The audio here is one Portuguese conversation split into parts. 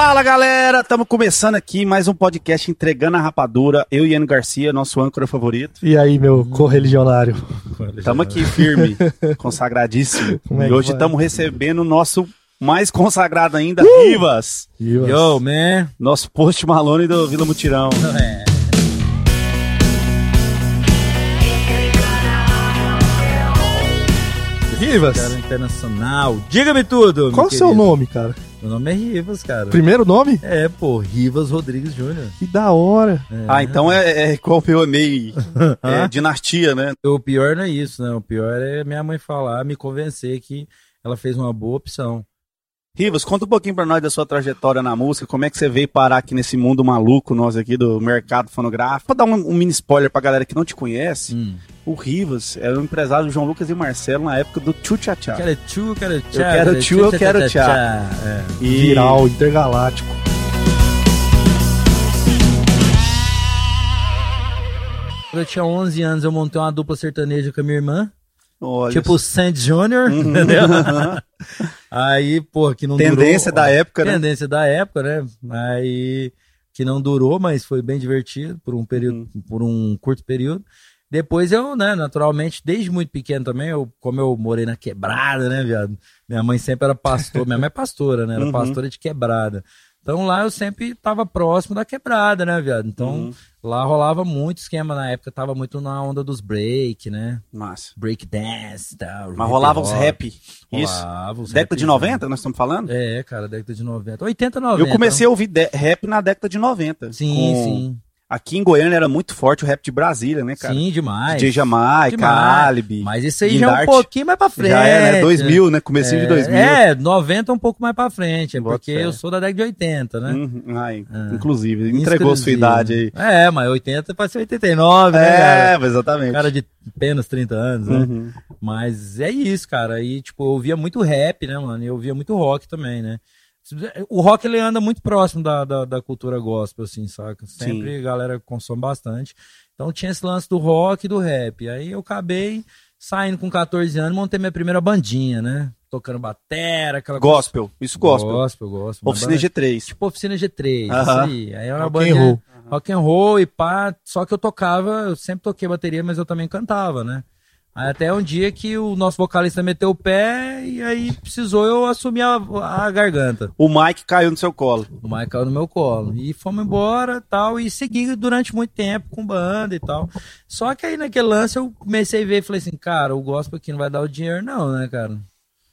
Fala galera, estamos começando aqui mais um podcast entregando a rapadura. Eu e Ian Garcia, nosso âncora favorito. E aí, meu correligionário? Estamos aqui firme, consagradíssimo. Como é e hoje estamos recebendo o nosso mais consagrado ainda, Uh! Rivas. Rivas. Yo, man. Nosso post Malone do Vila Mutirão. É. Rivas, Cara internacional. Diga-me tudo. qual o seu nome, cara? Meu nome é Rivas, cara. Primeiro nome? É, pô, Rivas Rodrigues Júnior. Que da hora. É. Ah, então é, é igual eu meio é, Hã? dinastia, né? O pior não é isso, né? O pior é minha mãe falar, me convencer que ela fez uma boa opção. Rivas, conta um pouquinho pra nós da sua trajetória na música, como é que você veio parar aqui nesse mundo maluco, nós aqui do mercado fonográfico. Pra dar um, um mini spoiler pra galera que não te conhece, Hum. o Rivas era o empresário do João Lucas e Marcelo na época do Tchu Tchá Tchá. Quero tchu, quero tchá. quero tchu, eu quero tchá. É. E- Viral, intergaláctico. Quando eu tinha 11 anos, eu montei uma dupla sertaneja com a minha irmã. Olha tipo o Sandy Júnior, Uhum. entendeu? Aí, pô, que não Tendência durou. da época, né? Tendência da época, né? Aí que não durou, mas foi bem divertido por um período, Uhum. por um curto período. Depois eu, né, naturalmente, desde muito pequeno também, eu, como eu morei na quebrada, né, viado? Minha mãe sempre era pastor, minha mãe é pastora, né? Era Uhum. pastora de quebrada. Então lá eu sempre tava próximo da quebrada, né, viado? Então Uhum. Lá rolava muito esquema na época, tava muito na onda dos break, né? Massa. Break dance e tal. Mas rolava os hip hop. rap. Isso. Rolava os Década de rapzão. 90, nós estamos falando? É, cara, década de 90. 80, 90. Eu comecei a ouvir de- rap na década de 90. Sim, com- sim. Aqui em Goiânia era muito forte o rap de Brasília, né, cara? Sim, demais. DJ Jamaica, Demais. Alibi. Mas isso aí já é um pouquinho mais pra frente. Já é, né? 2000, né? Comecinho de 2000. É, 90 é um pouco mais pra frente. É Bota porque fé. eu sou da década de 80, né? Uhum, ai, Ah. Inclusive, entregou sua idade aí. É, mas 80 pode ser 89, né, cara? É, exatamente. Cara de apenas 30 anos, né? Uhum. Mas é isso, cara. Aí, tipo, eu ouvia muito rap, né, mano? E eu ouvia muito rock também, né? O rock, ele anda muito próximo da, da, da cultura gospel, assim, saca? Sempre a galera consome bastante. Então tinha esse lance do rock e do rap. Aí eu acabei saindo com 14 anos, montei minha primeira bandinha, né? Tocando batera, aquela Gospel, isso gospel. Gospel, gospel. Oficina banda- G3. Tipo oficina G3, Aham. isso aí. Aí era uma Rock bandinha and roll. rock and roll e pá. Só que eu tocava, eu sempre toquei bateria, mas eu também cantava, né? Aí até um dia que o nosso vocalista meteu o pé e aí precisou eu assumir a, a garganta. O Mike caiu no seu colo. O Mike caiu no meu colo. E fomos embora tal. E segui durante muito tempo com banda e tal. Só que aí naquele lance eu comecei a ver e falei assim, cara, o gospel aqui não vai dar o dinheiro, não, né, cara?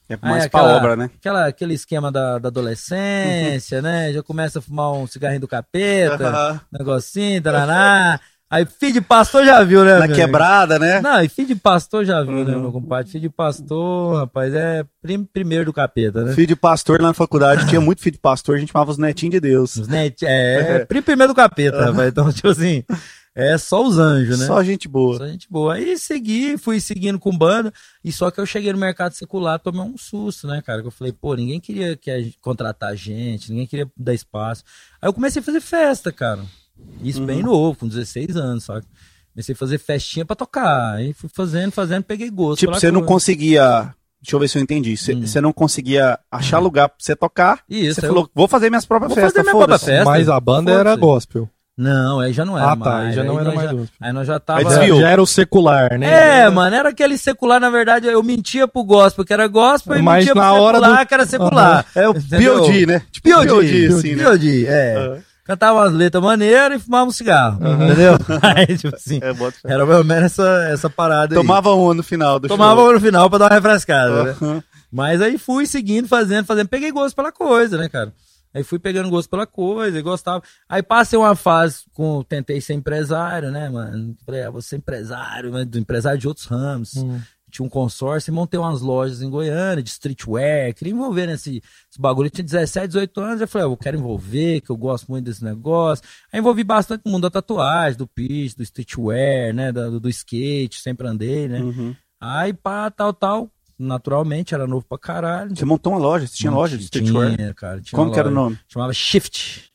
É Aí mais aquela- pra obra, né? Aquela, aquele esquema da, da adolescência, né? Já começa a fumar um cigarrinho do capeta, Aham. negocinho, taraná. Aí filho de pastor já viu, né? Na meu amigo? quebrada, né? Não, e filho de pastor já viu, né, Uhum. meu compadre? Filho de pastor, rapaz, é prim- primeiro do capeta, né? Filho de pastor lá na faculdade, tinha muito filho de pastor, a gente chamava os netinhos de Deus. Os net, é, prim- primeiro do capeta, rapaz. Então, tipo assim, é só os anjos, né? Só gente boa. Só gente boa. Aí segui, fui seguindo com banda, e só que eu cheguei no mercado secular, tomei um susto, né, cara? Que eu falei, pô, ninguém queria que a gente- contratar gente, ninguém queria dar espaço. Aí eu comecei a fazer festa, cara. Isso bem Uhum. novo, com 16 anos, sabe? Comecei a fazer festinha pra tocar. Aí fui fazendo, fazendo, peguei gosto. Tipo, você não coisa. conseguia. Deixa eu ver se eu entendi. Você Hum. não conseguia achar lugar pra você tocar. Isso, você eu- falou, vou fazer minhas próprias Vou festas. fazer minha própria festa. Mas a banda era gospel. Não, aí já não era Ah, tá, mais. aí já não era nós mais já- gospel. Aí nós já tava... Aí Já, desviou. já era o secular, né? É, mano, era aquele secular, na verdade, eu mentia pro gospel, que era gospel, e Mas mentia na pro hora secular, do- que era secular. É o? POD, né? Tipo, POD, POD, assim, né? POD, é. Aham. Cantava umas letras maneiras e fumava um cigarro, entendeu? Aí, tipo assim, É, era ou menos essa, essa parada aí. Tomava um no final do Tomava show. no final pra dar uma refrescada, né? Aham. Mas aí fui seguindo, fazendo, fazendo. Peguei gosto pela coisa, né, cara? Aí fui pegando gosto pela coisa e gostava. Aí passei uma fase com. Tentei ser empresário, né, mano? Falei, ah, vou ser empresário, né, do empresário de outros ramos. Hum. Tinha um consórcio e montei umas lojas em Goiânia de streetwear. Queria envolver nesse esse bagulho. Eu tinha 17, 18 anos. Eu falei, ah, eu quero envolver, que eu gosto muito desse negócio. Aí envolvi bastante no mundo da tatuagem, do pitch, do streetwear, né? Do, do skate, sempre andei, né? Uhum. Aí pá, tal, tal. Naturalmente, era novo pra caralho. Você montou uma loja, você tinha loja de streetwear? Tinha, cara. Tinha Como que era o nome? Chamava Shift.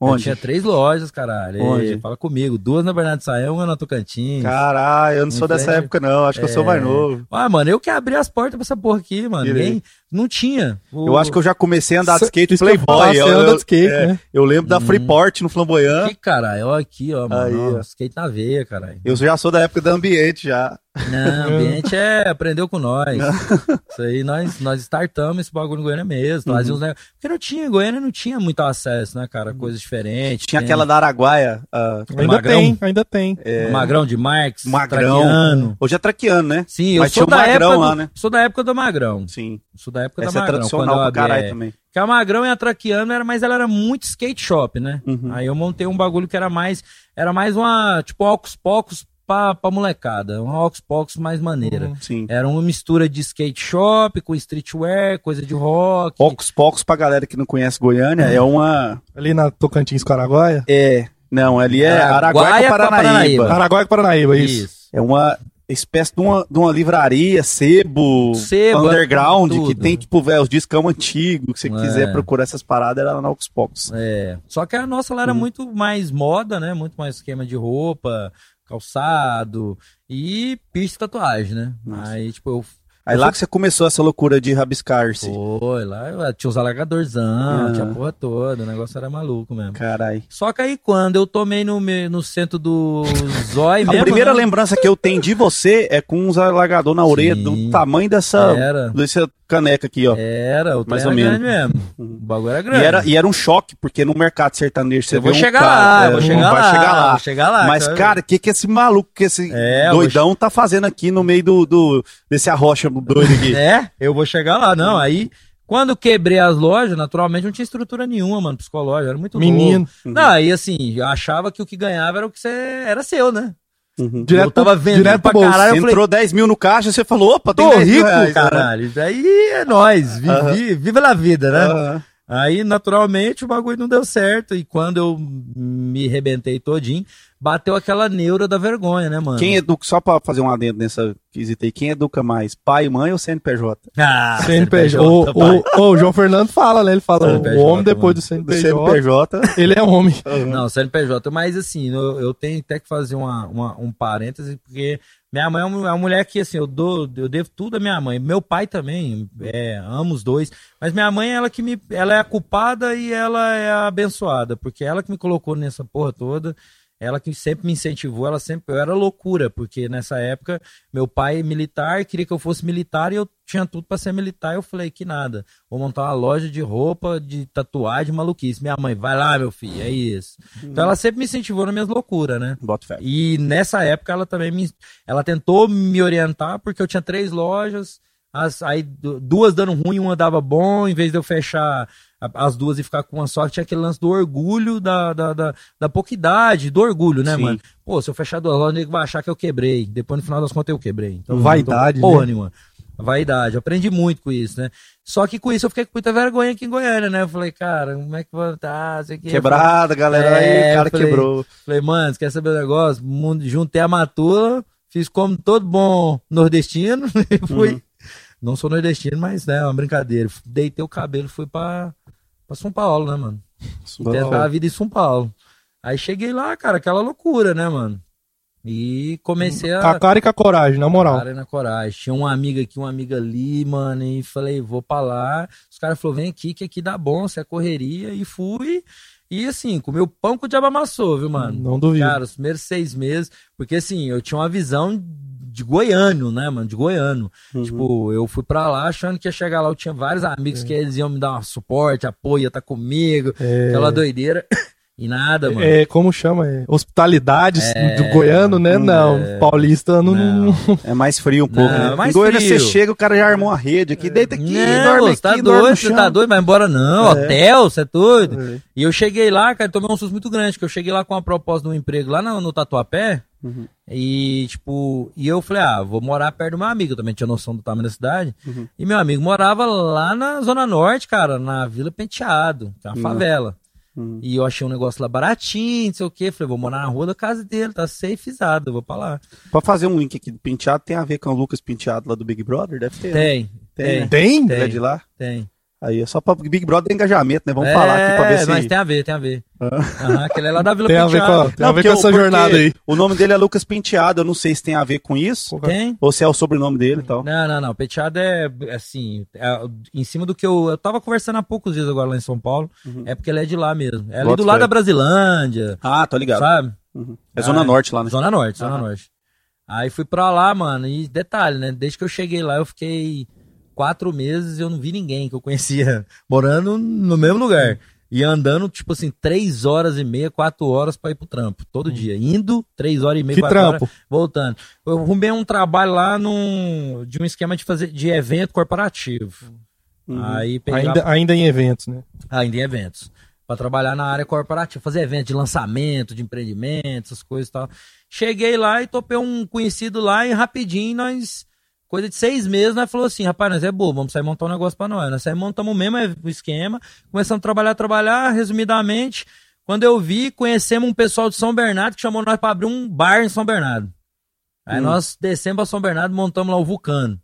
Eu Onde? tinha três lojas, caralho. Onde? Fala comigo. Duas na Bernardo Sael, uma na Tocantins. Caralho, eu não sou Em dessa frente- época, não. Acho que eu sou É. mais novo. Ah, mano, eu que abri as portas pra essa porra aqui, mano. Ninguém, Não tinha. O- Eu acho que eu já comecei a andar de skate isso eu Playboy. você Eu, anda eu- de skate, é, né? eu lembro da Freeport no Flamboyant. Que caralho, ó aqui, ó, mano. Aí, ó, skate na veia, caralho. Eu já sou da época do ambiente já. Não, ambiente é aprendeu com nós. Isso aí nós, nós startamos esse bagulho em Goiânia mesmo. Fazia uns. Porque não tinha, Goiânia não tinha muito acesso, né, cara? Coisas diferentes. Tinha tem aquela da Araguaia. ah, Ainda Magrão. tem, ainda tem. Magrão de Marx, Magrão. Traquiano. Hoje é traquiano, né? Sim, eu Mas sou da Magrão época lá, do, né? sou da época do Magrão. Sim. Sou da época Essa da é Magrão. tradicional quando eu pra caralho é. também. Que a Magrão e a Traquiano era, mas ela era muito skate shop, né? Uhum. Aí eu montei um bagulho que era mais, era mais uma, tipo, Ocus Pocus pra, pra molecada, uma Ocus Pocus mais maneira. Sim. Era uma mistura de skate shop com streetwear, coisa de rock. Poucos, poucos pra galera que não conhece Goiânia, é uma. Ali na Tocantins com Araguaia. É. Não, ali é Araguaia Araguaia Paranaíba. Paranaíba. Araguaia com Paranaíba, isso. É uma espécie de uma, de uma livraria, sebo, Sebo, underground, tudo. que tem, tipo, velho, os discos antigos, que você É. quiser procurar essas paradas, era lá na Ox Pox. É. Só que a nossa lá era Uhum. muito mais moda, né? Muito mais esquema de roupa, calçado e e tatuagem, né? Nossa. Aí, tipo, eu Aí lá que você começou essa loucura de rabiscar-se. Foi, lá eu- tinha os alagadorzão, Ah. tinha a porra toda, o negócio era maluco mesmo. Carai. Só que aí quando eu tomei no, no centro do zói A mesmo, primeira né? lembrança que eu tenho de você é com uns alagador na orelha Sim. do tamanho dessa, Era. dessa caneca aqui, ó. Era, o Mais ou era menos. grande mesmo. O bagulho era grande. E era, e era um choque, porque no mercado sertanejo você eu vê vou um chegar cara, lá, é, eu vou chegar vai lá, chegar lá. vou chegar lá. Mas, cara, o que, que esse maluco, que esse É, doidão tá fazendo aqui no meio do, do desse arrocha doido aqui? É, eu vou chegar lá. Não, aí, quando quebrei as lojas, naturalmente não tinha estrutura nenhuma, mano, psicológica. Era muito Menino. novo. Não, aí assim, eu achava que o que ganhava era o que você era seu, né? Uhum. Direto, eu tava vendendo direto pra caralho. eu falei, Entrou 10 mil no caixa, você falou, opa, Tô 10 mil rico, reais, né? caralho. Aí é nóis. Vivi, Viva a vida, né? Aham. Aí, naturalmente, o bagulho não deu certo. E quando eu me rebentei todinho, bateu aquela neura da vergonha, né, mano? Quem educa, só pra fazer um adendo nessa quesita aí, quem educa mais, pai, mãe ou CNPJ? Ah, CNPJ. O, o, o João Fernando fala, né? Ele fala, CNPJ, o homem depois do Do CNPJ, CNPJ. ele é homem. Não, CNPJ, mas assim, eu, eu tenho até que fazer uma, uma- um parêntese, porque minha mãe é uma, é uma mulher que, assim, eu dou, eu devo tudo à minha mãe. Meu pai também, é, amo os dois, mas minha mãe, ela que me, ela é a culpada e ela é a abençoada, porque ela que me colocou nessa porra toda, ela que sempre me incentivou, ela sempre, eu era loucura, porque nessa época, meu pai é militar, queria que eu fosse militar e eu tinha tudo pra ser militar, eu falei que nada, vou montar uma loja de roupa, de tatuagem, maluquice. Minha mãe, vai lá, meu filho, é isso. Então ela sempre me incentivou nas minhas loucuras, né? Bota fé. E nessa época ela também me, ela tentou me orientar porque eu tinha três lojas, as, aí du- duas dando ruim, uma dava bom, em vez de eu fechar as duas e ficar com uma só, tinha aquele lance do orgulho da, da, da, da pouca idade, do orgulho, né, Sim. mano? Pô, se eu fechar duas lojas, nego vai achar que eu quebrei. Depois no final das contas eu quebrei. Então, Vaidade, então, porra né? nenhuma. Vaidade, eu aprendi muito com isso, né? Só que com isso eu fiquei com muita vergonha aqui em Goiânia, né? Eu falei, cara, como é que vai tá? Quebrada, galera, aí É, o cara falei- quebrou. Falei, mano, você quer saber o negócio? Mundo- Juntei a matula, fiz como todo bom nordestino e fui. Uhum. Não sou nordestino, mas né, é uma brincadeira. Deitei o cabelo fui pra, pra São Paulo, né, mano? Tentar a vida em São Paulo. Aí cheguei lá, cara, aquela loucura, né, mano? E comecei Com a a. cara e com a coragem, na moral. Cara, na coragem. Tinha uma amiga aqui, uma amiga ali, mano, e falei, vou pra lá. Os caras falaram, vem aqui, que aqui dá bom, você é correria. E fui. E assim, comi o pão que o diabo amassou, viu, mano? Não duvido. Cara, os primeiros seis meses, porque assim, eu tinha uma visão de goiano, né, mano? De goiano. Uhum. Tipo, eu fui pra lá achando que ia chegar lá, eu tinha vários amigos que eles iam me dar um suporte, apoio, ia estar comigo, É. aquela doideira. E nada, mano. É, como chama? É, hospitalidade É, do goiano, né? hum, Não, paulista não. Não. É mais frio um pouco, Não, né? é mais Goiânia frio. você chega, o cara já armou a rede aqui, deita aqui, Não, dorme você tá aqui, dorme no doido, você tá doido, vai embora não, É. hotel, você é doido. É. E eu cheguei lá, cara, tomei um susto muito grande, porque eu cheguei lá com uma proposta de um emprego lá no, no Tatuapé, Uhum. e tipo, e eu falei, ah, vou morar perto do meu amigo, eu também tinha noção do tamanho da cidade, Uhum. e meu amigo morava lá na Zona Norte, cara, na Vila Penteado, que é uma Uhum. favela. Uhum. E eu achei um negócio lá baratinho, não sei o quê. Falei, vou morar na rua da casa dele, tá safezado, eu vou pra lá. Pra fazer um link aqui do Penteado, tem a ver com o Lucas Penteado lá do Big Brother? Deve ter. né? Tem, Tem, tem, Ele Tem? é de lá? tem. Aí é só pra Big Brother engajamento, né? Vamos falar aqui pra ver se. É, Mas tem a ver, tem a ver. Aham, aquele é lá da Vila Tem a ver com, Penteado. a- tem a Não, ver porque com essa jornada aí. O nome dele é Lucas Penteado, eu não sei se tem a ver com isso. Tem? Ou se é o sobrenome dele e tal. Não, não, não. Penteado é assim, é, em cima do que eu. Eu tava conversando há poucos dias agora lá em São Paulo. É porque ele é de lá mesmo. É ali Uhum. Do lado da Brasilândia, Ah, tô ligado. sabe? É Zona Ah, Norte lá, né? Zona Norte, Zona. Norte. Aí fui pra lá, mano, e detalhe, né? Desde que eu cheguei lá, eu fiquei quatro meses eu não vi ninguém que eu conhecia morando no mesmo lugar. E andando, tipo assim, três horas e meia, quatro horas pra ir pro trampo, todo dia. Indo, três horas e meia, Que quatro trampo? horas, voltando. Eu arrumei um trabalho lá num, de um esquema de fazer de evento corporativo. Aí peguei lá- Ainda, ainda em eventos, né? ainda em eventos. Pra trabalhar na área corporativa, fazer eventos de lançamento, de empreendimento, essas coisas e tal. Cheguei lá e topei um conhecido lá e rapidinho nós, coisa de seis meses, nós falou assim, rapaz, nós é bobo, vamos sair montar um negócio pra nós. Nós saímos montamos o mesmo esquema, começamos a trabalhar, trabalhar, resumidamente. Quando eu vi, conhecemos um pessoal de São Bernardo que chamou nós pra abrir um bar em São Bernardo. Aí nós descemos pra São Bernardo, montamos lá o Vulcano.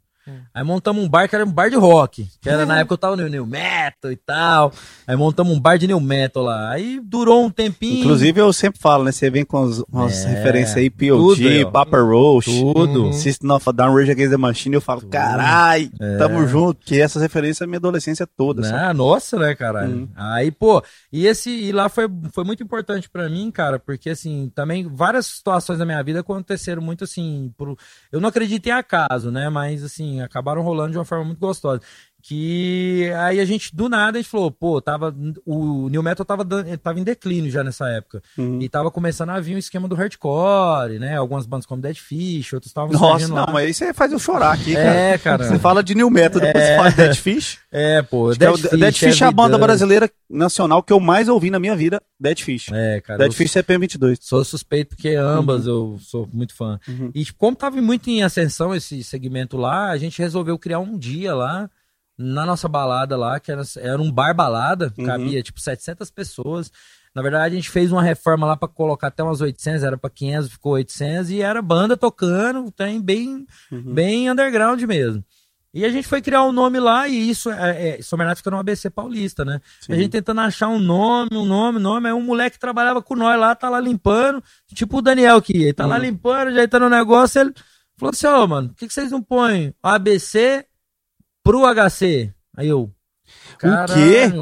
Aí montamos um bar que era um bar de rock. Que era na época eu tava no New Metal e tal. Aí montamos um bar de New Metal lá. Aí durou um tempinho. Inclusive, eu sempre falo, né? Você vem com as, umas É, referências aí, POG. Papa Roach, Tudo. System of a Down, Rage Against the Machine, eu falo, carai, É. tamo junto, que essas referências é minha adolescência toda. sabe? Ah, nossa, né, caralho? Uhum. Aí, pô, e esse e lá foi, foi muito importante pra mim, cara, porque assim, também várias situações da minha vida aconteceram muito assim, por, eu não acredito em acaso, né, mas assim, acabaram rolando de uma forma muito gostosa. Que aí a gente, do nada, a gente falou, pô, tava, o New Metal tava, tava em declínio já nessa época. Uhum. E tava começando a vir um esquema do hardcore, né? Algumas bandas como Dead Fish, outros estavam Nossa, não, lá. mas aí você faz eu chorar aqui, cara. É, cara. Você fala de New Metal, depois você fala de Dead Fish. É, pô, Acho que é o- Dead Fish é a banda brasileira nacional que eu mais ouvi na minha vida, Dead Fish. É, cara. Dead eu Fish CPM 22. Sou suspeito porque ambas eu sou muito fã. Uhum. E tipo, como tava muito em ascensão esse segmento lá, a gente resolveu criar um dia lá na nossa balada lá, que era, era um bar balada, Uhum. cabia tipo 700 pessoas. Na verdade, a gente fez uma reforma lá pra colocar até umas 800, era pra 500, ficou 800 e era banda tocando, tem bem Uhum. bem underground mesmo. E a gente foi criar um nome lá, e isso é, é São Bernardo fica no ABC Paulista, né? A gente tentando achar um nome, um nome, um nome. Aí um moleque que trabalhava com nós lá, tá lá limpando, tipo o Daniel que ele tá lá limpando, ajeitando o negócio. Ele falou assim: Ó, mano, por que, que vocês não põem ABC pro HC? Aí eu. quê?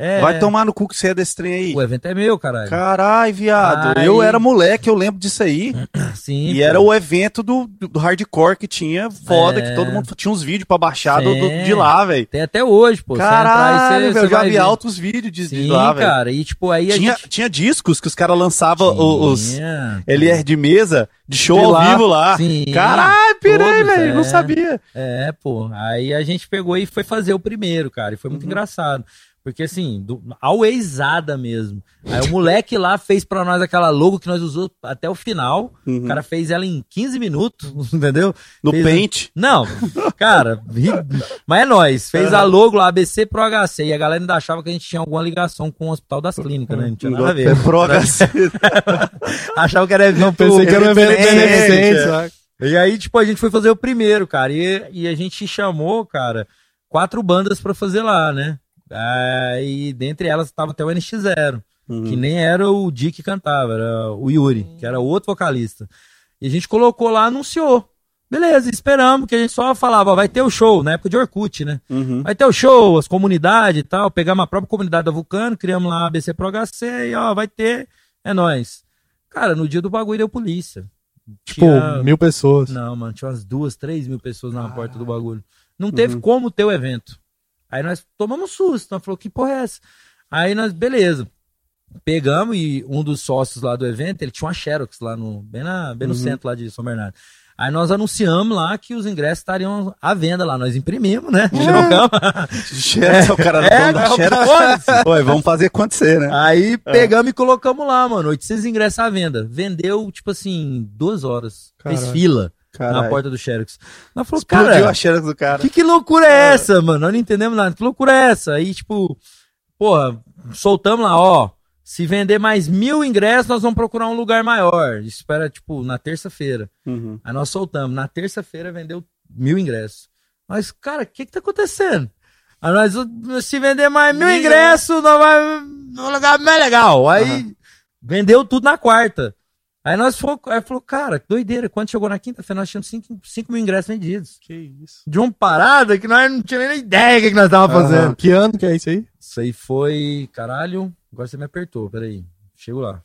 "Caralho, É, Vai tomar no cu que você é desse trem aí. O evento é meu, caralho. Carai, viado. Aí- Eu era moleque, eu lembro disso aí. Sim. E pô. era o evento do, do hardcore que tinha foda, É. que todo mundo tinha uns vídeos pra baixar do, do- de lá, velho. Tem até hoje, pô. Caralho, você- velho, eu já vi ver. altos vídeos de, de Sim, lá, velho. cara. E tipo, aí a Tinha, gente. tinha discos que os caras lançavam os Tinha. LR de mesa, de show De ao lá. vivo lá. Sim, Caralho, pirei, velho, não é. sabia. É, pô. Aí a gente pegou e foi fazer o primeiro, cara. E foi Uhum. muito engraçado. Porque assim, do, alwaysada mesmo. Aí o moleque lá fez pra nós aquela logo que nós usamos até o final. O cara fez ela em 15 minutos, entendeu? Uhum. No Fez- Paint. Não, cara, mas é nós. Fez a logo lá, ABC pro HC. E a galera ainda achava que a gente tinha alguma ligação com o Hospital das Clínicas, né? Não tinha nada a ver. É pro HC. Achava que era evento. Não, pensei que era um evento beneficente, beneficente, sabe? E aí, tipo, a gente foi fazer o primeiro, cara. E, e a gente chamou, cara, quatro bandas pra fazer lá, né? Aí, dentre elas, tava até o NX0, que nem era o Dick que cantava, era o Yuri, que era outro vocalista. E a gente colocou lá, anunciou. Beleza, esperamos, que a gente só falava, ó, vai ter o show, na época de Orkut, né? Uhum. Vai ter o show, as comunidades e tal. Pegamos a própria comunidade da Vulcano, criamos lá a ABC Pro HC e ó, vai ter, é nóis. Cara, no dia do bagulho deu polícia. Tipo, mil pessoas. Não, mano, tinha umas duas, três mil pessoas na porta do bagulho. Não teve como ter o evento. Aí nós tomamos susto, nós falou, que porra é essa? Aí nós, beleza. Pegamos e um dos sócios lá do evento, ele tinha uma Xerox lá no, bem, na, bem no centro lá de São Bernardo. Aí nós anunciamos lá que os ingressos estariam à venda lá. Nós imprimimos, né? Xerocamos. Xerox, o cara É, dono da não, Xerox. Oi, vamos fazer acontecer, né? Aí pegamos e colocamos lá, mano. 800 ingressos à venda. Vendeu, tipo assim, duas horas. Fez Caralho. Fila na porta do Xerox. Falamos, Explodiu cara, a Xerox do cara. que, que loucura é essa, mano? Nós não entendemos nada. Que loucura é essa? Aí, tipo, porra, soltamos lá, ó. Se vender mais mil ingressos, nós vamos procurar um lugar maior. Isso era, tipo, na terça-feira. Uhum. Aí nós soltamos. Na terça-feira vendeu mil ingressos. Mas, cara, o que que tá acontecendo? Aí nós, se vender mais mil ingressos, nós vai no lugar mais legal. Aí vendeu tudo na quarta. Aí nós falou, aí falou, cara, que doideira. Quando chegou na quinta-feira, nós tínhamos 5 mil ingressos vendidos. Que isso. De uma parada que nós não tínhamos nem ideia do que, que nós tava fazendo. Aham. Que ano que é isso aí? Isso aí foi. Caralho, agora você me apertou, peraí. Chego lá.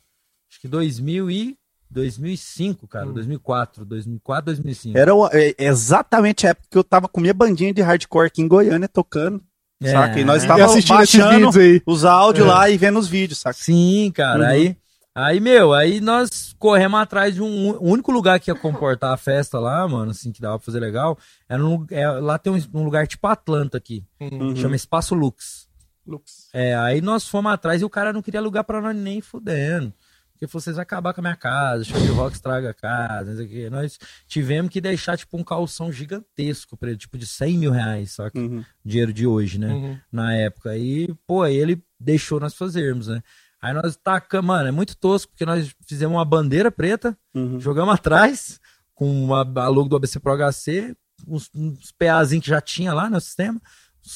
Acho que 2000 e. 2005, cara. 2004. 2004, 2005. Era o- é, exatamente a época que eu tava com minha bandinha de hardcore aqui em Goiânia tocando. É. Saca? E nós E tava assistindo esses baixando vídeos aí. os áudios É. lá e vendo os vídeos, saca? Sim, cara. Uhum. Aí, aí, meu, aí nós corremos atrás de um o único lugar que ia comportar a festa lá, mano, assim, que dava pra fazer legal. Era um, é, lá tem um, um lugar tipo Atlanta aqui. Uhum. Chama Espaço Lux. Lux. É, aí nós fomos atrás e o cara não queria alugar pra nós nem fudendo. Porque falou, vocês vão acabar com a minha casa, show de rock estraga a casa, não sei o quê. Nós tivemos que deixar, tipo, um calção gigantesco pra ele, tipo, de 100 mil reais, saca? Uhum. Dinheiro de hoje, né? Uhum. Na época. Aí, pô, aí ele deixou nós fazermos, né? Aí nós tacamos, mano, é muito tosco, porque nós fizemos uma bandeira preta, Uhum. jogamos atrás, com uma, a logo do ABC Pro HC, uns, uns PAzinhos que já tinha lá no sistema,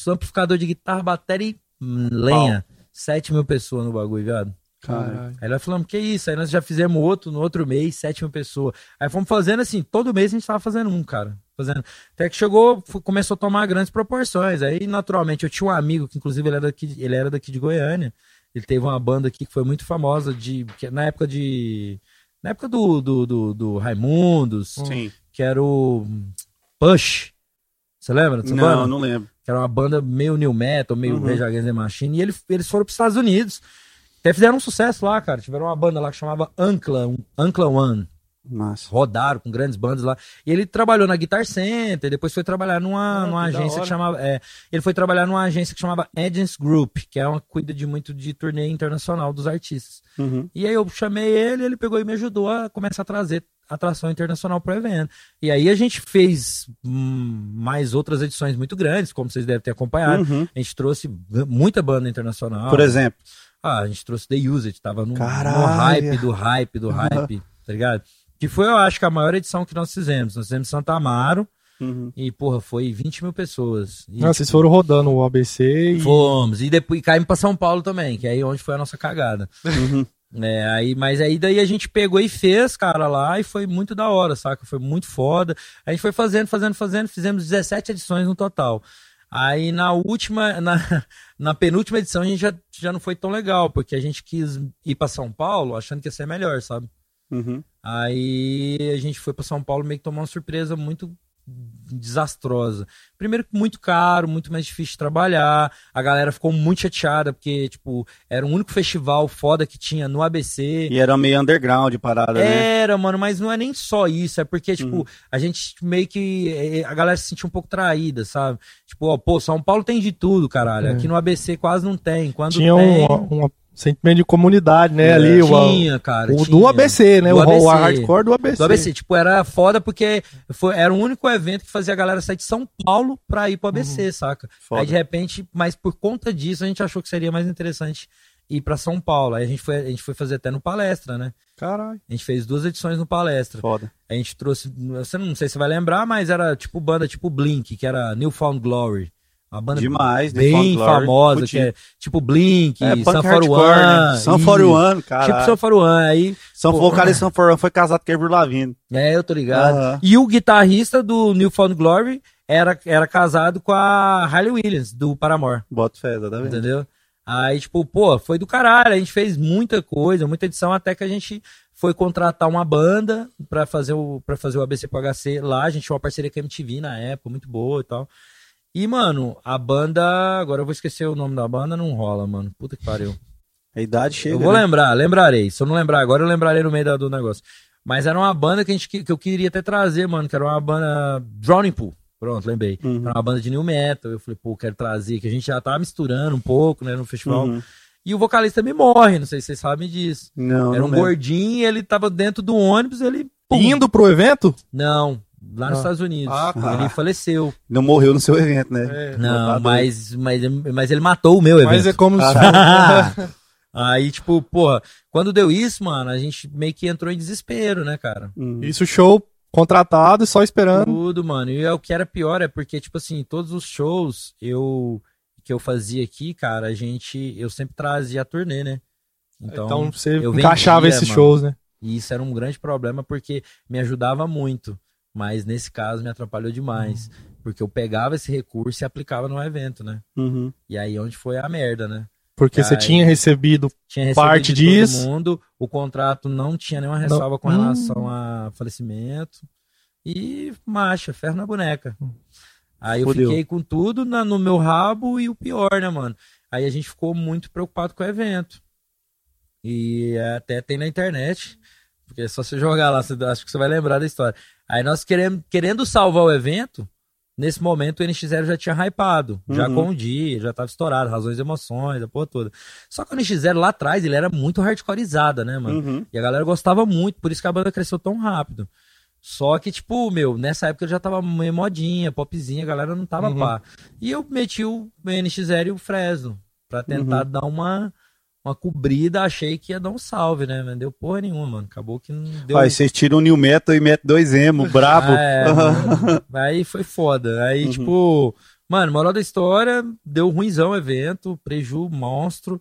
um amplificador de guitarra, bateria e lenha. 7 mil pessoas no bagulho, viado. Caralho. Aí nós falamos, que isso? Aí nós já fizemos outro no outro mês, 7 mil pessoas. Aí fomos fazendo assim, todo mês a gente tava fazendo um, cara. Fazendo. Até que chegou, começou a tomar grandes proporções. Aí, naturalmente, eu tinha um amigo que, inclusive, ele era daqui, ele era daqui de Goiânia. Ele teve uma banda aqui que foi muito famosa de. Que, na época de. Na época do, do, do, do Raimundos, Sim. que era o Push. Você lembra dessa Não, banda? não lembro. que era uma banda meio new metal, meio Uhum. Rage Against the Machine, e ele- eles foram para os Estados Unidos. Até fizeram um sucesso lá, cara. Tiveram uma banda lá que chamava Ancla, Ancla One. Massa. Rodaram com grandes bandas lá. E ele trabalhou na Guitar Center, depois foi trabalhar numa, Ah, numa que agência que chamava. é, ele foi trabalhar numa agência que chamava Agents Group, que é uma que cuida de muito de turnê internacional dos artistas. Uhum. E aí eu chamei ele, ele pegou e me ajudou a começar a trazer atração internacional para o evento. E aí a gente fez hum, mais outras edições muito grandes, como vocês devem ter acompanhado. Uhum. A gente trouxe muita banda internacional. Por exemplo. Ah, a gente trouxe The Used, tava no, no hype do hype do hype, tá ligado? Que foi, eu acho, que a maior edição que nós fizemos. Nós fizemos em Santa Amaro Uhum. e, porra, foi 20 mil pessoas. E, Ah, vocês foram rodando o ABC e. Fomos. E depois caímos pra São Paulo também, que é aí onde foi a nossa cagada. Uhum. É, aí, mas aí daí a gente pegou e fez, cara, lá e foi muito da hora, saca? Foi muito foda. A gente foi fazendo, fazendo, fazendo, fizemos 17 edições no total. Aí na última, na, na penúltima edição a gente já, já não foi tão legal, porque a gente quis ir pra São Paulo achando que ia ser melhor, sabe? Uhum. Aí a gente foi pra São Paulo meio que tomar uma surpresa muito desastrosa. Primeiro que muito caro, muito mais difícil de trabalhar. A galera ficou muito chateada porque, tipo, era o único festival foda que tinha no ABC. E era meio underground parada, né? Era, mano, mas não é nem só isso, é porque, tipo, a gente meio que. eh, A galera se sentiu um pouco traída, sabe? Tipo, ó, pô, São Paulo tem de tudo, caralho. É. Aqui no ABC quase não tem. Quando Tinha tem, um, um sentimento de comunidade, né? É, ali, o, tinha, cara. o tinha. do ABC, né? Do o, ABC. o hardcore do ABC. Do ABC, tipo, era foda porque foi, era o único evento que fazia a galera sair de São Paulo pra ir pro ABC, saca? Foda. Aí de repente, mas por conta disso, a gente achou que seria mais interessante ir pra São Paulo. Aí a gente foi, a gente foi fazer até no palestra, né? Caralho. A gente fez duas edições no palestra. Foda. A gente trouxe, você não, não sei se você vai lembrar, mas era tipo banda tipo Blink, que era Newfound Glory. Uma banda Demais, bem Newfound Glory. famosa, que é tipo Blink, É, Sun punk 41. hardcore, né? Sun e- 41, cara. Tipo Sun 41. Aí, São Pô. vocalista São 41 foi casado com Avril Lavigne. é, eu tô ligado. E o guitarrista do Newfound Glory era, era casado com a Harley Williams, do Paramore. Bota fé, tá vendo? Entendeu? Aí, tipo, pô, foi do caralho. A gente fez muita coisa, muita edição, até que a gente foi contratar uma banda pra fazer o, pra fazer o ABC pro HC lá. A gente tinha uma parceria com a MTV na época, muito boa e tal. E, mano, a banda. Agora eu vou esquecer o nome da banda, não rola, mano. Puta que pariu. A idade chega. Eu vou né? lembrar, lembrarei. Se eu não lembrar agora, eu lembrarei no meio da- do negócio. Mas era uma banda que, a gente, que que eu queria até trazer, mano, que era uma banda Drowning Pool. Pronto, lembrei. Uhum. Era uma banda de new metal. Eu falei, pô, quero trazer, que a gente já tava misturando um pouco, né, no festival. Uhum. E o vocalista me morre, não sei se vocês sabem disso. Não, era não um gordinho, ele tava dentro do ônibus, ele. pum. Indo pro evento? Não, lá nos Ah. Estados Unidos. Ah, tá. Ele faleceu. Não morreu no seu evento, né? É. Não, mas, mas, mas ele matou o meu evento. Mas é como se. Aí, tipo, porra, quando deu isso, mano, a gente meio que entrou em desespero, né, cara? Uhum. Isso, show contratado, só esperando. Tudo, mano. E é o que era pior é porque, tipo assim, todos os shows eu que eu fazia aqui, cara, a gente. Eu sempre trazia a turnê, né? Então, você eu encaixava vendia, esses mano. shows, né? E isso era um grande problema porque me ajudava muito. Mas nesse caso me atrapalhou demais. Uhum. Porque eu pegava esse recurso e aplicava no evento, né? Uhum. E aí onde foi a merda, né? Porque você tinha recebido. Tinha recebido Parte disso. mundo, o contrato não tinha nenhuma ressalva com Hum. relação a falecimento. E marcha, ferro na boneca. Aí eu Fudeu. fiquei com tudo na- no meu rabo e o pior, né, mano? Aí a gente ficou muito preocupado com o evento. E até tem na internet, porque é só você jogar lá, você, acho que você vai lembrar da história. Aí nós queremos, querendo salvar o evento, nesse momento o NX0 já tinha hypado, já Uhum. com o dia, já tava estourado, razões e emoções, a porra toda. Só que o NX0 lá atrás, ele era muito hardcoreizada, né, mano? Uhum. E a galera gostava muito, por isso que a banda cresceu tão rápido. Só que, tipo, meu, nessa época já tava meio modinha, popzinha, a galera não tava Uhum. pá. E eu meti o NX0 e o Fresno pra tentar dar uma, uma cobrida, achei que ia dar um salve, né? Mas deu porra nenhuma, mano. Acabou que não deu. Aí vocês tiram o New Metal e metem dois emo, brabo. Ah, é. Aí foi foda. Aí, Uhum. tipo, mano, moral da história, deu ruimzão o evento, preju monstro.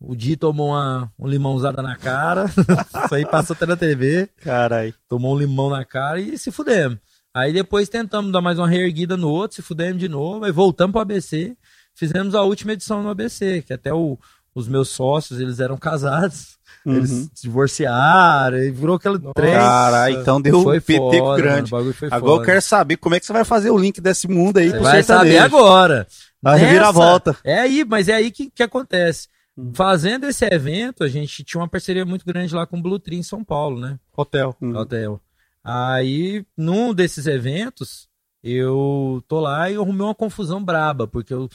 O Di tomou uma, um limãozada na cara. Isso aí passou até na TV. Caralho. Tomou um limão na cara e se fudemos. Aí depois tentamos dar mais uma reerguida no outro, se fudemos de novo, aí voltamos pro ABC. Fizemos a última edição no ABC, que até o- os meus sócios, eles eram casados. Eles Uhum. se divorciaram, e virou aquele trem. Caralho, então deu Foi um PT foda, mano, grande. o bagulho foi Agora eu foda. quero saber como é que você vai fazer o link desse mundo aí pro Vai saber agora. A reviravolta. É aí, mas é aí que, que acontece. Hum. Fazendo esse evento, a gente tinha uma parceria muito grande lá com o Blue Tree em São Paulo, né? Hotel. Hum. Hotel. Aí, num desses eventos, eu tô lá e eu arrumei uma confusão braba, porque eu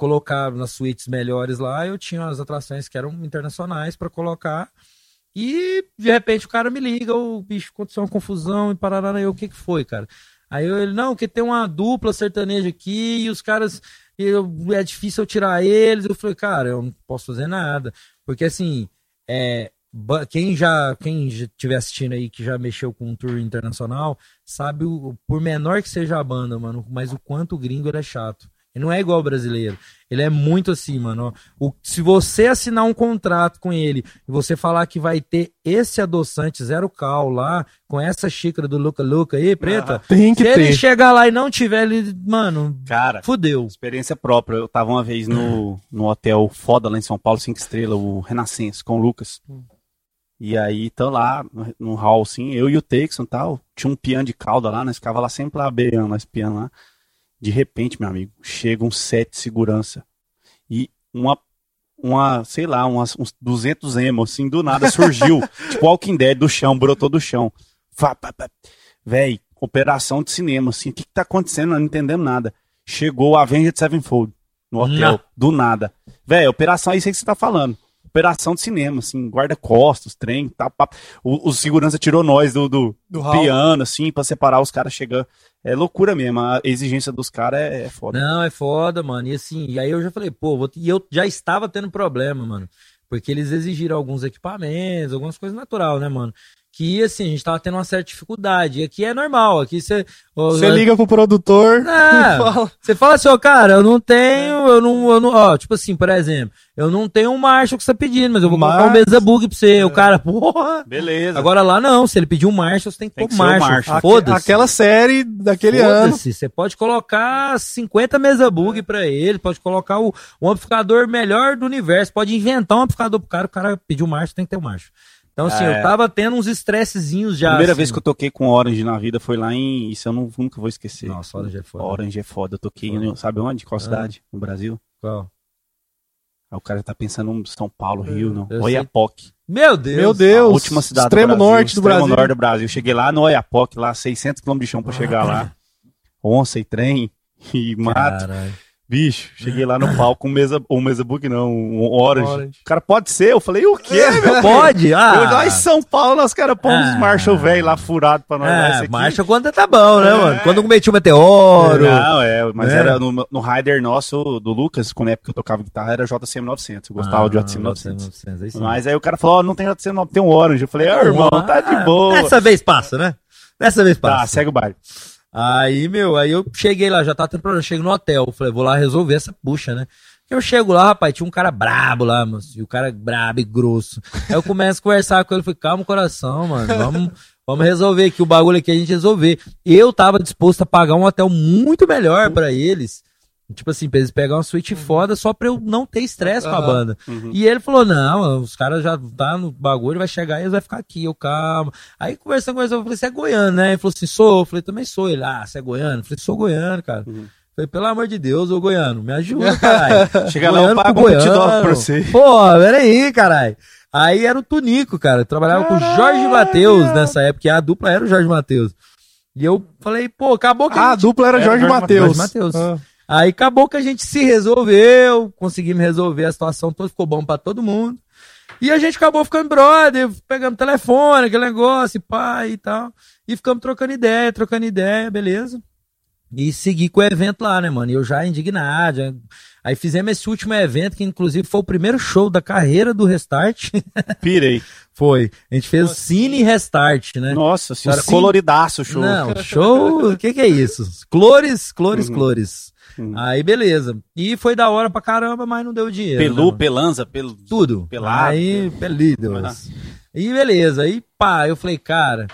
colocava nas suítes melhores lá, eu tinha as atrações que eram internacionais pra colocar. E de repente o cara me liga, o bicho aconteceu uma confusão e parará, eu, o que que foi, cara? Aí eu, ele, não, que tem uma dupla sertaneja aqui e os caras, eu, é difícil eu tirar eles. Eu falei, cara, eu não posso fazer nada. Porque assim, é, quem já quem estiver assistindo aí que já mexeu com um tour internacional sabe o por menor que seja a banda mano mas o quanto o gringo ele é chato ele não é igual ao brasileiro ele é muito assim mano o, se você assinar um contrato com ele e você falar que vai ter esse adoçante zero cal lá com essa xícara do Luca Luca aí preta Tem que se ele ter. chegar lá e não tiver ele mano Cara, fudeu experiência própria. Eu tava uma vez no, no hotel foda lá em São Paulo, cinco estrelas, o Renascença, com o Lucas. E aí, tô lá no, hall, assim, eu e o Texon e tal. Tinha um piano de cauda lá, nós ficava lá sempre lá beirando, nós piano lá. De repente, meu amigo, chega um set de segurança. E uma, uma sei lá, umas, uns 200 emo, assim, do nada surgiu. tipo Walking Dead do chão, brotou do chão. Véi, operação de cinema, assim, o que que tá acontecendo? Não entendemos nada. Chegou o Avenged Sevenfold no hotel, Não. do nada. Véi, operação, é isso aí que você tá falando. Operação de cinema, assim, guarda-costas, trem, tá, pá. O, o segurança tirou nós do, do, Do piano, assim, pra separar os caras chegando. É loucura mesmo, a exigência dos caras é, é foda. Não, é foda, mano. E assim, e aí eu já falei, pô, vou... e eu já estava tendo problema, mano. Porque eles exigiram alguns equipamentos, algumas coisas natural, né, mano? Que assim, a gente tava tendo uma certa dificuldade. E aqui é normal, aqui você. Você liga pro produtor. É, fala. você fala assim, ó, cara, eu não tenho, eu não, eu não, ó, tipo assim, por exemplo, eu não tenho um Marshall que você tá pedindo, mas eu vou colocar um Mas- mesa bug pra você. O cara, porra. Beleza. Agora lá não, se ele pedir um Marshall, você tem que Tem pôr que o Marshall. Marshall. Foda-se. Aquela série daquele ano. Foda-se, Você pode colocar 50 mesa bug pra ele, pode colocar o, o amplificador melhor do universo, pode inventar um amplificador pro cara, o cara pediu marcha, tem que ter um marcha. Então, assim, É. eu tava tendo uns estressezinhos já. A primeira assim. vez que eu toquei com Orange na vida foi lá em. Isso eu não, nunca vou esquecer. Nossa, Orange é foda. Orange é foda. Eu toquei, Foda. em- sabe onde? Qual Ah. cidade? No Brasil? Qual? Aí o cara tá pensando em São Paulo, Rio, não. Eu Oiapoque. Meu Deus! Meu A Deus. última cidade Extremo do Brasil. norte do extremo Brasil. norte do Brasil. Cheguei lá no Oiapoque, lá 600 km de chão pra chegar lá. Onça e trem e mato. Caralho. Bicho, cheguei lá no palco, um mesa, um mesa book não, um Orange. Orange. O cara pode ser? Eu falei, o quê, meu? Pode? Ah, Eu, em São Paulo, nós caras põem uns Ah. Marshall velho lá furado pra nós. é, aqui. marcha quando tá bom, né, É. mano? Quando meti o meteoro. Não, é, mas É. era no, no rider nosso, do Lucas, quando na época que eu tocava guitarra, era JCM 900. Eu gostava Ah, de JCM 900. 900, aí sim. Mas aí o cara falou, ó, não tem JCM 900, tem um Orange. Eu falei, ah, irmão, tá de boa. Dessa vez passa, né? Dessa vez Tá, passa. segue o baile. Aí, meu, aí eu cheguei lá, já tava tendo problema. Cheguei no hotel, falei, vou lá resolver essa bucha, né? Eu chego lá, rapaz, tinha um cara brabo lá, mano. E o cara brabo e grosso. Aí eu começo a conversar com ele, falei, calma o coração, mano. Vamos, vamos resolver aqui o bagulho aqui, a gente resolver. Eu tava disposto a pagar um hotel muito melhor para eles. Tipo assim, pra eles pegar uma suíte Uhum. foda só pra eu não ter estresse com a banda. Uhum. E ele falou: não, os caras já tá no bagulho, vai chegar e eles vai ficar aqui, eu calma. Aí conversando com eles, eu falei, você é goiano, né? Ele falou assim, sou. Eu falei, também sou. Ele, ah, você é goiano? Eu falei, sou goiano, cara. Uhum. Falei, pelo amor de Deus, ô goiano, me ajuda, caralho. Chega lá, eu Goiano pago 20 dólares goiano. pra você. Pô, peraí, caralho. Aí era o Tunico, cara. Eu trabalhava com o Jorge Matheus nessa época, e a dupla era o Jorge Matheus. E eu falei, pô, acabou que Ah, a a gente dupla era Era Jorge Jorge Matheus. Matheus. Ah. Aí acabou que a gente se resolveu, conseguimos resolver a situação toda, ficou bom pra todo mundo. E a gente acabou ficando brother, pegando telefone, aquele negócio, pai e tal. E ficamos trocando ideia, trocando ideia, beleza. E segui com o evento lá, né, mano? E eu já indignado. já- Aí fizemos esse último evento, que inclusive foi o primeiro show da carreira do Restart. Pirei. foi. A gente fez o Cine Restart, né? Nossa senhora, Sim. coloridaço o show. Não, show. O que, que é isso? Clores, clores, Uhum. clores. Uhum. Aí, beleza. E foi da hora pra caramba, mas não deu dinheiro. né, Pelu, mano? pelanza, pelo. Tudo. pelado. Aí, pelidos. Ah. E beleza. Aí, pá, eu falei, cara,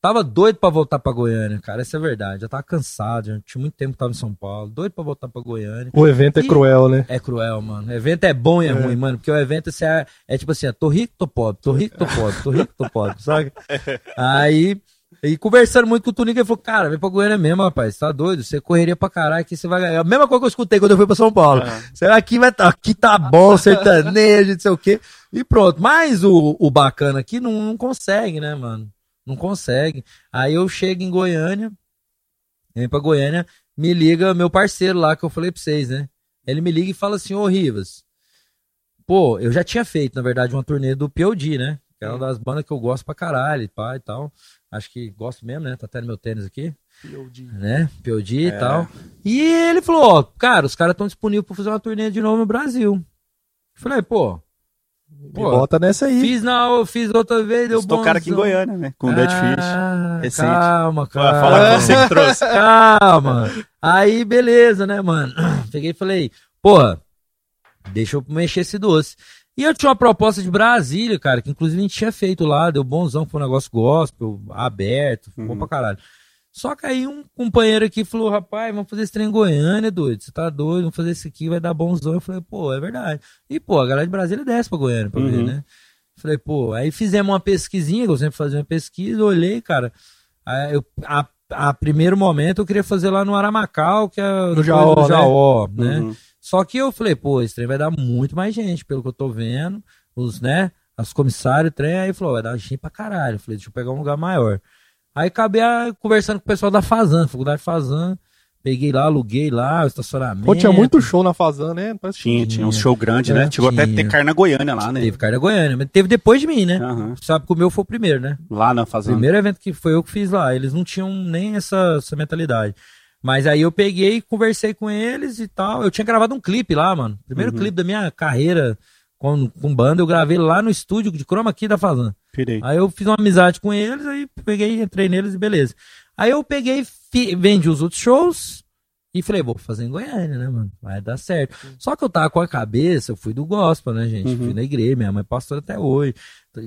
tava doido pra voltar pra Goiânia, cara. Essa é a verdade. Já tava cansado, já tinha muito tempo que tava em São Paulo. Doido pra voltar pra Goiânia. O evento é E- cruel, né? É cruel, mano. O evento é bom e é, É. ruim, mano. Porque o evento assim, é, é tipo assim, é, tô rico, tô pobre, tô rico, tô pobre, tô rico, tô pobre, sabe? Aí, e conversando muito com o Tunico, ele falou, cara, vem pra Goiânia mesmo, rapaz, tá doido? Você correria pra caralho aqui, você vai ganhar. A mesma coisa que eu escutei quando eu fui pra São Paulo. Será que vai tá, aqui tá bom, sertanejo, não sei o quê. E pronto. Mas o, o bacana aqui não, não consegue, né, mano? Não consegue. Aí eu chego em Goiânia, vem pra Goiânia, me liga meu parceiro lá que eu falei pra vocês, né? Ele me liga e fala assim, ô Rivas, pô, eu já tinha feito, na verdade, uma turnê do POD, né? Que é uma das bandas que eu gosto pra caralho pá e tal. Acho que gosto mesmo, né? Tá até no meu tênis aqui, né? POD e É. tal. E ele falou, ó, cara, os caras estão disponíveis pra fazer uma turnê de novo no Brasil. Eu falei, pô, Me pô, bota nessa aí. fiz na, fiz outra vez, deu bom. tocaram aqui em Goiânia, né? Com o Dead Fish. Ah, recente. Calma, Fala calma. fala que você que trouxe. Calma. Aí, beleza, né, mano? Peguei e falei, porra, deixa eu mexer esse doce. E eu tinha uma proposta de Brasília, cara, que inclusive a gente tinha feito lá, deu bonzão, foi um negócio gospel, aberto, bom Uhum. pra caralho. Só que aí um companheiro aqui falou, rapaz, vamos fazer esse trem em Goiânia, doido, você tá doido, vamos fazer isso aqui, vai dar bonzão. Eu falei, pô, é verdade. E, pô, a galera de Brasília desce pra Goiânia pra ver, Uhum. né? Falei, pô, aí fizemos uma pesquisinha, que eu sempre fazia uma pesquisa, olhei, cara, aí eu, a, a primeiro momento eu queria fazer lá no Aramacau, que é depois Jaó, do né? Jaó, né? Uhum. Só que eu falei, pô, esse trem vai dar muito mais gente, pelo que eu tô vendo, os, né, as comissários, o trem, aí falou, vai dar gente pra caralho. Eu falei, deixa eu pegar um lugar maior. Aí acabei ah, conversando com o pessoal da Fazan, faculdade Fazan, peguei lá, aluguei lá, o estacionamento. Pô, tinha muito show na Fazan, né? Parece que- Tinha, tinha um show grande, né? Chegou até a ter tinha. carne na Goiânia lá, né? Teve Carda Goiânia, mas teve depois de mim, né? Aham. Sabe que o meu foi o primeiro, né? Lá na O fazenda. primeiro evento que foi eu que fiz lá. Eles não tinham nem essa, essa mentalidade. Mas aí eu peguei, conversei com eles e tal. Eu tinha gravado um clipe lá, mano. Primeiro Uhum. clipe da minha carreira com, com banda, eu gravei lá no estúdio de Chroma Key da Fazan. Pirei. Aí eu fiz uma amizade com eles, aí peguei, entrei neles e beleza. Aí eu peguei, fi- vendi os outros shows e falei, vou fazer em Goiânia, né, mano? Vai dar certo. Só que eu tava com a cabeça, eu fui do gospel, né, gente? Uhum. Fui na igreja, minha mãe é pastora até hoje.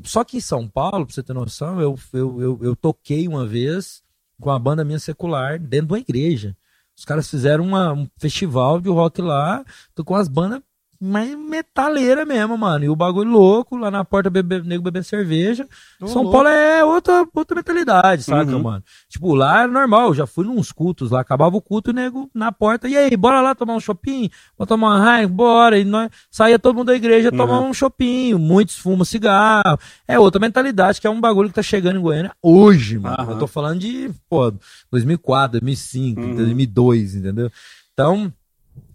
Só que em São Paulo, pra você ter noção, eu, eu, eu, eu toquei uma vez com a banda minha secular dentro de uma igreja. Os caras fizeram uma- um festival de rock lá, tô com as bandas mais metaleira mesmo, mano. E o bagulho louco, lá na porta, bebe, nego bebendo cerveja. Ô, São louco. Paulo é outra, outra mentalidade, saca, Uhum. mano? Tipo, lá é normal, eu já fui nos cultos lá, acabava o culto e o nego na porta, e aí, bora lá tomar um shopping? Vamos tomar uma raia? Bora. E nós saía todo mundo da igreja tomar Uhum. um shopping, muitos fumam cigarro. É outra mentalidade, que é um bagulho que tá chegando em Goiânia hoje, mano. Aham. Eu tô falando de, pô, 2004, 2005, Uhum. 2002, entendeu? Então,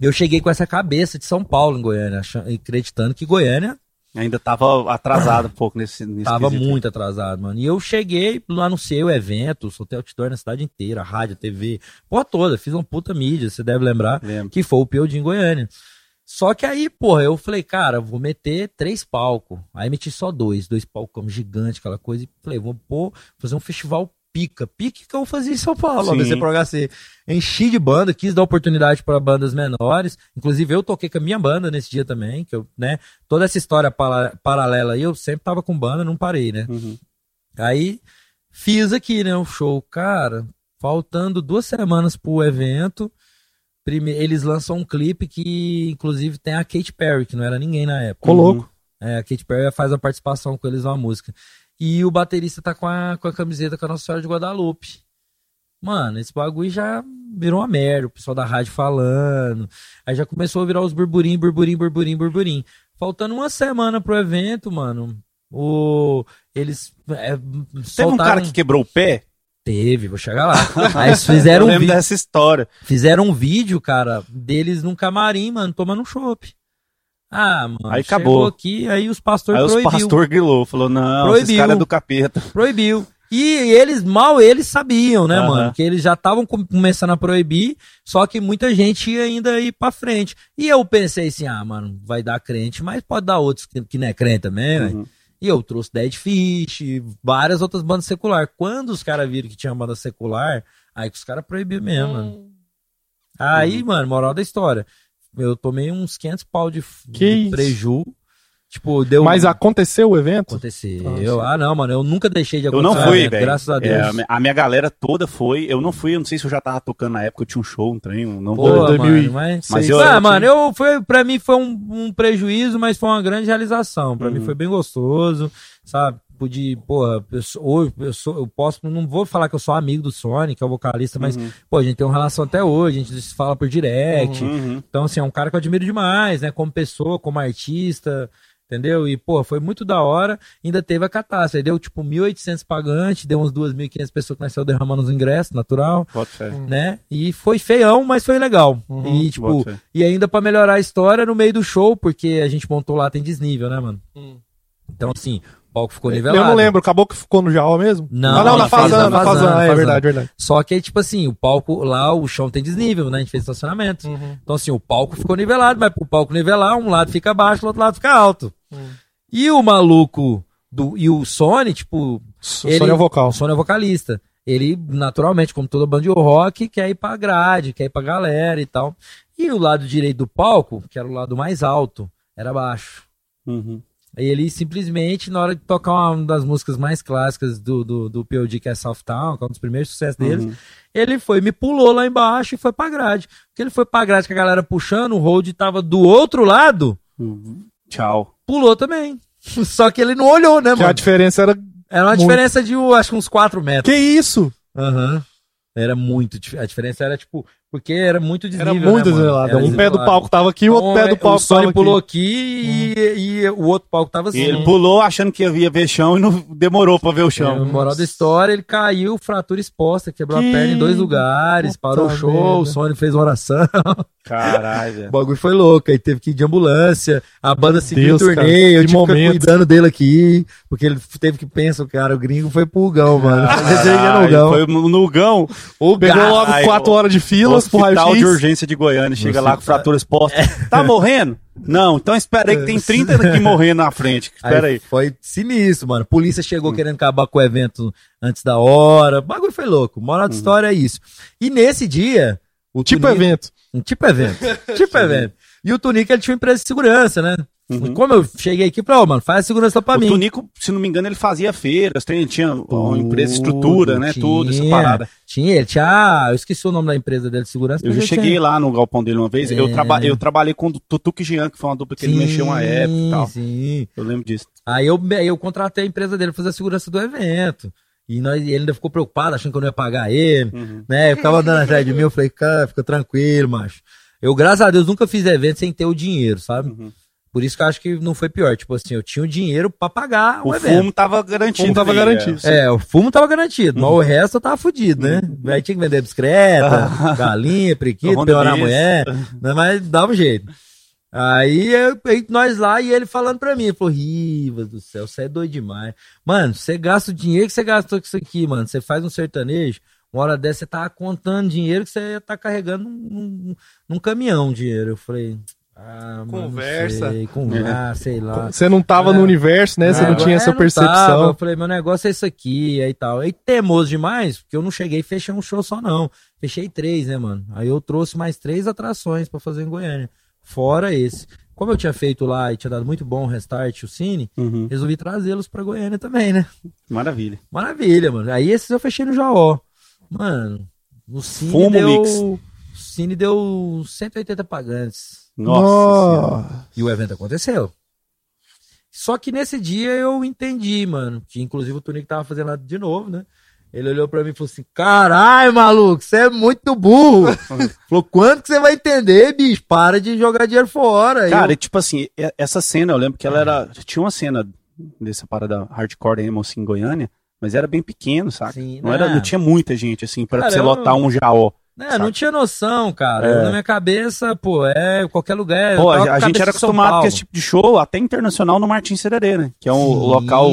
eu cheguei com essa cabeça de São Paulo em Goiânia, achando, acreditando que Goiânia Ainda tava atrasado um pouco nesse, nesse Tava quesito. muito atrasado, mano. E eu cheguei, anunciei o evento, soltei outdoor na cidade inteira, rádio, TV, porra toda, fiz uma puta mídia, você deve lembrar, Lembro. que foi o P.O.D. em Goiânia. Só que aí, porra, eu falei, cara, vou meter três palcos. Aí meti só dois, dois palcos gigantes, aquela coisa, e falei, vou pôr, fazer um festival pica. Pique que eu fazia em São Paulo, Sim. ABC Pro HC. Enchi de banda, quis dar oportunidade para bandas menores. Inclusive, eu toquei com a minha banda nesse dia também, que eu, né? Toda essa história para- paralela aí, eu sempre tava com banda, não parei, né? Uhum. Aí fiz aqui, né, o show. Cara, faltando duas semanas pro evento, eles lançam um clipe que, inclusive, tem a Katy Perry, que não era ninguém na época. Ficou louco. É, a Katy Perry faz a participação com eles na música. E o baterista tá com a, com a camiseta com a Nossa Senhora de Guadalupe. Mano, esse bagulho já virou uma merda, o pessoal da rádio falando. Aí já começou a virar os burburinho, burburinho, burburinho, burburinho. Faltando uma semana pro evento, mano, o... eles é, Teve um cara que quebrou o pé? Teve, vou chegar lá. Aí eles fizeram eu um, vi- dessa história. fizeram um vídeo, cara, deles num camarim, mano, tomando um chopp. Ah, mano, Aí chegou acabou. aqui, aí os pastores Aí os pastor grilou, falou, não, Proibiu. esses caras é do capeta. Proibiu. E eles, mal eles sabiam, né, Aham. mano? Que eles já estavam com- começando a proibir, só que muita gente ia ainda ir pra frente. E eu pensei assim, ah, mano, vai dar crente, mas pode dar outros que, que não é crente também? Uhum. E eu trouxe Dead Fish, várias outras bandas secular. Quando os caras viram que tinha banda secular, aí que os caras proibiram mesmo, mano. Aí, Uhum. mano, moral da história. Eu tomei uns 500 pau de, Que de preju. Tipo, deu. Mas aconteceu o evento? Aconteceu. Ah, não, mano, eu nunca deixei de Eu não acontecer. fui, velho. Graças a Deus. É, a mi- a minha galera toda foi. Eu não fui, eu não sei se eu já tava tocando na época, eu tinha um show, um trem, um- não Pô, Dois mil mano, mas... Mas eu, eu- ah, eu mano, eu, foi, pra mim foi um, um prejuízo, mas foi uma grande realização. Pra Uhum. mim foi bem gostoso, sabe? Pude, porra, eu, sou, eu, sou, eu posso, não vou falar que eu sou amigo do Sonic, que é o vocalista, mas, Uhum. pô, a gente tem uma relação até hoje, a gente se fala por direct. Uhum. Então, assim, é um cara que eu admiro demais, né? Como pessoa, como artista, entendeu? E, pô, foi muito da hora. Ainda teve a catástrofe. Deu, tipo, 1.800 pagantes, deu uns 2.500 pessoas que nasceu derramando os ingressos, natural, fé. né? E foi feião, mas foi legal. Uhum, e, tipo, e ainda pra melhorar a história no meio do show, porque a gente montou lá, tem desnível, né, mano? Hum. Então, assim, o palco ficou Eu nivelado. não lembro, acabou que ficou no Jaú mesmo? Não, ah, não, na na Fazana, Fazana, na Fazana, Fazana, é Fazana. verdade, verdade. Só que, tipo assim, o palco lá, o chão tem desnível, né? A gente fez estacionamento. Uhum. Então, assim, o palco ficou nivelado, mas pro palco nivelar, um lado fica baixo, o outro lado fica alto. Hum. E o maluco do, e o Sony, tipo, Só Ele- é vocal. o Sony é vocalista. Ele, naturalmente, como toda banda de rock, quer ir pra grade, quer ir pra galera e tal. E o lado direito do palco, que era o lado mais alto, era baixo. Uhum. Aí ele simplesmente, na hora de tocar uma das músicas mais clássicas do, do, do POD, que é South Town, que é um dos primeiros sucessos deles, Uhum. ele foi, me pulou lá embaixo e foi pra grade. Porque ele foi pra grade com a galera puxando, o hold tava do outro lado, Uhum. Tchau. pulou também. Só que ele não olhou, né, Que a mano? diferença era. Era uma muito. diferença de, acho que uns 4 metros. Que isso? Aham. Era muito. A diferença era, tipo, porque era muito Era desnível. muito né. Era Um pé do desnivelado. palco tava aqui, o outro Então, pé do é, palco O Sony tava aqui. pulou aqui e, e o outro palco tava E assim. ele pulou achando que ia ver chão e não demorou pra ver o É, chão. moral da história, ele caiu, fratura exposta, quebrou Que- a perna em dois lugares, Puta parou o show, merda. o Sony fez uma oração. Caralho, O bagulho foi louco, aí teve que ir de ambulância, a banda seguiu o turnê, eu tive que ficar momento. cuidando dele aqui, porque ele teve que pensar, cara, o gringo foi pulgão, mano. É Caralho, no gão. Foi no Gão. O Pegou logo quatro horas de fila pro Hospital de raio-x. urgência de Goiânia. Chega No lá com fratura exposta. Tá morrendo? Não, então espera aí que tem 30 aqui morrendo na frente. Espera aí. Foi sinistro, mano. Polícia chegou querendo acabar com o evento antes da hora. O bagulho foi louco. Moral da história é isso. E nesse dia. O Tipo evento. Um tipo evento. tipo evento. E o Tunico, ele tinha uma empresa de segurança, né? Uhum. Como eu cheguei aqui, falei, ó, mano, faz a segurança pra O mim. Tunico, se não me engano, ele fazia feiras, tem- tinha uma empresa de estrutura, né? Tudo, essa Tinha, parada. Tinha, ele tinha. ah, Eu esqueci o nome da empresa dele de segurança. Eu já cheguei tinha. lá no galpão dele uma vez. Eu, É. traba eu trabalhei com o Tutuque Jean, que foi uma dupla que ele mexeu uma época e tal. Sim. Eu lembro disso. Aí eu, eu contratei a empresa dele pra fazer a segurança do evento. E nós, ele ainda ficou preocupado, achando que eu não ia pagar ele. Uhum. Né? Eu ficava andando atrás de mim, eu falei, cara, fica tranquilo, macho. Eu, graças a Deus, nunca fiz evento sem ter o dinheiro, sabe? Uhum. Por isso que eu acho que não foi pior. Tipo assim, eu tinha o dinheiro pra pagar o, O evento. fumo tava garantido. O fumo tava garantido. É, o fumo tava garantido, mas o resto eu tava fudido, né? Aí tinha que vender bicicleta, galinha, periquito, piorar a mulher, né? mas dava um jeito. Aí, eu- aí nós lá e ele falando pra mim, ele falou, Rivas do céu, você é doido demais. Mano, você gasta o dinheiro que você gastou com isso aqui, mano. Você faz um sertanejo, uma hora dessa você tá contando dinheiro que você tá carregando num, num- caminhão dinheiro. Eu falei, Ah, mano, Conversa. Sei, conversa, sei lá. Você não tava É. no universo, né? Você É, não tinha é, essa não percepção. tava. Eu falei, meu negócio é isso aqui, aí tal. Aí teimoso demais, porque eu não cheguei e fechei um show só, não. Fechei três, né, mano? Aí eu trouxe mais três atrações pra fazer em Goiânia. Fora esse. Como eu tinha feito lá e tinha dado muito bom o restart, o Cine, Uhum. resolvi trazê-los pra Goiânia também, né? Maravilha. Maravilha, mano. Aí esses eu fechei no Jaó. Mano, o Cine Fumo deu. mix. O Cine deu 180 pagantes. Nossa senhora. Nossa. E o evento aconteceu. Só que nesse dia eu entendi, mano. Que inclusive o Tunico tava fazendo lá de novo, né? Ele olhou pra mim e falou assim: Caralho, maluco, você é muito burro. falou: Quanto que você vai entender, bicho? Para de jogar dinheiro fora. Aí Cara, eu- e tipo assim, essa cena, eu lembro que ela era. Tinha uma cena dessa parada hardcore emo assim, em Goiânia, mas era bem pequeno, saca? Sim, não, era, né? não tinha muita gente, assim, pra Cara, você lotar um jaó. né, não tinha noção, cara. É. Na minha cabeça, pô, é qualquer lugar. eu Pô, a, gente era acostumado com esse tipo de show, até internacional, no Martins Sererê, né? Que é um Sim. local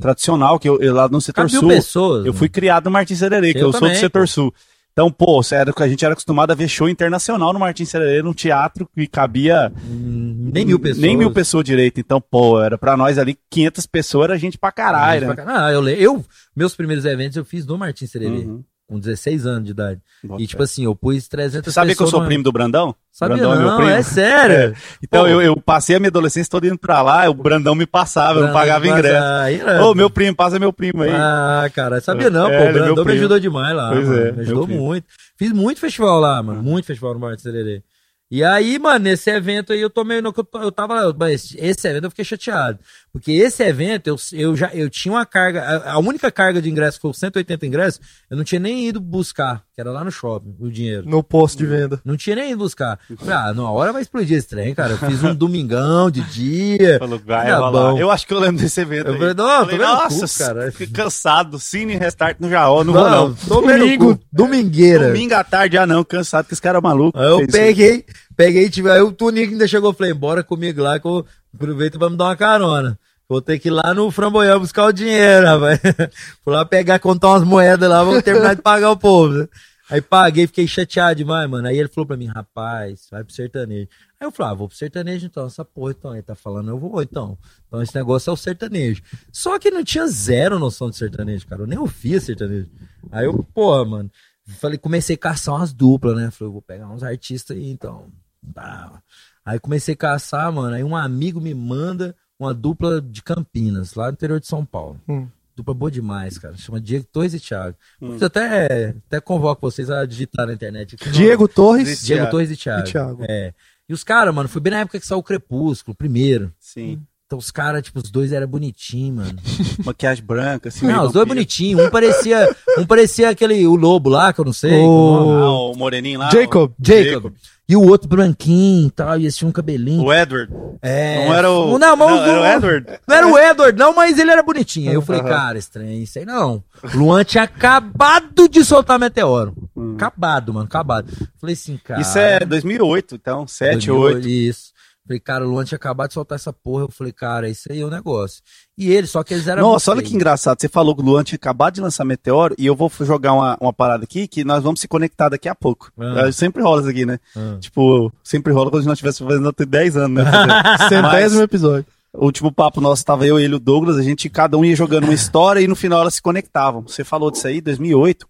tradicional, que eu, eu lá no setor Cabe sul. pessoas. Eu fui criado no Martins Sererê, que Eu eu, sou também, do setor pô. sul. Então, pô, sério, a gente era acostumado a ver show internacional no Martins Sererê, num teatro que cabia Hum, Nem mil pessoas. nem mil pessoas direito. Então, pô, era pra nós ali 500 pessoas, era gente pra caralho, né? Ah, eu, eu, meus primeiros eventos eu fiz no Martins Sererê, Uhum. Com 16 anos de idade. Bota E tipo assim, eu pus 300 Sabia que eu sou numa- primo do Brandão? Sabia Brandão é meu não, primo. é sério. Então, Pô. eu, eu passei a minha adolescência toda indo pra lá, o Brandão me passava, eu não pagava ingresso. Ô, meu primo, passa meu primo aí. Ah, cara, sabia não, É, pô. O é Brandão me ajudou demais lá. Pois mano, é, me ajudou muito. Fiz muito festival lá, mano. Muito festival no Martins Sererê. E aí, mano, nesse evento aí eu tomei. no- Eu tava. Mas esse evento eu fiquei chateado. Porque esse evento eu, eu já eu tinha uma carga. A, a única carga de ingresso que foi 180 ingressos, eu não tinha nem ido buscar, que era lá no shopping, o dinheiro. No posto de venda. Não tinha nem ido buscar. Falei, ah, numa hora vai explodir esse trem, cara. Eu fiz um domingão de dia. Falou, vai Tá rolar. bom. Eu acho que eu lembro desse evento. Eu aí. falei, não, Falei, tô vendo nossa, cu, cara. fiquei cansado. Cine Restart no Jaó, não vou Não, não. domingo, domingueira. Domingo à tarde, ah não, cansado que esse cara é maluco. Aí eu Fez isso. Peguei, tive, aí o Tunico ainda chegou, falei, bora comigo lá que eu aproveito pra me dar uma carona. Vou ter que ir lá no Framboyão buscar o dinheiro, rapaz. Fui lá pegar, contar umas moedas lá, vou terminar de pagar o povo. Aí paguei, fiquei chateado demais, mano. Aí ele falou pra mim, rapaz, vai pro sertanejo. Aí eu falei, ah, vou pro sertanejo então, essa porra então. Ele tá falando, eu vou então. Então esse negócio é o sertanejo. Só que não tinha zero noção de sertanejo, cara. Eu nem ouvia sertanejo. Aí eu, porra, mano. Falei, comecei a caçar umas duplas, né? Falei, vou pegar uns artistas aí, então. Tá. Aí comecei a caçar, mano. Aí um amigo me manda uma dupla de Campinas, lá no interior de São Paulo. Hum. Dupla boa demais, cara. Chama Diego Torres e Thiago. Eu até, até convoco vocês a digitar na internet. aqui. Diego Torres. Diego Thiago. Torres e Thiago. E Thiago. É. E os caras, mano, foi bem na época que saiu o Crepúsculo, primeiro. Sim. Então os caras, tipo, os dois eram bonitinhos, mano. Maquiagem branca, assim. Não, os dois bonitinhos. Um parecia, um parecia aquele, o lobo lá, que eu não sei. O- o nome. Ah, o moreninho lá. Jacob. o- Jacob. E o outro branquinho e tal, e esse tinha um cabelinho. O Edward. É. Não era o. Não, mas não, o- era o Edward. Não era o Edward, não, mas ele era bonitinho. Aí eu falei, Aham. cara, estranho, isso aí não. O Luan tinha acabado de soltar Meteoro. Acabado, mano, acabado. Falei assim, cara. Hum. Isso é 2008, então, 7, 8. Isso. Falei, cara, o Luan tinha acabado de soltar essa porra. Eu falei, cara, isso aí é o negócio. E ele, só que eles eram. Nossa, olha que engraçado. Você falou que o Luan tinha acabado de lançar Meteoro e eu vou jogar uma, uma parada aqui que nós vamos se conectar daqui a pouco. Ah. É, Sempre rola isso aqui, né? Ah. Tipo, sempre rola quando nós estivéssemos fazendo até 10 anos, né? Centésimo episódio. O último papo nosso tava eu, ele e o Douglas, a gente, cada um ia jogando uma história e no final elas se conectavam. Você falou disso aí, 2008.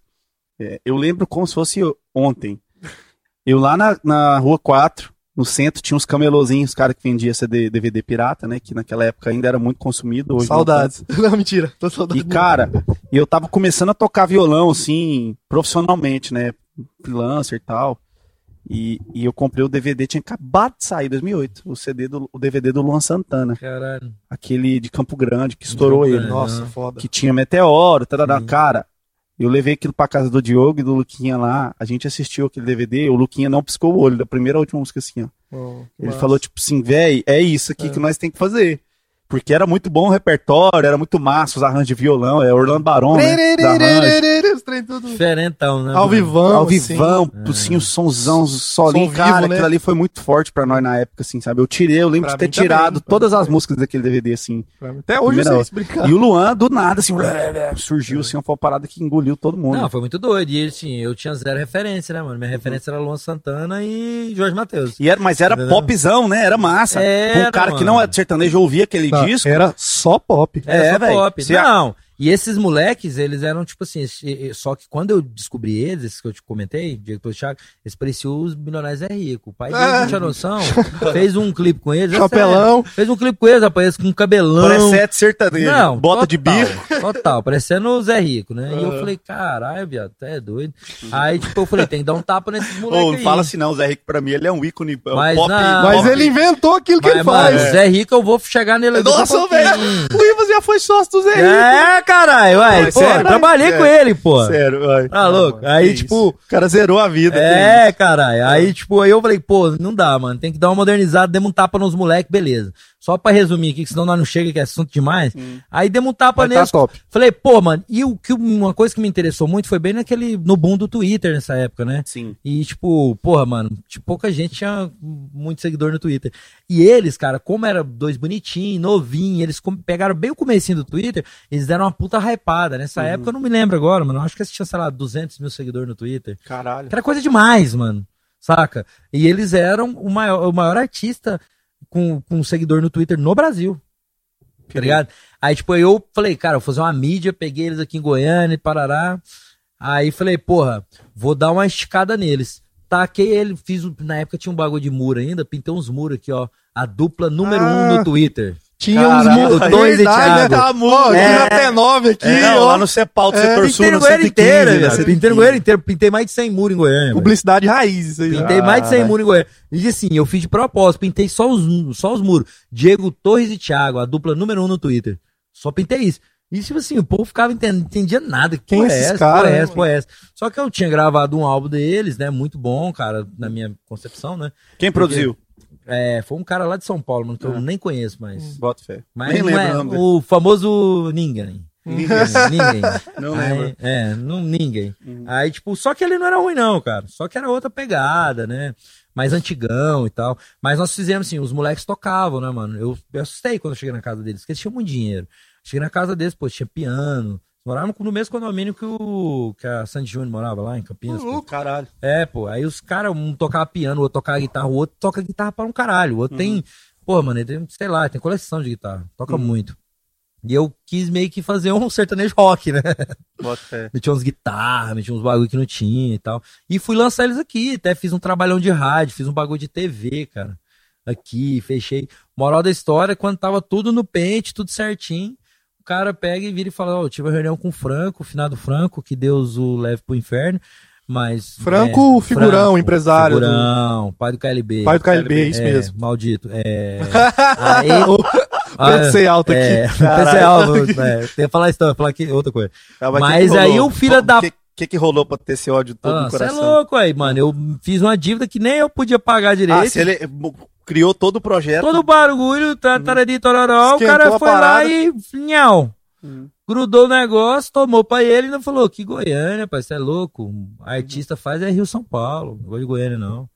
É, eu lembro como se fosse ontem. Eu lá na, na Rua 4, no centro, tinha uns camelôzinhos, os caras que vendiam CD, DVD pirata, né? Que naquela época ainda era muito consumido. Hoje não Saudades. Não, mentira. Tô saudade. e, cara, eu tava começando a tocar violão, assim, profissionalmente, né? Freelancer e tal. E, e eu comprei o DVD, tinha acabado de sair, 2008, o CD do o DVD do Luan Santana, Caralho. aquele de Campo Grande, que estourou Campo ele. Grande. Nossa, Ah. foda. Que tinha Meteoro, tarará. Cara. Eu levei aquilo pra casa do Diogo e do Luquinha lá, a gente assistiu aquele DVD, o Luquinha não piscou o olho, da primeira à última música assim, ó. Oh, Ele massa. falou, tipo assim, véi, é isso aqui que nós tem que fazer. Porque era muito bom o repertório, era muito massa, os arranjos de violão, é Orlando Barão, né? os arranjos. Os trem tudo. Diferentão, né? Ao mano? vivão. Ao assim. vivão, assim, o somzão, o solinho, Som cara, vivo, né? aquilo ali foi muito forte pra nós na época, assim, sabe? Eu tirei, eu lembro Pra de ter também, tirado pra todas as também. músicas daquele DVD, assim. Até hoje eu Primeira sei hora. explicar. E o Luan, do nada, assim, surgiu, assim, uma parada que engoliu todo mundo. Não, foi muito doido. E assim, eu tinha zero referência, né, mano? Minha referência era Luan Santana e Jorge Matheus. E era, mas era Entendeu? popzão, né? Era massa. Era, um cara que mano. não é de sertanejo ouvia aquele Tá, disco. Era só pop. Era É, só velho. pop. Se Não. E esses moleques, eles eram tipo assim, só que quando eu descobri eles, esses que eu te comentei, Diego Torres Thiago, eles pareciam os Milionários é Rico. O pai deles É. não tinha noção, fez um clipe com eles. é Chapelão. sério. Fez um clipe com eles, rapaz, com cabelão. Parecete sertanejo. Não, bota de total, bico. Total, parecendo o Zé Rico, né? E eu falei, caralho, viado, até é doido. Aí, tipo, eu falei, tem que dar um tapa nesses moleques Ô, não fala assim não, o Zé Rico pra mim, ele é um ícone é um Mas pop. não. Mas pop. ele inventou aquilo que Mas, ele mano, faz. o Zé Rico, eu vou chegar nele Nossa, velho, o Rivas já foi sócio do Zé Rico. É, caralho, ué, Pô, sério? trabalhei É. com ele, pô. Sério, vai. Tá louco? Aí, tipo, O cara zerou a vida. É, caralho. Aí, tipo, aí eu falei, pô, não dá, mano. Tem que dar uma modernizada, demos um tapa nos moleques, beleza. Só pra resumir aqui, que senão nós não chega, que é assunto demais. Aí demos um tapa Mas tá neles. top. Falei, pô, mano, e o que uma coisa que me interessou muito foi bem naquele, no boom do Twitter nessa época, né? Sim. E, tipo, porra, mano, tipo, pouca gente tinha muito seguidor no Twitter. E eles, cara, como eram dois bonitinhos, novinhos, eles pegaram bem o comecinho do Twitter, eles deram uma puta hypada. Nessa época eu não me lembro agora, mano. Eu acho que eles tinham, sei lá, 200 mil seguidores no Twitter. Caralho. Que era coisa demais, mano. Saca? E eles eram o maior, o maior artista com, com seguidor no Twitter no Brasil. Tá ligado? Aí, tipo, eu falei, cara, vou fazer uma mídia, peguei eles aqui em Goiânia e parará. Aí falei, porra, vou dar uma esticada neles. Taquei ele, fiz. um- Na época tinha um bagulho de muro ainda, pintei uns muros aqui, ó. A dupla número um Ah. no Twitter. Tinha uns muros. dois e Verdade, Thiago. Tá, aqui É. na P9 aqui, É, não, ó. lá no Cepal do É, setor sul, Pintei no Goiânia 115, inteira, né? velho. 115. Pintei no Goiânia inteiro. Pintei mais de 100 muros em Goiânia. velho. Publicidade raiz, isso aí. Pintei mais de 100 muros em Goiânia. E assim, eu fiz de propósito, pintei só os, só os muros. Diego Torres e Thiago, a dupla número um no Twitter. Só pintei isso. E tipo assim, o povo ficava entendendo, entendia nada. Que Quem é essa? caras, Porra é né, essa? Porra é essa? Só que eu tinha gravado um álbum deles, né? Muito bom, cara, na minha concepção, né? Quem produziu? É, foi um cara lá de São Paulo, mano, que eu nem conheço mais. Bota fé. Mas Nem não lembro é o famoso ninguém. Ninguém. ninguém. Não Aí, lembro. É, não, ninguém. Aí, tipo, só que ele não era ruim, não, cara. Só que era outra pegada, né? Mais antigão e tal. Mas nós fizemos assim, os moleques tocavam, né, mano? Eu, eu assustei quando eu cheguei na casa deles, porque eles tinham muito dinheiro. Cheguei na casa deles, pô, tinha piano. Moravam no mesmo condomínio que, o, que a Sandy Júnior morava lá em Campinas. pô. Caralho. É, pô. Aí os caras, um tocava piano, o outro tocava guitarra, o outro toca guitarra para um caralho. O outro tem, pô, mano, ele tem, sei lá, tem coleção de guitarra. Toca muito. E eu quis meio que fazer um sertanejo rock, né? Bota. Meti umas guitarras, meti uns bagulho que não tinha e tal. E fui lançar eles aqui. Até fiz um trabalhão de rádio, fiz um bagulho de TV, cara. Aqui, fechei. Moral da história, quando tava tudo no pente, tudo certinho, o cara pega e vira e fala: Ó, eu tive uma reunião com o Franco, o finado Franco, que Deus o leve pro inferno. Mas. Franco, figurão, empresário do- Figurão, pai do KLB. Pai do KLB, isso É, mesmo. Maldito. É. Aí. Pensei alto aqui. É, pensei alto. É, tem que falar isso, falar aqui outra coisa. Ah, Mas que que aí o filho da- O que, que que rolou pra ter esse ódio todo Ah, no Você é coração? louco aí, mano. Eu fiz uma dívida que nem eu podia pagar direito. Ah, se ele criou todo o projeto. Todo o barulho, tá, tarari, tororó, o cara a foi lá e. Nhau. Hum. Grudou o negócio, tomou pra ele e ainda falou: que Goiânia, pai, você é louco. Artista faz é Rio São Paulo, não vou de Goiânia, não.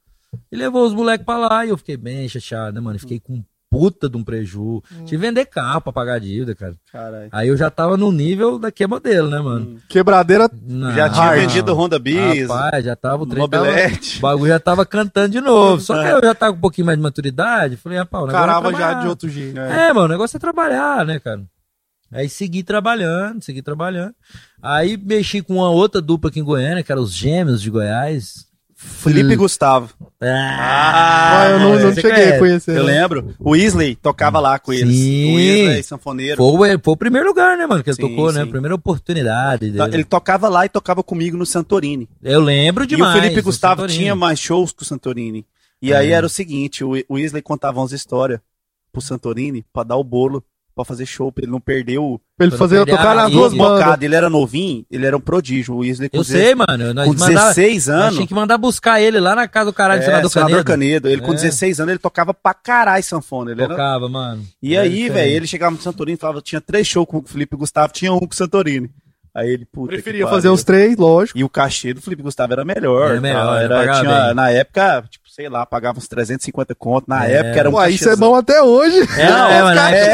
E levou os moleques pra lá e eu fiquei bem chateado, né, mano? Fiquei com puta de um preju. Tive que vender carro pra pagar a dívida, cara. Caralho. Aí eu já tava no nível da que modelo, né, mano? Quebradeira. Não, Já tinha Hard. vendido Honda Bis, Rapaz, já tava o trem tava, Mobilete. O bagulho já tava cantando de novo. Só que eu já tava com um pouquinho mais de maturidade. Falei, rapaz, o negócio é Carava já trabalhar. de outro jeito. É, mano, o negócio é trabalhar, né, cara? Aí segui trabalhando, segui trabalhando. Aí mexi com uma outra dupla aqui em Goiânia, que era os Gêmeos de Goiás. Felipe e Gustavo. Ah, Ah, eu não, não cheguei conhece. a conhecer. Eu lembro. O Weasley tocava lá com eles. Sim. O Weasley, sanfoneiro. Foi, o- foi o primeiro lugar, né, mano, que ele Sim, tocou, né? sim. Primeira oportunidade dele. Ele tocava lá e tocava comigo no Santorini. Eu lembro demais. e o Felipe Gustavo Santorini. tinha mais shows que o Santorini. E aí era o seguinte, o o Weasley contava umas histórias pro Santorini pra dar o bolo pra fazer show, pra ele não perder o. Pra ele Pra fazer, perder tocar a nas duas bandas. Ele era novinho, ele era um prodígio. O com, Eu sei, mano. Nós com mandava- 16 nós anos. tinha que mandar buscar ele lá na casa do caralho do é, senador senador Canedo. Canedo. Ele com É. 16 anos, ele tocava pra caralho sanfona. Ele era... Tocava, mano. E É aí, velho, ele chegava no Santorini e falava, tinha três shows com o Felipe Gustavo, tinha um com o Santorini. Aí ele, puta Preferia fazer os três, lógico. E o cachê do Felipe Gustavo era melhor. Era melhor, tá? era, tinha, na época, tipo, sei lá, pagava uns 350 conto. Na É. época era um Ué, isso é bom até hoje. É, não, é, mano, é, bem.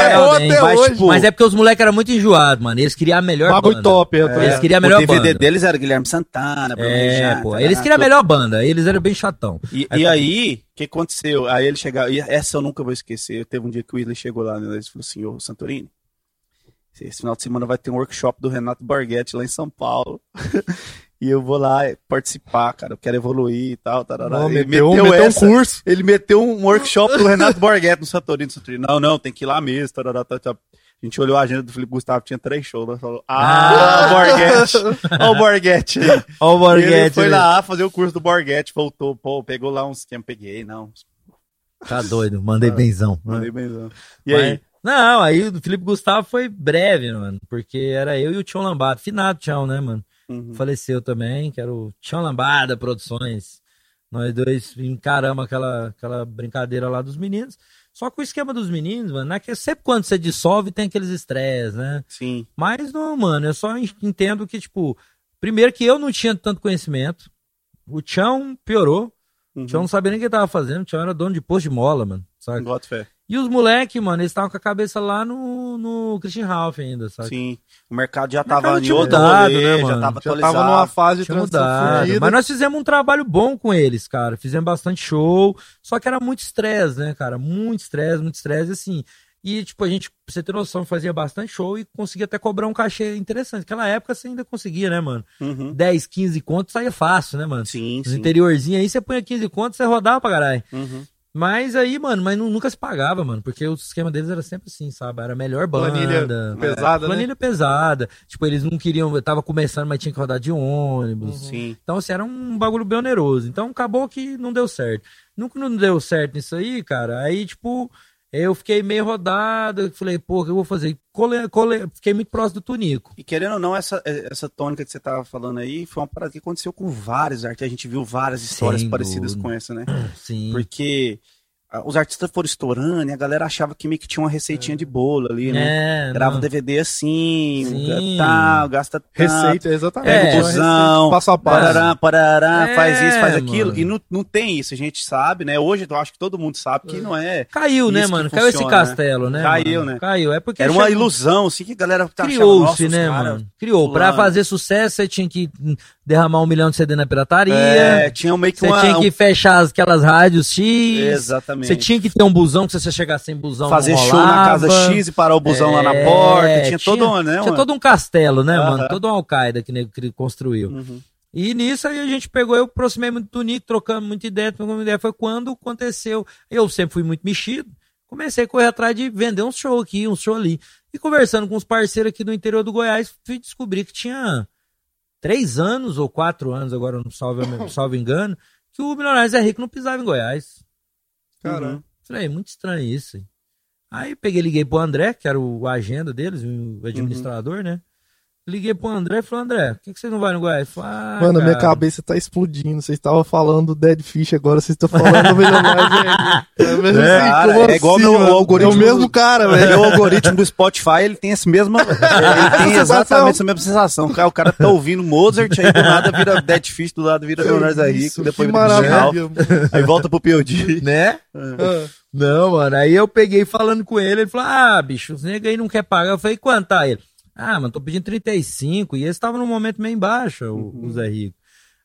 até Mas, hoje. tipo, Mas é porque os moleques eram muito enjoados, mano. Eles queriam a melhor Bagulho banda. top, eu tô Eles queriam a o melhor DVD banda. deles era Guilherme Santana, Bruno É, Rejato, pô. tá Eles queriam a melhor banda. Eles eram bem chatão. E, e aí, o que aconteceu? Aí ele chegava, e essa eu nunca vou esquecer. Teve um dia que o Weasley chegou lá, né? Ele falou assim: Ô Santorini, esse final de semana vai ter um workshop do Renato Borghetti lá em São Paulo. e eu vou lá participar, cara. Eu quero evoluir e tal. Tarará. Não, Ele meteu, meteu um essa. curso. Ele meteu um workshop do Renato Borghetti no Santorini. Santorini. Não, não, tem que ir lá mesmo. Tarará, tá, tá. A gente olhou a agenda do Felipe Gustavo, tinha três shows. Nós falou, ah, o Borghetti. Olha o Borghetti. Ó o ele foi né? lá fazer o curso do Borghetti, voltou, pô, pegou lá uns que eu peguei, não. Tá doido, mandei benzão. Mandei bem, não. E Mas- aí? Não, aí o Felipe Gustavo foi breve, mano. Porque era eu e o Tião Lambada. Finado Tião, né, mano? Uhum. Faleceu também, que era o Tião Lambada Produções. Nós dois encaramos aquela, aquela brincadeira lá dos meninos. Só que o esquema dos meninos, mano, é que sempre quando você dissolve tem aqueles estresses, né? Sim. Mas não, mano, eu só en- entendo que, tipo, primeiro que eu não tinha tanto conhecimento. O Tião piorou. Uhum. O Tião não sabia nem o que ele tava fazendo. O Tião era dono de posto de mola, mano. Sabe? Bota fé. E os moleque, mano, eles estavam com a cabeça lá no, no Christian Ralph ainda, sabe? Sim. O mercado já mercado tava em outro mudado, rolê, né, já mano? tava Já atualizado. tava numa fase de Tinha transição mudado. Mas nós fizemos um trabalho bom com eles, cara. Fizemos bastante show. Só que era muito estresse, né, cara? Muito estresse, muito estresse, assim. E, tipo, a gente, pra você ter noção, fazia bastante show e conseguia até cobrar um cachê interessante. Naquela época você ainda conseguia, né, mano? Uhum. 10, 15 contos saía fácil, né, mano? Sim, Nos sim. interiorzinhos aí você punha 15 contos, você rodava pra caralho. Uhum. Mas aí, mano, mas nu- nunca se pagava, mano, porque o esquema deles era sempre assim, sabe? Era a melhor banda. Planilha pesada, né? Planilha pesada. Tipo, eles não queriam, tava começando, mas tinha que rodar de ônibus. Sim. Então, assim, era um bagulho bem oneroso. Então, acabou que não deu certo. Nunca não deu certo nisso aí, cara. Aí, tipo, eu fiquei meio rodado. Falei, pô, o que eu vou fazer? Cole, cole, fiquei muito próximo do Tunico. E querendo ou não, essa, essa tônica que você tava falando aí foi uma parada que aconteceu com vários artistas. A gente viu várias histórias Sem parecidas dúvida. com essa, né? Sim. Porque os artistas foram estourando e a galera achava que meio que tinha uma receitinha de bolo ali, né? É, Grava um. DVD assim, Sim. tal, gasta tanto. Receita, exatamente. É, Pega o Uma busão, Passo a passo. Parará, parará, É, faz isso, faz aquilo. mano. E não, não tem isso, a gente sabe, né? Hoje eu acho que todo mundo sabe que não é. Caiu, né, mano? Caiu esse funciona, né? castelo, né? Caiu, mano? né? Caiu. É porque Era uma chegou- ilusão, assim, que a galera tá Criou-se, "Nossa, os né, cara mano? Criou. Pra fulano". fazer sucesso, você tinha que derramar um milhão de CD na pirataria. É, tinha meio que Você uma. tinha que fechar aquelas rádios X. Exatamente. Você tinha que ter um busão, que se você chegar sem busão fazer show na casa. X e parar o busão lá na É, porta. Tinha, todo um, né? Tinha todo um castelo, né, mano? Todo um Al-Qaeda que ele construiu. Uhum. E nisso aí a gente pegou, eu aproximei muito do Nick, trocando muita ideia, trocando muita ideia. Foi quando aconteceu. Eu sempre fui muito mexido. Comecei a correr atrás de vender um show aqui, um show ali. E conversando com os parceiros aqui do interior do Goiás, fui descobrir que tinha três anos ou quatro anos, agora não salvo, salvo engano, que o Milionários é Rico não pisava em Goiás. Caramba. Falei, muito estranho isso. Aí peguei, liguei pro André, que era o agenda deles, o administrador, né? Liguei pro André e falei, André, por que, que vocês não vão no Goiás? Falei, ah, Mano, minha cara, cabeça tá explodindo. Vocês estavam falando do Dead Fish, agora vocês estão falando do Milionário. É, mesmo É, assim, cara, é igual meu- o algoritmo É o mesmo cara, É, velho. o algoritmo do Spotify, ele tem essa mesma. Ele tem exatamente essa mesma sensação. O cara, o cara tá ouvindo Mozart, aí do nada vira Dead Fish, do lado vira Leonardo da Rico, depois vira maravilha. aí volta pro POD. Né? Ah, Não, mano. Aí eu peguei falando com ele, ele falou: Ah, bicho, os negros aí não quer pagar. Eu falei, quanto tá ele? Ah, mano, tô pedindo 35. E esse tava num momento meio embaixo, o, o Zé Rico.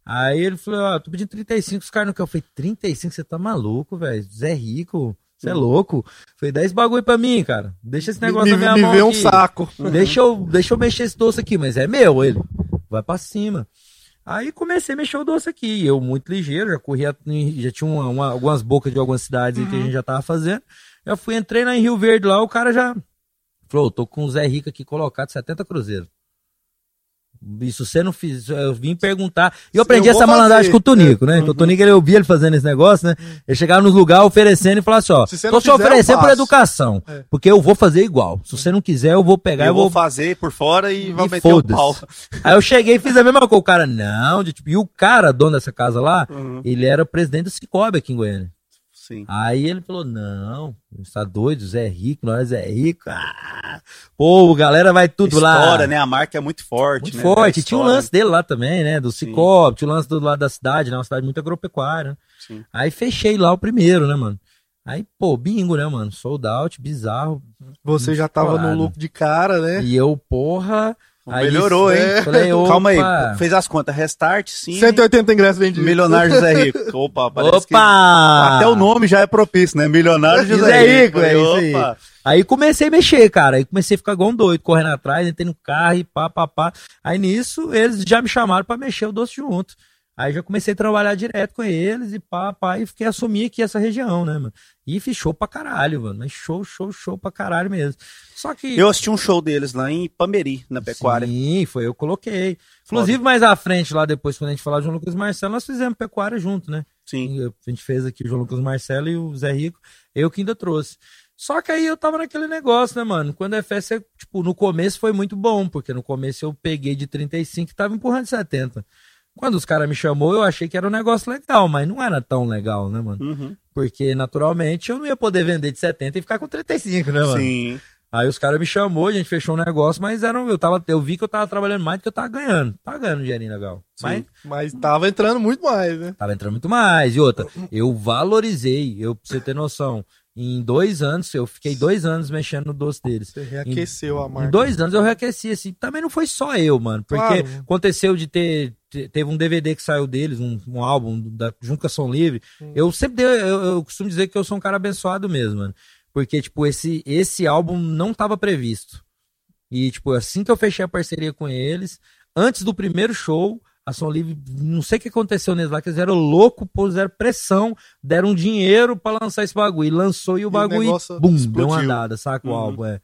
Aí ele falou, ó, tô pedindo 35, os caras não querem. Eu falei, 35, você tá maluco, velho? Zé Rico, você é louco? Eu falei, dá esse bagulho pra mim, cara. Deixa esse negócio me, na minha me mão vê um aqui. saco. Deixa eu, deixa eu mexer esse doce aqui, mas é meu ele. Vai pra cima. Aí comecei a mexer o doce aqui. Eu, muito ligeiro, já corria, já tinha uma- uma- algumas bocas de algumas cidades aí que a gente já tava fazendo. Eu fui, entrei lá em Rio Verde lá, o cara já falou, tô com o Zé Rico aqui colocado 70 cruzeiros. E se você não fiz, eu vim perguntar. E eu Eu aprendi vou essa malandragem fazer. com o Tonico, né? Então o Tonico, ele, eu via ele fazendo esse negócio, né? Ele chegava nos lugares oferecendo e falava assim, ó, Se tô te eu oferecendo por educação. É. Porque eu vou fazer igual. Se você não quiser, eu vou pegar, eu eu vou fazer por fora e E meter o pau. Aí eu cheguei e fiz a mesma coisa. O cara, não, de, tipo, e o cara, dono dessa casa lá, Uhum. ele era presidente do Cicobi aqui em Goiânia. Sim. Aí ele falou, não, você tá doido, Zé é rico, nós é rico. Ah, pô, galera vai tudo lá. História, né? A marca é muito forte, Muito né? forte. Tinha o história. lance dele lá também, né? Do. Cicobi, tinha o lance do lado da cidade, né? Uma cidade muito agropecuária. né? Sim. Aí fechei lá o primeiro, né, mano? Aí, pô, bingo, né, mano? Sold out, bizarro. Você já tava no look de cara, né? E eu, porra. Aí Melhorou, hein? é, Falei, Calma aí, fez as contas. Restart, sim. 180 ingressos vendidos. Milionário José Rico. Opa, parece que... Opa! Até o nome já é propício, né? Milionário José, José Rico. Rico, é isso aí. Opa. Aí comecei a mexer, cara. Aí comecei a ficar igual um doido, correndo atrás, entrei no carro e pá, pá, pá. Aí nisso, eles já me chamaram pra mexer o doce junto. Aí já comecei a trabalhar direto com eles e pá, pá, e fiquei assumir aqui essa região, né, mano? E fiz show pra caralho, mano. Mas show, show, show pra caralho mesmo. Só que. Eu assisti um show deles lá em Pameri, na pecuária. Sim, foi eu que coloquei. Inclusive, mais à frente, lá depois, quando a gente falar de João Lucas Marcelo, nós fizemos pecuária junto, né? Sim. A gente fez aqui o João Lucas Marcelo e o Zé Rico, eu que ainda trouxe. Só que aí eu tava naquele negócio, né, mano? Quando é festa, tipo, no começo foi muito bom, porque no começo eu peguei de 35 e tava empurrando de 70. Quando os caras me chamou, eu achei que era um negócio legal, mas não era tão legal, né, mano? Uhum. Porque naturalmente eu não ia poder vender de 70 e ficar com 35, né, mano? Sim. Aí os caras me chamou, a gente fechou um negócio, mas era, eu, tava, eu vi que eu tava trabalhando mais do que eu tava ganhando. Tava ganhando um dinheirinho legal. Mas Mas tava entrando muito mais, né? Tava entrando muito mais. E outra, eu valorizei, eu, pra você ter noção, em dois anos, eu fiquei dois anos mexendo no doce deles. Você reaqueceu a Em marca. dois anos eu reaqueci, assim. Também não foi só eu, mano. Porque Claro. aconteceu de ter. te- Teve um DVD que saiu deles, um, um álbum da, junto com a Som Livre. Eu sempre dei, eu, eu costumo dizer que eu sou um cara abençoado mesmo, mano. Porque, tipo, esse, esse álbum não tava previsto. E, tipo, assim que eu fechei a parceria com eles, antes do primeiro show, a Som Livre, não sei o que aconteceu neles lá, que eles eram loucos, puseram pressão, deram dinheiro pra lançar esse bagulho. E lançou e o o bagulho, negócio bum, deu explodiu. uma andada, saca o Uhum. álbum, é.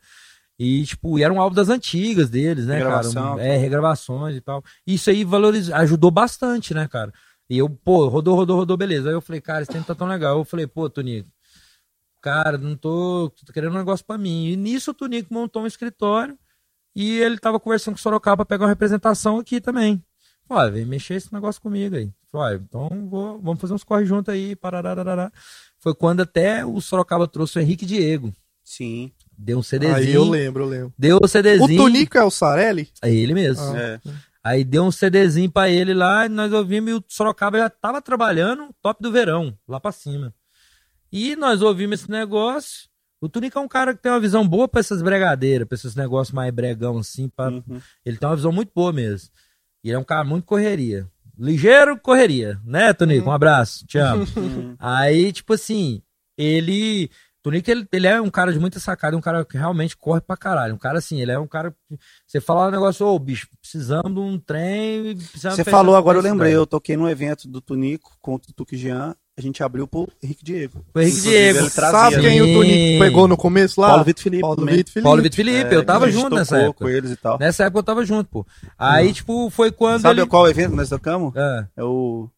E, tipo, e era um álbum das antigas deles, né, Regravação. cara? É, regravações e tal. Isso aí valorizou, ajudou bastante, né, cara? E eu, pô, rodou, rodou, rodou, beleza. Aí eu falei, cara, esse tempo tá tão legal. Eu falei, pô, Tonico, cara, não tô, tô querendo um negócio pra mim. E nisso o Tonico montou um escritório e ele tava conversando com o Sorocaba pra pegar uma representação aqui também. Falei, vem mexer esse negócio comigo aí. Falei, então vou, vamos fazer uns corre junto aí, parararará. Foi quando até o Sorocaba trouxe o Henrique Diego. Sim. Deu um CDzinho. Aí eu lembro, eu lembro. Deu o O CDzinho. Tonico é o Sarelli? É ele mesmo. Ah. É. Aí deu um CDzinho pra ele lá, e nós ouvimos e o Sorocaba já tava trabalhando top do verão, lá pra cima. E nós ouvimos esse negócio. O Tunico é um cara que tem uma visão boa pra essas bregadeiras, pra esses negócios mais bregão assim. Pra... Uhum. Ele tem uma visão muito boa mesmo. E ele é um cara muito correria. Ligeiro correria, né, Tonico? Um abraço, te amo. Uhum. Aí, tipo assim, ele. Tonico, ele, ele é um cara de muita sacada, um cara que realmente corre pra caralho. Um cara assim, ele é um cara. Você fala um negócio, ô bicho, precisamos de um trem. Você falou agora, eu lembrei. Eu toquei num evento do Tunico com o Tuque Jean. A gente abriu pro Henrique Diego. O Henrique Inclusive, Diego. Sabe quem o Tonico pegou no começo lá? Paulo Vitor Felipe. Paulo. Vitor Felipe. Paulo Vitor Felipe, É, eu tava junto nessa época. com eles e tal. Nessa época eu tava junto, pô. Aí, tipo, foi quando. Sabe ele... qual evento nós tocamos? Ah. É o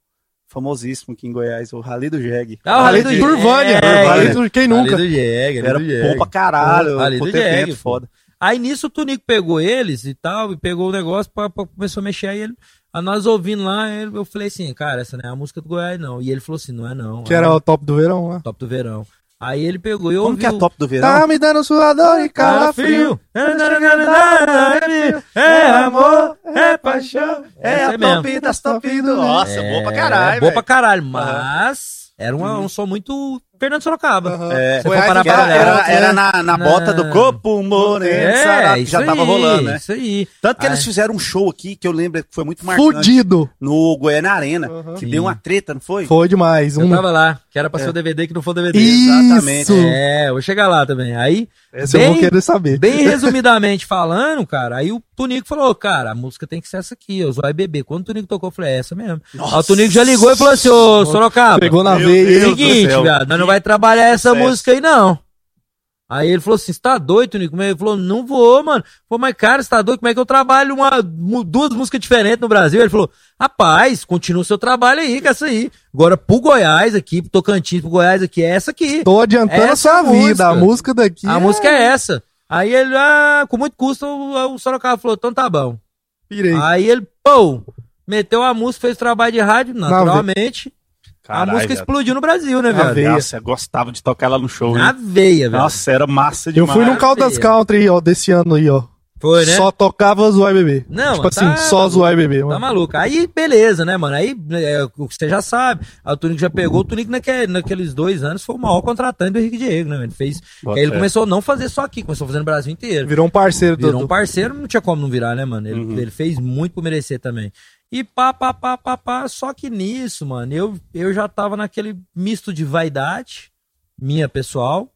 famosíssimo aqui em Goiás, o Rally do Jeg. Ah, o Rally do. Turvânia. É, Rally é. do- Quem nunca? do Jeg, Era bom pra caralho. Ali do Jeg, foda. Aí nisso o Tunico pegou eles e tal, e pegou o negócio, pra, pra- começou a mexer. Aí ele, a nós ouvindo lá, eu falei assim, cara, essa não é a música do Goiás, não. E ele falou assim, não é não. Que é era o top do verão lá. top do verão. Aí ele pegou e eu Como que é top do verão? Tá me dando suador e calafrio. É amor, é paixão. É Essa a aí mesmo. top das top do... Nossa, É, boa pra caralho, Boa pra caralho, mas era uma- um som muito Fernando Sorocaba. Aham. É, Que pra era, era, era na, na bota do corpo moreno, É, isso já tava aí, rolando, né? Isso aí. Tanto que Aí- eles fizeram um show aqui, que eu lembro que foi muito marcante, Fudido. no Goiânia Arena, Aham. que Sim. deu uma treta, não foi? Foi demais. Eu Um... tava lá, que era pra É. ser o DVD que não foi o DVD. Isso. É, eu vou chegar lá também. Aí, Esse eu bem, vou querer saber. bem resumidamente falando, cara, aí o Tunico falou, cara, a música tem que ser essa aqui, o Zóio Bebê. Quando o Tunico tocou, eu falei, é essa mesmo. Aí o Tunico já ligou e falou assim, ô Sorocaba, Pegou na veia. Seguinte, viado, nós não vai trabalhar essa Sucesso. música aí não. Aí ele falou assim: você tá doido, Tunico? Ele falou: não vou, mano. Falei, mas cara, você tá doido? Como é que eu trabalho uma, duas músicas diferentes no Brasil? Ele falou: rapaz, continua o seu trabalho aí, com essa aí. Agora pro Goiás aqui, pro Tocantins, pro Goiás aqui, é essa aqui. Tô adiantando a Essa sua vida. música. A música daqui. A música é essa. Aí ele, ah, com muito custo, o, o Sorocaba falou: então tá bom. Pirei. Aí ele, pô, meteu a música, fez trabalho de rádio, naturalmente. A música explodiu no Brasil, né, Na velho? veia. Nossa, eu gostava de tocar ela no show, Na veia, velho. Nossa, era massa Eu demais. fui no Caldas. Country, ó, desse ano aí, ó. Foi, né? Só tocava Zoai Bebê. Não, tipo tá- assim, só tá Zoai Bebê. Tá mano. maluco. Aí, beleza, né, mano? Aí, é, o que você já sabe. A Tunico já pegou. O Tunico, naque- naqueles dois anos, foi o maior contratante do Henrique Diego, né? Ele fez. Aí ele começou a não fazer só aqui, começou a fazer no Brasil inteiro. Virou um parceiro do. Virou um do- parceiro, não tinha como não virar, né, mano? Ele, Uhum. ele fez muito por merecer também. E pá, pá, pá, pá, pá. Só que nisso, mano, eu, eu já tava naquele misto de vaidade, minha pessoal,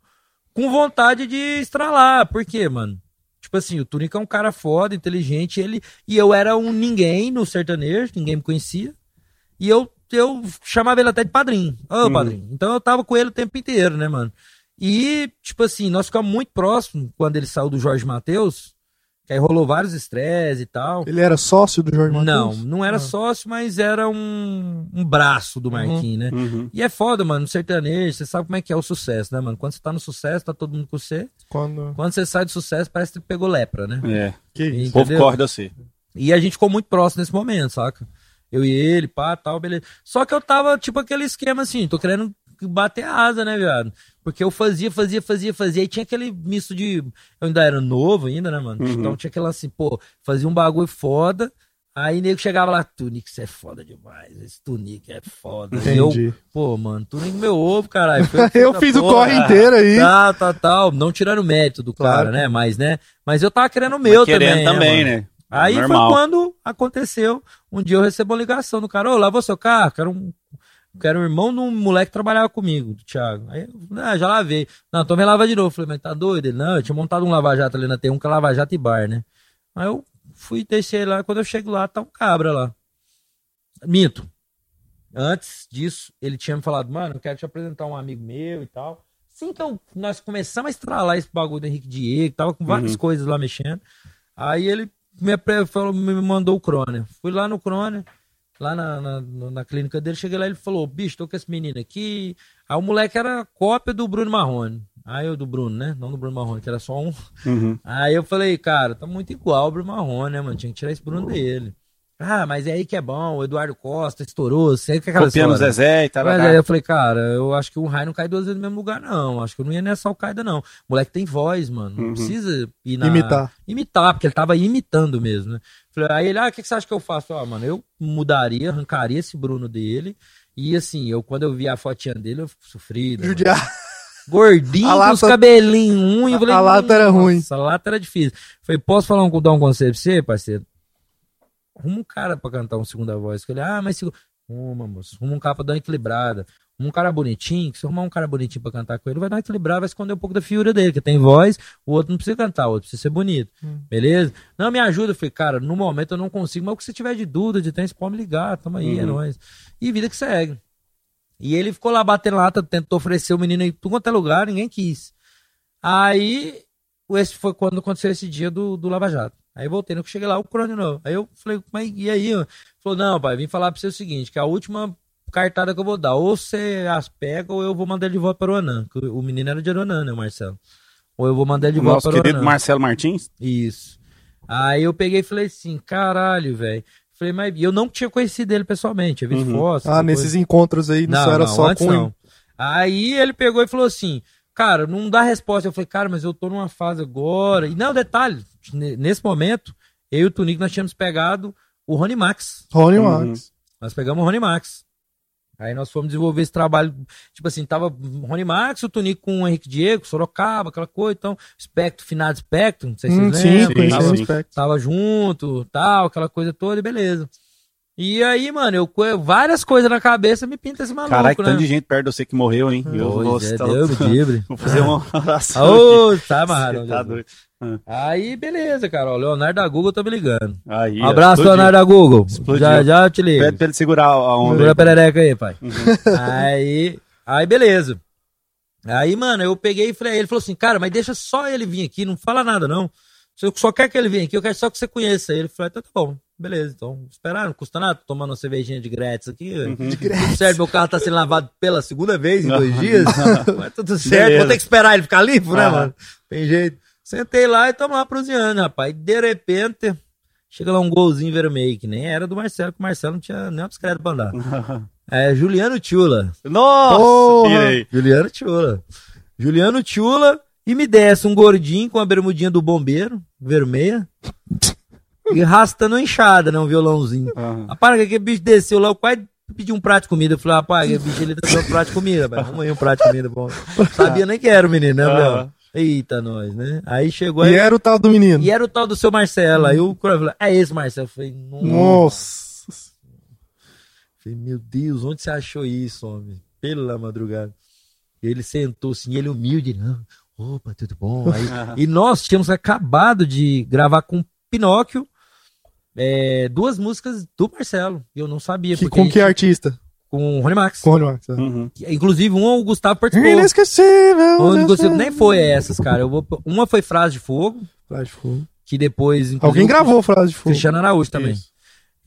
com vontade de estralar. Por quê, mano? Tipo assim, o Tunico é um cara foda, inteligente, ele e eu era um ninguém no sertanejo, ninguém me conhecia. E eu, eu chamava ele até de padrinho. Ô, Uhum. padrinho. Então eu tava com ele o tempo inteiro, né, mano? E, tipo assim, nós ficamos muito próximos quando ele saiu do Jorge Matheus, que aí rolou vários estresses e tal. Ele era sócio do Jorge Não, Mateus? não era Ah. sócio, mas era um, um braço do Marquinhos, né? Uhum. E é foda, mano, no sertanejo, você sabe como é que é o sucesso, né, mano? Quando você tá no sucesso, tá todo mundo com você. Quando... Quando você sai do sucesso, parece que pegou lepra, né? É. Que isso? O povo corre de você. E a gente ficou muito próximo nesse momento, saca? Eu e ele, pá, tal, beleza. Só que eu tava, tipo, aquele esquema assim, tô querendo bater a asa, né, viado? Porque eu fazia, fazia, fazia, fazia, e tinha aquele misto de. Eu ainda era novo ainda, né, mano? Uhum. Então tinha aquela assim, pô, fazia um bagulho foda. Aí nego chegava lá, Tunic, você é foda demais. Esse Tunic é foda. E eu, Entendi. pô, mano, Tunic meu ovo, caralho. Eu fiz o Porra. corre inteiro aí. Tá, tá, tal. Não tirando mérito do cara, Claro. né? Mas, né? Mas eu tava querendo o meu Querendo também. também, mano? né? Aí Normal. foi quando aconteceu. Um dia eu recebo uma ligação do cara, ô, lavou seu carro, quero um. Quero um irmão de um moleque que trabalhava comigo, do Thiago. Aí eu, ah, já lavei. Não, então vem lavar de novo. Falei, mas tá doido? Ele, não, eu tinha montado um lava-jato ali na T1, que é lava-jato e bar, né? Aí eu fui, deixei lá. Quando eu chego lá, tá um cabra lá. Minto. Antes disso, ele tinha me falado, mano, eu quero te apresentar um amigo meu e tal. Sim, então nós começamos a estralar esse bagulho do Henrique Diego, tava com várias Uhum. coisas lá mexendo. Aí ele me, falou, me mandou o Crônia. Fui lá no Crônia, lá na, na, na clínica dele, cheguei lá e ele falou, bicho, tô com esse menino aqui. Aí o moleque era cópia do Bruno Marrone. Aí eu do Bruno, né? Não do Bruno Marrone, que era só um. Uhum. Aí eu falei, cara, tá muito igual o Bruno Marrone, né, mano? Tinha que tirar esse Bruno dele. Ah, mas é aí que é bom, o Eduardo Costa estourou, sei que é aquela Copiando o história. Zezé e tal. Mas aí eu falei, cara, eu acho que um raio não cai duas vezes no mesmo lugar, não. Acho que eu não ia nessa alcaida, não. O moleque tem voz, mano. Não Uhum. precisa ir na... Imitar. Imitar, porque ele tava imitando mesmo, né? Falei, aí ele, ah, o que, que você acha que eu faço? Ah, mano, eu mudaria, arrancaria esse Bruno dele. E assim, eu quando eu vi a fotinha dele, eu sofri. né? Judiar. Gordinho, A com lata- os cabelinhos ruins. eu falei, A lata era "Nossa, ruim." A lata era difícil. Falei, posso falar um, dar um conselho pra você, parceiro? Arruma um cara pra cantar uma segunda voz. Falei, ah, mas se... Arruma, moço. Arruma um cara pra dar uma equilibrada. Um cara bonitinho, que se arrumar um cara bonitinho pra cantar com ele, vai dar uma equilibrada, vai esconder um pouco da figura dele, que tem voz, o outro não precisa cantar, o outro precisa ser bonito. Beleza? Não, me ajuda. Eu falei, cara, no momento eu não consigo, mas o que você tiver de dúvida, de você pode me ligar, tamo aí, é Uhum. nóis. E vida que segue. E ele ficou lá batendo lata, tentou oferecer o menino em tudo quanto é lugar, ninguém quis. Aí, esse foi quando aconteceu esse dia do, do Lava Jato. Aí eu voltei, que cheguei lá, o Crônio novo. Aí eu falei, mas e aí? Ele Falou, não, pai, vim falar pra você o seguinte, que a última cartada que eu vou dar, ou você as pega, ou eu vou mandar ele de volta para o Anan. que O menino era de Aruanã, né, Marcelo? Ou eu vou mandar ele de O volta nosso para o querido Aruanã. Marcelo Martins. Isso. Aí eu peguei e falei assim, caralho, velho. Falei, mas eu não tinha conhecido ele pessoalmente, tinha visto Uhum. fotos. Ah, nesses encontros aí, não, só era só antes com. não. Aí ele pegou e falou assim, cara, não dá resposta. Eu falei, cara, mas eu tô numa fase agora. E não, detalhe, nesse momento, eu e o Tunico, nós tínhamos pegado o Rony Max. Rony Uhum. Max. Nós pegamos o Rony Max. Aí nós fomos desenvolver esse trabalho, tipo assim, tava o Rony Max, o Tunico com o Henrique Diego, Sorocaba, aquela coisa, então, Spectro, finado Spectro, não sei se Hum, vocês sim, lembram. conhecemos tava- o Spectre. tava junto, tal, aquela coisa toda, e beleza. E aí, mano, eu várias coisas na cabeça me pinta esse maluco, Caralho, que né? tanto de gente perto de você que morreu, hein? Eu vou, Pois é, tá- Deus vou fazer uma oração. Ô, aqui. tá amarrado. Tá doido. Aí, beleza, cara. O Leonardo da Google tá me ligando. Aí, Um abraço, explodiu. Leonardo da Google. Explodiu. Já, já eu te ligo. Pede pra ele segurar a onda. Segura a perereca aí, pai. Uhum. aí, aí, beleza. Aí, mano, eu peguei e falei, ele falou assim, cara, mas deixa só ele vir aqui, não fala nada, não. Você só quer que ele venha aqui, eu quero só que você conheça ele. Eu falei, então tá bom, beleza, então esperar, não custa nada, tomando uma cervejinha de grátis aqui. Uhum. Tudo certo, meu carro tá sendo lavado pela segunda vez em dois dias. Mas tudo certo, Beleza. vou ter que esperar ele ficar limpo, né, mano? Tem jeito. Sentei lá e tamo lá proseando, rapaz. De repente, chega lá um golzinho vermelho, que nem era do Marcelo, que o Marcelo não tinha nem uma bicicleta pra andar. É Juliano Tchula. Nossa, Porra! Juliano Tchula. Juliano Tchula e me desce um gordinho com a bermudinha do bombeiro, vermelha, e arrastando uma enxada, né? Um violãozinho. Aham. Rapaz, que aquele bicho desceu lá, eu quase pedi um prato de comida. Eu falei, rapaz, aquele bicho ele tá dando um prato de comida, velho. Vamos aí um prato de comida bom. Sabia nem que era o menino, né, Léo? Eita, nós, né? Aí chegou aí. E era o tal do menino. E era o tal do seu Marcelo. Aí o Coro falou, é esse Marcelo. Eu falei, nossa. Nossa. Falei, meu Deus, onde você achou isso, homem? Pela madrugada. E ele sentou assim, ele humilde, não. Opa, tudo bom? Aí, e nós tínhamos acabado de gravar com Pinóquio é, duas músicas do Marcelo. E eu não sabia. Que, com que gente- artista? Com o Rony Max. Com o Rony Max. é. Uhum. Inclusive, um o Gustavo participou. Inesquecível. Um, né? Gustavo- nem foi essas, cara. Eu vou, uma foi Frase de Fogo, Frase de fogo. que depois. Alguém o gravou frase de fogo. Cristiano Araújo também. Isso.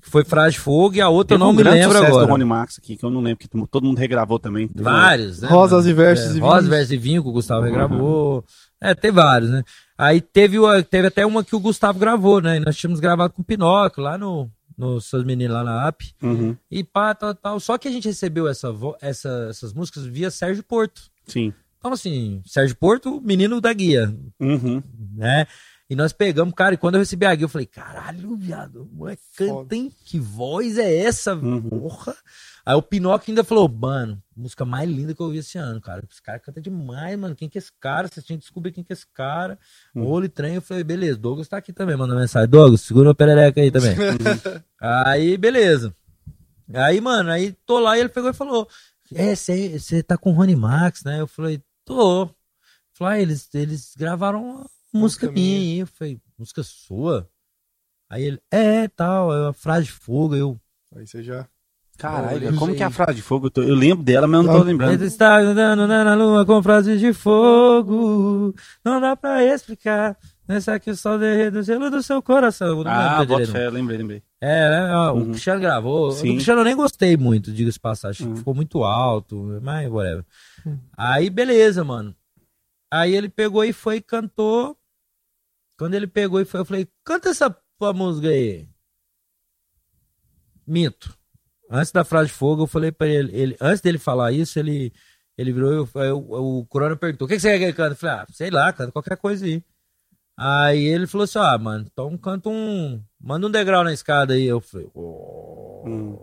Que foi Frase de Fogo e a outra eu não um me lembro sucesso agora. do Rony Max aqui, que eu não lembro, que todo mundo regravou também. Vários, né? Rosas mano? e versos É, e Rosas, vinhos. versos e vinho que o Gustavo regravou. É, tem vários, né? Aí teve, o- teve até uma que o Gustavo gravou, né? E nós tínhamos gravado com o Pinóquio lá no, no Seus Meninos lá na app. Uhum. E pá, tal, tal. Só que a gente recebeu essa, essa- essas músicas via Sérgio Porto. Sim. Então, assim, Sérgio Porto, menino da guia, Uhum. né? E nós pegamos, cara, e quando eu recebi a guia, eu falei, caralho, viado, o moleque canta, hein? Que voz é essa, Uhum. porra? Aí o Pinóquio ainda falou, mano, música mais linda que eu ouvi esse ano, cara. Esse cara canta demais, mano. Quem que é esse cara? Você tinha que descobrir quem que é esse cara. Uhum. Olho e trem. Eu falei, beleza, Douglas tá aqui também, mandando mensagem. Douglas, segura o perereca aí também. aí, beleza. Aí, mano, aí tô lá e ele pegou e falou: É, você tá com o Rony Max, né? Eu falei, tô. Falei, ah, eles, eles gravaram uma música minha. aí. Eu falei, música sua? Aí ele, é, tal, é uma frase de fogo. Eu, Aí você já. Caralho, como que é a frase de fogo? Eu, tô- eu lembro dela, mas eu não tô lembrando. ele está andando na lua com frases de fogo. Não dá pra explicar. Nessa que o sol derrete o gelo do seu coração. Ah, bota fé, lembrei, lembrei. É, né? ó, O Uhum. Cristiano gravou. Sim. O Cristiano eu nem gostei muito, diga-se passagem. Uhum. Ficou muito alto, mas whatever. Uhum. Aí, beleza, mano. Aí ele pegou e foi e cantou. Quando ele pegou e foi, eu falei, canta essa tua música aí. Minto. Antes da frase de fogo, eu falei pra ele, ele antes dele falar isso, ele, ele virou, eu, eu- o Corona perguntou, o que, que você quer que ele cante? Eu falei, ah, sei lá, canta qualquer coisa aí. Aí ele falou assim, ah, mano, então canta um, manda um degrau na escada aí. Eu falei, oh, Hum.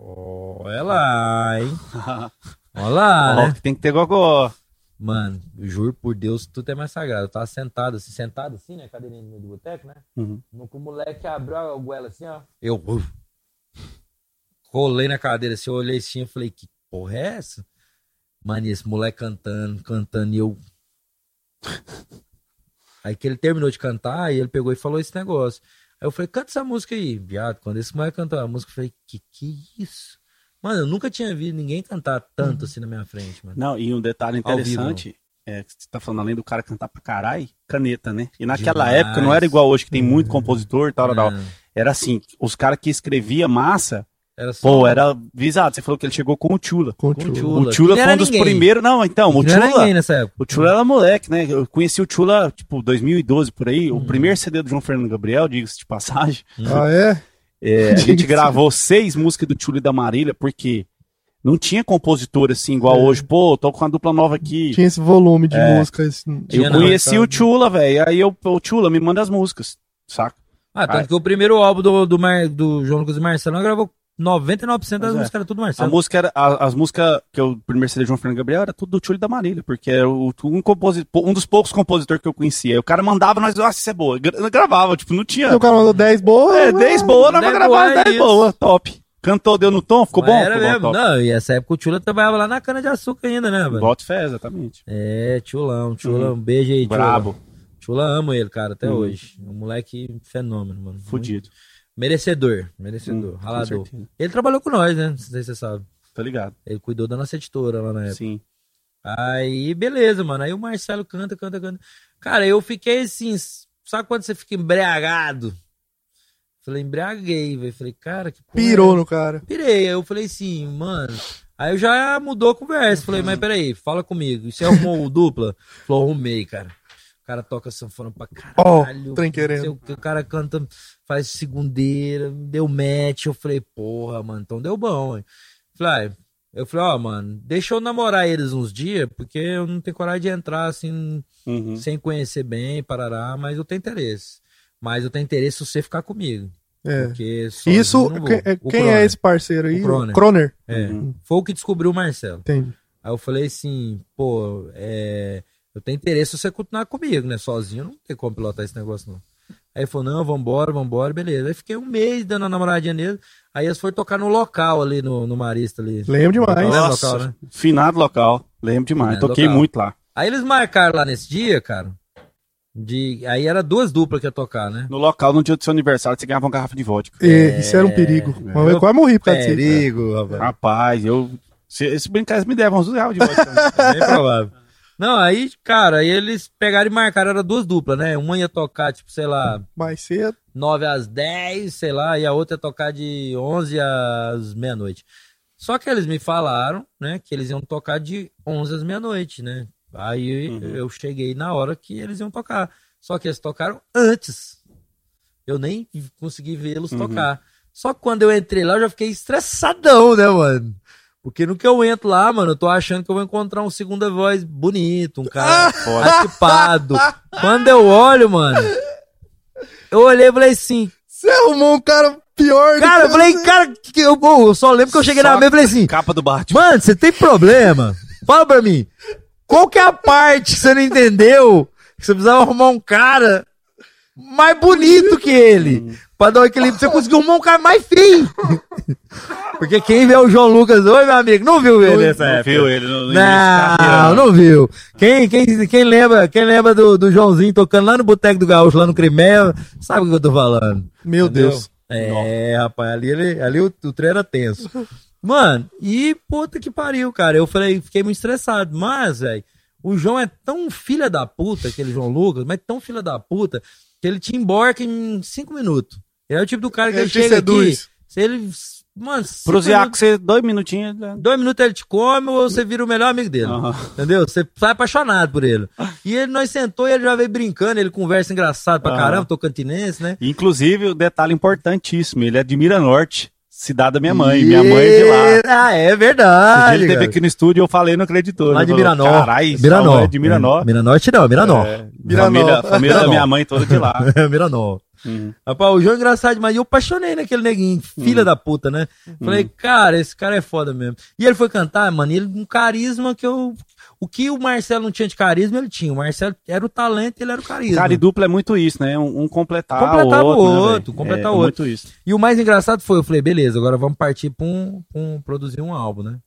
olha lá, hein? Olha lá, né? Tem que ter gogó. Mano, juro por Deus, tudo é mais sagrado. Eu tava sentado assim, sentado assim, né? Cadeirinha do boteco, né? Uhum. No que o moleque abriu a goela assim, ó. Eu uf, rolei na cadeira assim, eu olhei assim e falei, que porra é essa? Mano, esse moleque cantando, cantando, e eu. Aí que ele terminou de cantar, e ele pegou e falou esse negócio. Aí eu falei, canta essa música aí, viado. Quando esse moleque cantou a música, eu falei, que que isso? Mano, eu nunca tinha visto ninguém cantar tanto assim na minha frente, mano. Não, e um detalhe Ao vivo. interessante, é, que você tá falando além do cara cantar pra caralho, caneta, né? E naquela Demais. época não era igual hoje, que tem muito compositor e tal, tal, tal. Não, Era assim, os caras que escrevia massa, Era só. pô, era visado. Você falou que ele chegou com o Chula. Com o Com o tio. Chula. O Não foi era um dos ninguém. primeiros. Não, então, o Não era Chula. ninguém nessa época. O Chula era moleque, né? Eu conheci o Chula, tipo, 2012 por aí. Hum. O primeiro CD do João Fernando Gabriel, diga-se de passagem. Ah, é? É, a gente gravou seis músicas do Chula e da Marília, porque não tinha compositor assim, igual É. hoje. Pô, tô com uma dupla nova aqui. Tinha esse volume de É. música. esse- Tinha, eu não, conheci sabe? o Chula, velho. Aí eu, o Chula, me manda as músicas, saca? Ah, tanto Ah. que o primeiro álbum do, do, Mar- do João Lucas e Marcelo gravou 99% das é. músicas era tudo A Marcelo. música era, a- as músicas que eu, o primeiro CD do João Fernando Gabriel era tudo do e da Marília, porque era o, um, composi- um dos poucos compositores que eu conhecia. Aí o cara mandava, nós, nossa, isso é boa. Gra- gravava, tipo, não tinha. O cara mandou 10 boas. É, 10 boa, nós 10 vamos gravar boa, é 10 boa, top. Cantou, deu no tom, ficou Mas bom? Era Ficou bom, mesmo. top. Não, e essa época o Tchula trabalhava lá na cana de açúcar ainda, né, velho? Bota fé, exatamente. É, Tchulão, Tchula, um beijo aí, Tchula. Brabo, Tchula amo ele, cara, até Uhum. hoje. Um moleque fenômeno, mano. fudido. Merecedor, merecedor, Hum, ralador. Ele trabalhou com nós, né? Não sei se você sabe. Tá ligado? Ele cuidou da nossa editora lá na época. Sim. Aí, beleza, mano. Aí o Marcelo canta, canta, canta. Cara, eu fiquei assim, sabe quando você fica embriagado? Falei, embriaguei, velho. Falei, cara, que porra é Pirou no cara. Pirei. Aí eu falei assim, mano. Aí eu já mudou a conversa. Falei, mas peraí, fala comigo. E Você arrumou o dupla? Falou, arrumei, cara. O cara toca sanfona pra caralho. trem não sei querendo. o que, O cara canta, faz segundeira, deu match. Eu falei, porra, mano, então deu bom. hein. Falei, ah, eu falei, ó, mano, deixa eu namorar eles uns dias, porque eu não tenho coragem de entrar assim, Uhum. sem conhecer bem, parará, mas eu tenho interesse. Mas eu tenho interesse se você ficar comigo. É. Porque Isso, quem, é- quem Croner. é esse parceiro aí? O Croner. Croner. É, Uhum. foi o que descobriu o Marcelo. Entendi. Aí eu falei assim, pô, é, eu tenho interesse se você continuar comigo, né? Sozinho, eu não tem como pilotar esse negócio, não. Aí ele falou, não, vambora, vambora, beleza. Aí fiquei um mês dando a namoradinha nele. Aí eles foram tocar no local ali, no, no Marista ali. Lembro demais. Nossa, local, né? finado local. Lembro demais. Finado Toquei local. muito lá. Aí eles marcaram lá nesse dia, cara. De, aí era duas duplas que ia tocar, né? No local, no dia do seu aniversário, você ganhava uma garrafa de vodka. E, isso era um perigo. Mas eu quase morri por causa disso. Perigo, rapaz. Rapaz, eu. Se, se brincar, eles me deram uns reais de vodka. Bem provável. Não, aí, cara, aí eles pegaram e marcaram, era duas duplas, né? Uma ia tocar, tipo, sei lá, Mais cedo. 9 às 10, sei lá, e a outra ia tocar de 11 às meia-noite. Só que eles me falaram, né, que eles iam tocar de 11 às meia-noite, né? Aí eu cheguei na hora que eles iam tocar. Só que eles tocaram antes. Eu nem consegui vê-los tocar. Só que quando eu entrei lá, eu já fiquei estressadão, né, mano? Porque no que eu entro lá, mano, eu tô achando que eu vou encontrar um segunda voz bonito, um cara atipado. Quando eu olho, mano, eu olhei e falei assim, Você arrumou um cara pior Cara, eu falei, você. cara, que eu, eu só lembro que eu cheguei na Só mesa e falei assim, Capa do Batman. mano, você tem problema? Fala pra mim, qual que é a parte que você não entendeu? Que você precisava arrumar um cara mais bonito que ele. Pra dar um equilíbrio, você conseguiu arrumar um cara mais feio. Porque quem vê o João Lucas hoje, meu amigo, não viu ele nessa Não época. viu ele no, no início da Não, carreira, não viu. Quem, quem, quem lembra, quem lembra do, do Joãozinho tocando lá no Boteco do Gaúcho, lá no Crimeia, sabe o que eu tô falando. Meu Entendeu? Deus. É, rapaz, ali, ele- ali o, o trem era tenso. Mano, e puta que pariu, cara. Eu falei, fiquei muito estressado. Mas, velho, o João é tão filha da puta, aquele João Lucas, mas tão filha da puta, que ele te emborca em cinco minutos. Ele é o tipo do cara que Ele chega seduz. aqui, se ele. Mano, Ziaco, minutos- você dois minutinhos. né? Dois minutos ele te come ou você vira o melhor amigo dele. Aham. Entendeu? Você sai apaixonado por ele. E ele, nós sentou e ele já veio brincando, ele conversa engraçado pra Aham. caramba, tocantinense, né? Inclusive, o detalhe importantíssimo: ele é de Mira Norte, cidade da minha mãe. Minha mãe é de lá. Ah, é Esse dia verdade. ele teve aqui no estúdio eu falei, não acreditou. Lá Ele de Miranó. Carai, Miranó. é de Miranó. É, Miranorte não, Miranó. É, Miranó. Família, família da Miranó. minha mãe toda de lá. Miranó. Uhum. Rapaz, o João é engraçado demais. E eu apaixonei naquele neguinho, filha da puta, né? Falei, cara, esse cara é foda mesmo. E ele foi cantar, mano, ele um carisma que eu. O que o Marcelo não tinha de carisma, ele tinha. O Marcelo era o talento ele era o carisma. Cara, e dupla é muito isso, né? Um, um completar, Completar o o outro. né, outro, velho? completar é, o outro. muito isso. E o mais engraçado foi, eu falei, beleza, agora vamos partir pra um, pra um- produzir um álbum, né?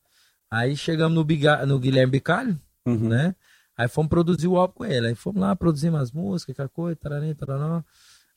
Aí chegamos no, Biga- no Guilherme Bicalho, Uhum. né? Aí fomos produzir o álbum com ele. Aí fomos lá produzir umas músicas, aquela coisa, tararim, taranã.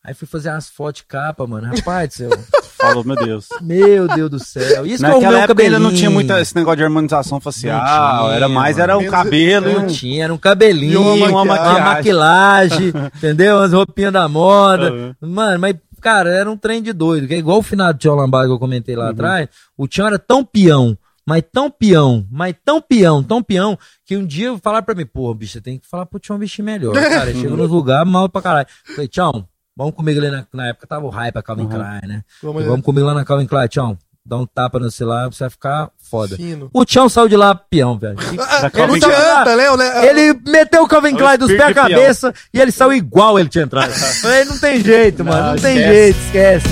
Aí fui fazer umas fotos de capa, mano. Rapaz do céu. Falou, meu Deus. Meu Deus do céu. Isso que eu arrumei Naquela um época ele não cabelinho. tinha muito esse negócio de harmonização facial. Não tinha, era mais, mano. era um Menos- cabelo Não tinha, era um cabelinho, E uma uma, maquiagem. maquilagem, entendeu? Umas roupinhas da moda. Uhum. Mano, mas, cara, era um trem de doido. Que é igual o final do Tião Lambada que eu comentei Uhum. lá atrás. O Tião era tão peão, mas tão peão, mas tão peão, tão peão, que um dia falaram pra mim, pô, bicho, você tem que falar pro Tião vestir melhor. Cara, ele chega nos lugares mal pra caralho. Falei, Tião, vamos comigo ali na, na época tava o hype a Calvin Uhum. Klein, né? Vamos- Vamos comigo lá na Calvin Klein, Tião. Dá um tapa no celular, você vai ficar foda. Fino. O Tião saiu de lá peão, velho. Ele adianta, Léo, né? ele meteu o Calvin É Klein dos pés à cabeça e ele saiu igual ele tinha entrado. Falei, não tem jeito, mano. Não, Não, tem esquece. jeito, esquece.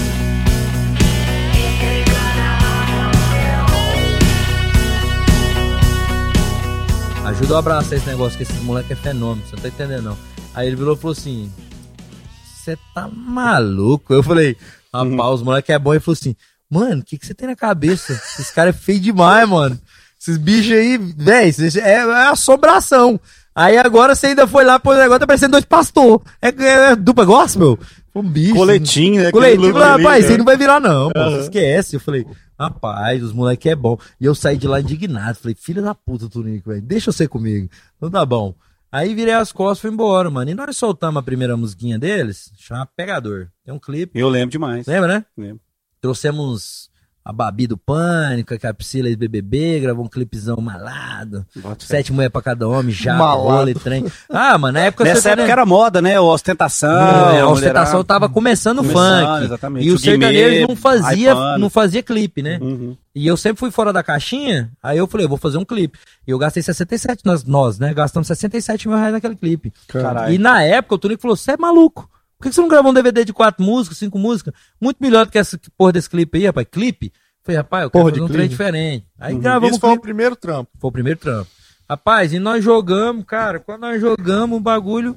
Ajuda a abraçar esse negócio, que esse moleque é fenômeno, você não tá entendendo, não. Aí ele virou e falou assim: Você tá maluco? Eu falei, rapaz, os moleque é bom. Ele falou assim: Mano, o que, que você tem na cabeça? Esse cara é feio demais, mano. Esses bichos aí, isso é, é assombração. Aí agora você ainda foi lá, pô, agora tá parecendo dois pastor. É, é, dupla gospel? Um bicho. Coletinho, né? Look ali, rapaz, né? você não vai virar não, pô, você esquece. Eu falei, rapaz, os moleque é bom. E eu saí de lá indignado, falei, filha da puta, Tunico, velho, deixa eu ser comigo. Então tá bom. Aí virei as costas e fui embora, mano. E nós soltamos a primeira musiquinha deles, chama Pegador. Tem um clipe, Eu lembro demais. lembra, né? Lembro. Trouxemos a Babi do Pânico, a Priscila e BBB, gravou um clipezão malado. Bota. Sete mulheres pra cada homem, já, rola e trem. Ah, mano, na época... Nessa época era moda, né? O ostentação. a ostentação tava começando o funk. exatamente. E o O sertanejo não fazia, não fazia clipe, né? Uhum. E eu sempre fui fora da caixinha, aí eu falei, eu vou fazer um clipe. E eu gastei 67, nós, nós né? Gastamos 67 mil reais naquele clipe. Caralho. E na época o Tunico falou, você é maluco. Por que você não gravou um DVD de quatro músicas, cinco músicas? Muito melhor do que essa porra desse clipe aí, rapaz. Clipe? Falei, rapaz, eu quero Porra fazer um clipe? trem diferente. Aí Uhum. gravamos Isso foi o clipe. primeiro trampo. Foi o primeiro trampo. Rapaz, e nós jogamos, cara, quando nós jogamos o bagulho,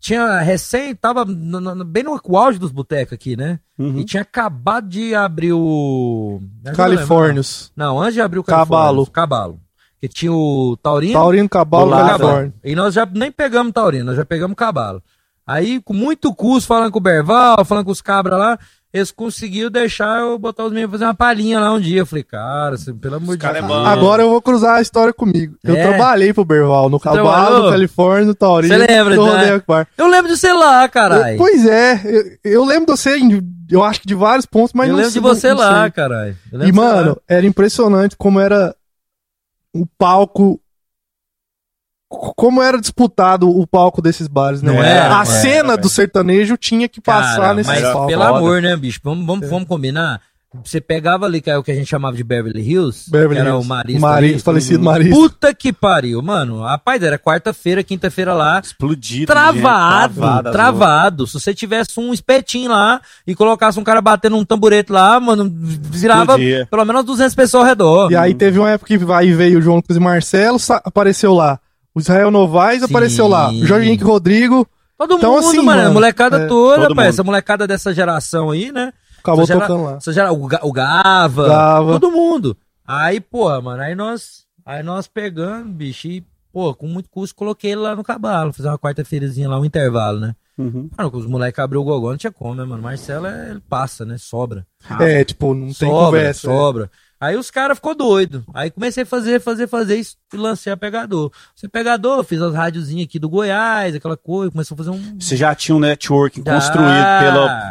tinha recém, tava no- no- bem no auge dos botecos aqui, né? Uhum. E tinha acabado de abrir o... Califórnios. Não, antes de abrir o Cabalo. Califórnios, Cabalo. Que tinha o Taurino Taurino, Cabalo, e. Califórnia. E nós já nem pegamos Taurino, nós já pegamos Cabalo. Aí, com muito custo, falando com o Berval, falando com os cabras lá, eles conseguiram deixar eu botar os meninos fazer uma palhinha lá um dia. Eu falei, cara, você- pelo amor de é Deus. bom. Agora eu vou cruzar a história comigo. Eu É. trabalhei pro Berval, no Cabalo, trabalhou? no Califórnia, no Taurino. Você lembra, no né? Eu lembro de você lá, caralho. Pois é, eu, eu lembro de você, em- eu acho que de vários pontos, mas eu não lembro de sei- você não lá, caralho. E, de você mano, lá. era impressionante como era o palco. Como era disputado o palco desses bares, né? Não era, a não cena era, do sertanejo tinha que passar Cara, nesse mas palco. pelo amor, né, bicho? Vamos, vamos, vamos combinar. Você pegava ali, que é o que a gente chamava de Beverly Hills, Beverly que era Hills. o Marista. Mari- ali. falecido Marista. Puta que pariu, mano. Rapaz, era quarta-feira, quinta-feira lá. Explodido. Travado, gente, travado, travado. Se você tivesse um espetinho lá e colocasse um cara batendo um tamborete lá, mano, virava Explodia. pelo menos 200 pessoas ao redor. E aí teve uma época que aí veio o João Lucas e Marcelo, apareceu lá. O Israel Novaes Sim. apareceu lá. O Jorge Henrique Rodrigo Todo Então, mundo, assim, mano, molecada é, toda, mundo. essa molecada dessa geração aí, né? acabou Essa gera- tocando lá. essa gera- o, o Gava, Gava. todo mundo. Aí, porra, mano, aí nós, aí nós pegando, bicho, e, pô, com muito custo, coloquei ele lá no cabalo, fiz uma quarta-feirazinha lá, um intervalo, né? Uhum. Mano, os moleques abriu o gogó, não tinha como, né, mano? Marcelo, é- ele passa, né? Sobra. É, tipo, não tem sobra, conversa. sobra. Aí os caras ficou doido. Aí comecei a fazer, fazer, fazer isso e lancei a pegador. Você pegador, fiz as rádiozinhas aqui do Goiás, aquela coisa, começou a fazer um. Você já tinha um network Já. construído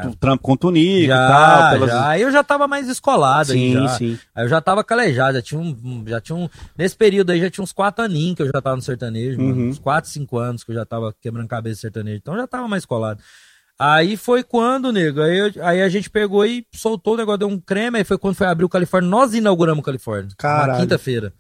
pelo trampo com o Tunico e Já, tal. Pelas... já. Aí eu já tava mais escolado aí Sim, já. sim. Aí eu já tava calejado, já tinha um, já tinha um, nesse período aí já tinha uns quatro aninhos que eu já tava no sertanejo, mano, Uhum. uns quatro, cinco anos que eu já tava quebrando cabeça sertanejo, então eu já tava mais colado. Aí foi quando, nego, aí, eu- aí a gente pegou e soltou o negócio, deu um creme, aí foi quando foi abrir o Califórnia, nós inauguramos o Califórnia, na Caralho. quinta-feira.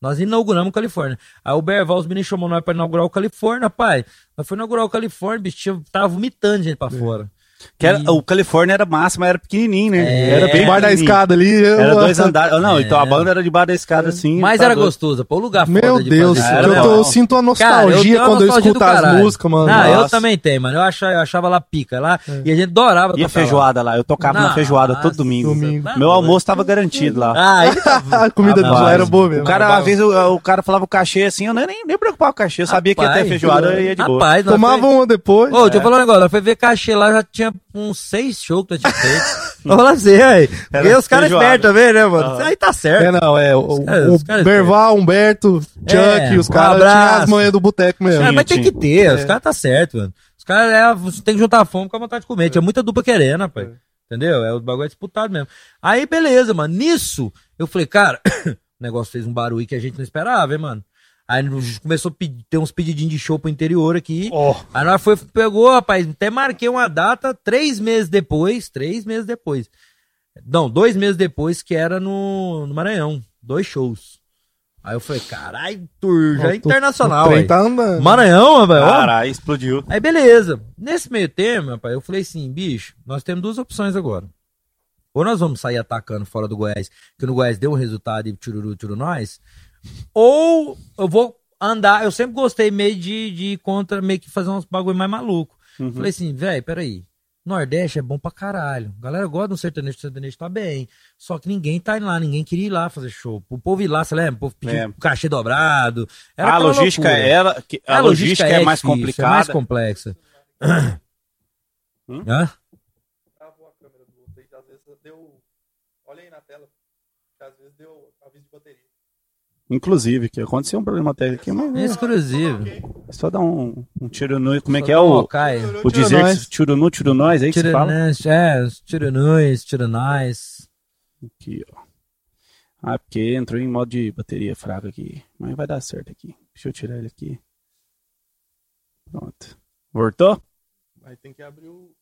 Nós inauguramos o Califórnia. Aí o Berval, os meninos chamou nós pra inaugurar o Califórnia, pai. Nós foi inaugurar o Califórnia, bicho, tava vomitando gente pra fora. Que era, E- O Califórnia era massa, mas era pequenininho, né? É. Era bem Debaixo da escada ali. eu- Era dois andares. Não, É. então a banda era debaixo da escada assim. Mas tá era doido. gostoso, pô, o lugar Meu foda de Deus, Era eu, tô- eu sinto uma Cara, eu nostalgia tenho uma quando eu nostalgia escuto do as músicas, mano. Não, eu Nossa. também tenho, mano. Eu achava, eu achava lá pica lá. E a gente adorava E a tocar lá. feijoada lá? Eu tocava na Nossa, feijoada todo domingo. domingo. Tá Meu almoço tava garantido lá. Ah, tá... A comida Ah, de lá era boa mesmo. O cara, às vezes, o, cara falava o cachê assim, eu nem, nem me preocupava com o cachê. Eu sabia que ia ter feijoada e ia de boa. Tomava uma depois. Ô, deixa eu falar um negócio. Foi ver cachê lá, já tinha uns seis shows que eu tinha feito. Vou falar assim, aí. Porque os caras espertos também, né, mano? Aí tá certo. É, não, é. O, caras- o Berval, Humberto, Chuck, É, os um caras tinham abraço. as manhas do boteco mesmo. É, mas tem tinha. que ter, os caras tá certo, mano. Os caras é, você tem que juntar a fome com a vontade de comer. Tinha muita dupla querendo, rapaz. Entendeu? É o bagulho é disputado mesmo. Aí, beleza, mano. Nisso, eu falei, cara, o negócio fez um barulho que a gente não esperava, hein, mano. Aí começou a pedir- ter uns pedidinhos de show pro interior aqui. Ó. Aí nós foi, pegou, rapaz, até marquei uma data três meses depois, três meses depois. Não, dois meses depois, que era no, no Maranhão. Dois shows. Aí eu falei, caralho, tour já é internacional, O tá andando. Maranhão, ó. Caralho, explodiu. Aí beleza. Nesse meio termo, rapaz, eu falei assim, bicho, nós temos duas opções agora. Ou nós vamos sair atacando fora do Goiás, que no Goiás deu um resultado e tchururu, tchuru nós. Ou eu vou andar, eu sempre gostei meio de, de ir contra, meio que fazer uns bagulho mais maluco. Uhum. Falei assim, velho, peraí. Nordeste é bom pra caralho. A galera gosta do sertanejo, o sertanejo tá bem. Só que ninguém tá indo lá, ninguém queria ir lá fazer show. O povo ir lá, você lembra? O povo pediu É. cachê dobrado. Era a logística, loucura. ela, que- a, logística, é, mais difícil, complicada. É mais complexa. Hum? Hã? deu. Olha aí na tela. Que às vezes deu aviso de bateria. Inclusive, que aconteceu um problema técnico aqui, mas Exclusivo. é só dar um, um tiro no. Como é Só que é dá o. O dizer tiro no, tiro nós, aí que você fala? É, tira nós, tira nós. Aqui, ó. Ah, porque entrou em modo de bateria fraca aqui. Mas vai dar certo aqui. Deixa eu tirar ele aqui. Pronto. Voltou? Aí tem que abrir o.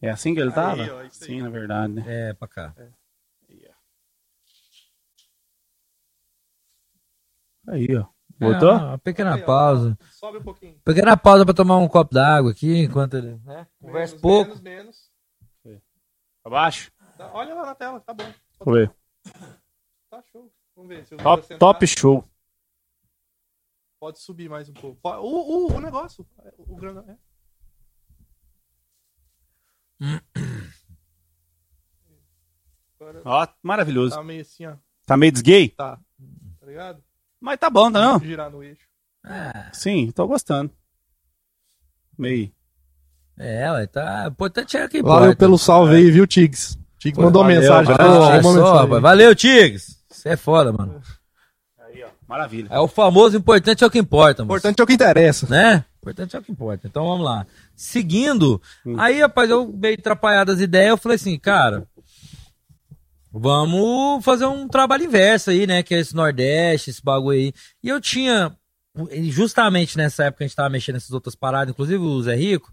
É assim que ele Aí, tava? ó, aí. Sim, na verdade, né? É, pra cá. Aí, ó. Voltou? É, uma pequena Aí, ó. pausa. Sobe um pouquinho. Pequena pausa pra tomar um copo d'água aqui, enquanto ele. Né? Conversa Menos, pouco. Menos, menos. Abaixo? Tá, Olha lá na tela, tá bom. Vamos ver. Tá show. Vamos ver. Se eu Top, top show. Pode subir mais um pouco. O, o, o negócio. O grana. É. Agora Ó, maravilhoso. tá meio assim, ó. Tá meio desgay? Tá. Tá ligado? Mas tá bom, tá não? Girar no eixo. Ah, Sim, tô gostando. Meio. é, ué, tá. O importante é que Valeu importa. pelo salve aí, viu, Tiggs? Tiggs mandou valeu, mensagem. valeu, só, mensagem. rapaz. Valeu, Tigres. Você é foda, mano. Aí, ó. Maravilha. É o famoso importante é o que importa, O mano. importante é o que interessa. né? O importante é o que importa. Então vamos lá. Seguindo, Hum. aí, rapaz, eu meio atrapalhado as ideias, eu falei assim, cara, vamos fazer um trabalho inverso aí, né? Que é esse Nordeste, esse bagulho aí. E eu tinha, justamente nessa época que a gente tava mexendo nessas outras paradas, inclusive o Zé Rico,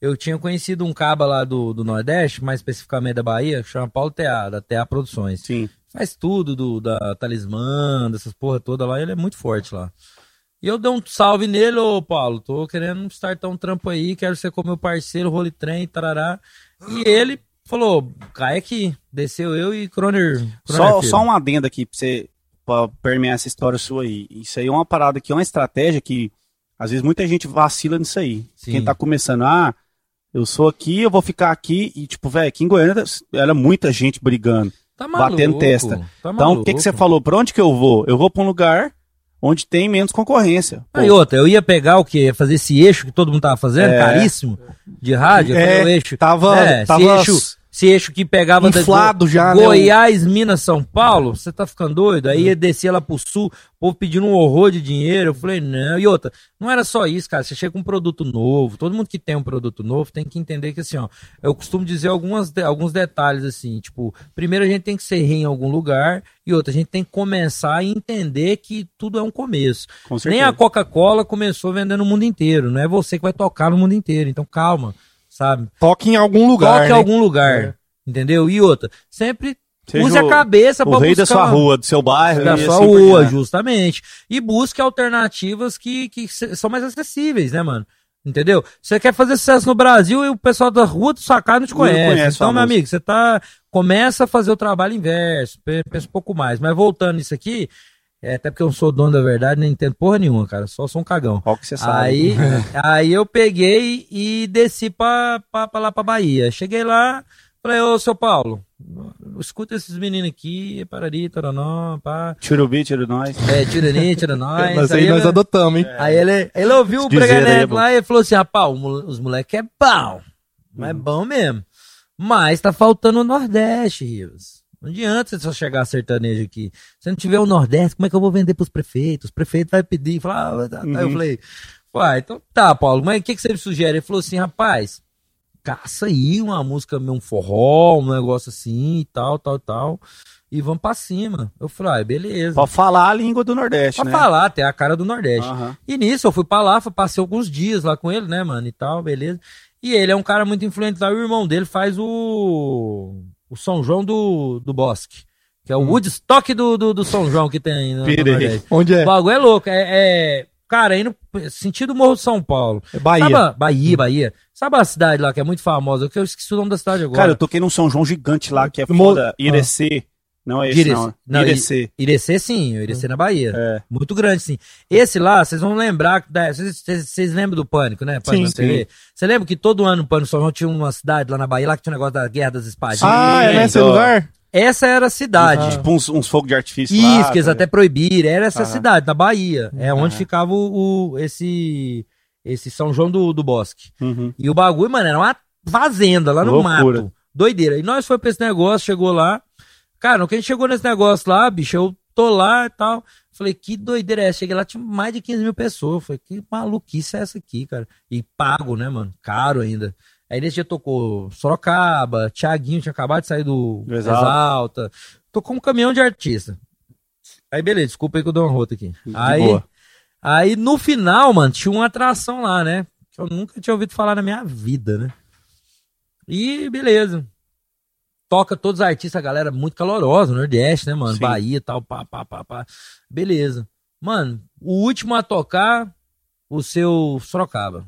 eu tinha conhecido um caba lá do, do Nordeste, mais especificamente da Bahia, que chama Paulo Tea, da Tea Produções Sim. faz tudo do, da talismã, dessas porra toda lá, ele é muito forte lá. E eu dei um salve nele, ô Paulo, tô querendo startar um trampo aí, quero ser como meu parceiro, role trem, tarará. E ele falou, cai aqui, desceu eu e Croner. Croner Só, Filho. só um adendo aqui pra você pra permear essa história sua aí. Isso aí é uma parada que é uma estratégia que às vezes muita gente vacila nisso aí. Sim. Quem tá começando, ah, eu sou aqui, eu vou ficar aqui e tipo, velho, aqui em Goiânia era muita gente brigando. tá batendo testa. tá Então, o que que você maluco. falou? Pra onde que eu vou? Eu vou pra um lugar onde tem menos concorrência. Pô, Aí outra, eu ia pegar o quê? Fazer esse eixo que todo mundo tava fazendo, É. caríssimo, de rádio, É, eixo. Tava, É, tava esse eixo, esse eixo que pegava da- inflado já, né? Goiás, Minas, São Paulo, você tá ficando doido? Aí ia descer lá pro sul, o povo pedindo um horror de dinheiro. Eu falei, não. E outra, não era só isso, cara. Você chega com um produto novo, todo mundo que tem um produto novo tem que entender que assim, ó, eu costumo dizer algumas, de- alguns detalhes assim, tipo, primeiro a gente tem que ser rei em algum lugar, e outra, a gente tem que começar a entender que tudo é um começo. com Nem a Coca-Cola começou vendendo no mundo inteiro, não é você que vai tocar no mundo inteiro. Então calma, sabe? Toque em algum lugar. Toque em né? algum lugar. É. Entendeu? E outra, sempre Seja use a o- cabeça O pra rei da buscar sua rua, do seu bairro. da sua assim rua, justamente. E busque alternativas que, que são mais acessíveis, né, mano? Entendeu? Você quer fazer sucesso no Brasil e o pessoal da rua do sua casa não te Não conhece. então, meu música. amigo, você tá. Começa a fazer o trabalho inverso. pe- Pensa um pouco mais. Mas voltando nisso aqui, é, até porque eu não sou dono da verdade, nem entendo porra nenhuma, cara. Só sou um cagão. Qual que você sabe? Aí, aí eu peguei e desci pra, pra, pra lá pra Bahia. Cheguei lá, falei, ô, seu Paulo, escuta esses meninos aqui, parari, taranó, pá. Churubi, tiro nós. É, tira ali, tira nós. Mas aí nós ele, adotamos, hein? aí ele, ele ouviu o aí, Breganeco bom. lá e ele falou assim, rapaz, os moleques é bom. Mas é bom mesmo. Mas tá faltando o Nordeste, Rios. Não adianta você só chegar sertanejo aqui. Se não tiver o Nordeste, como é que eu vou vender pros prefeitos? Os prefeitos vai pedir, falar, ah, tá, tá. Eu Uhum. falei, uai, então tá, Paulo, mas o que, que você me sugere? Ele falou assim, rapaz, caça aí uma música, um forró, um negócio assim e tal, tal, tal. E vamos pra cima. Eu falei, ah, beleza. Pra falar a língua do Nordeste, Pra né? falar, até a cara do Nordeste. Aham. E nisso eu fui pra lá, passei alguns dias lá com ele, né, mano, e tal, beleza. E ele é um cara muito influente lá, o irmão dele faz o, o São João do, do Bosque, que é o Woodstock do, do, do São João que tem aí no, no. Onde é? O bagulho é louco, é, é- cara, indo sentido Morro de São Paulo. É Bahia. Sabe, a- Bahia, Bahia. Sabe a cidade lá que é muito famosa, que eu esqueci o nome da cidade agora. Cara, eu toquei num São João gigante lá, que é Mo- foda. Irecê. Não é esse, Irecê. não. Não, Irecê. Irecê sim, Irecê na Bahia. É. Muito grande, sim. Esse lá, vocês vão lembrar. da- Vocês lembram do Pânico, né? Pânico Sim? Você lembra que todo ano no Pânico São João tinha uma cidade lá na Bahia, lá que tinha um negócio da Guerra das Espadinhas? Ah, é nesse Sim, lugar? Essa era a cidade. Tipo uns, uns fogos de artifício lá. Isso, que eles tá até proibiram. Era essa cidade, na Bahia. É onde ficava o, o- esse, esse São João do, do Bosque. Uhum. E o bagulho, mano, era uma fazenda lá no Loucura. mato. Doideira. E nós foi pra esse negócio, chegou lá. Cara, no que a gente chegou nesse negócio lá, bicho, eu tô lá e tal. Falei, que doideira é essa? Cheguei lá, tinha mais de 15 mil pessoas. Falei, que maluquice é essa aqui, cara? E pago, né, mano? Caro ainda. Aí nesse dia tocou Sorocaba, Thiaguinho tinha acabado de sair do Exalta. Exalta. Tocou um caminhão de artista. Aí beleza, desculpa aí que eu dou uma rota aqui. De Aí, boa. aí no final, mano, tinha uma atração lá, né? Que eu nunca tinha ouvido falar na minha vida, né? E beleza. Toca todos os artistas, a galera muito calorosa, Nordeste, né, mano? Sim. Bahia e tal, pá, pá, pá, pá. Beleza. Mano, o último a tocar, o seu Sorocaba.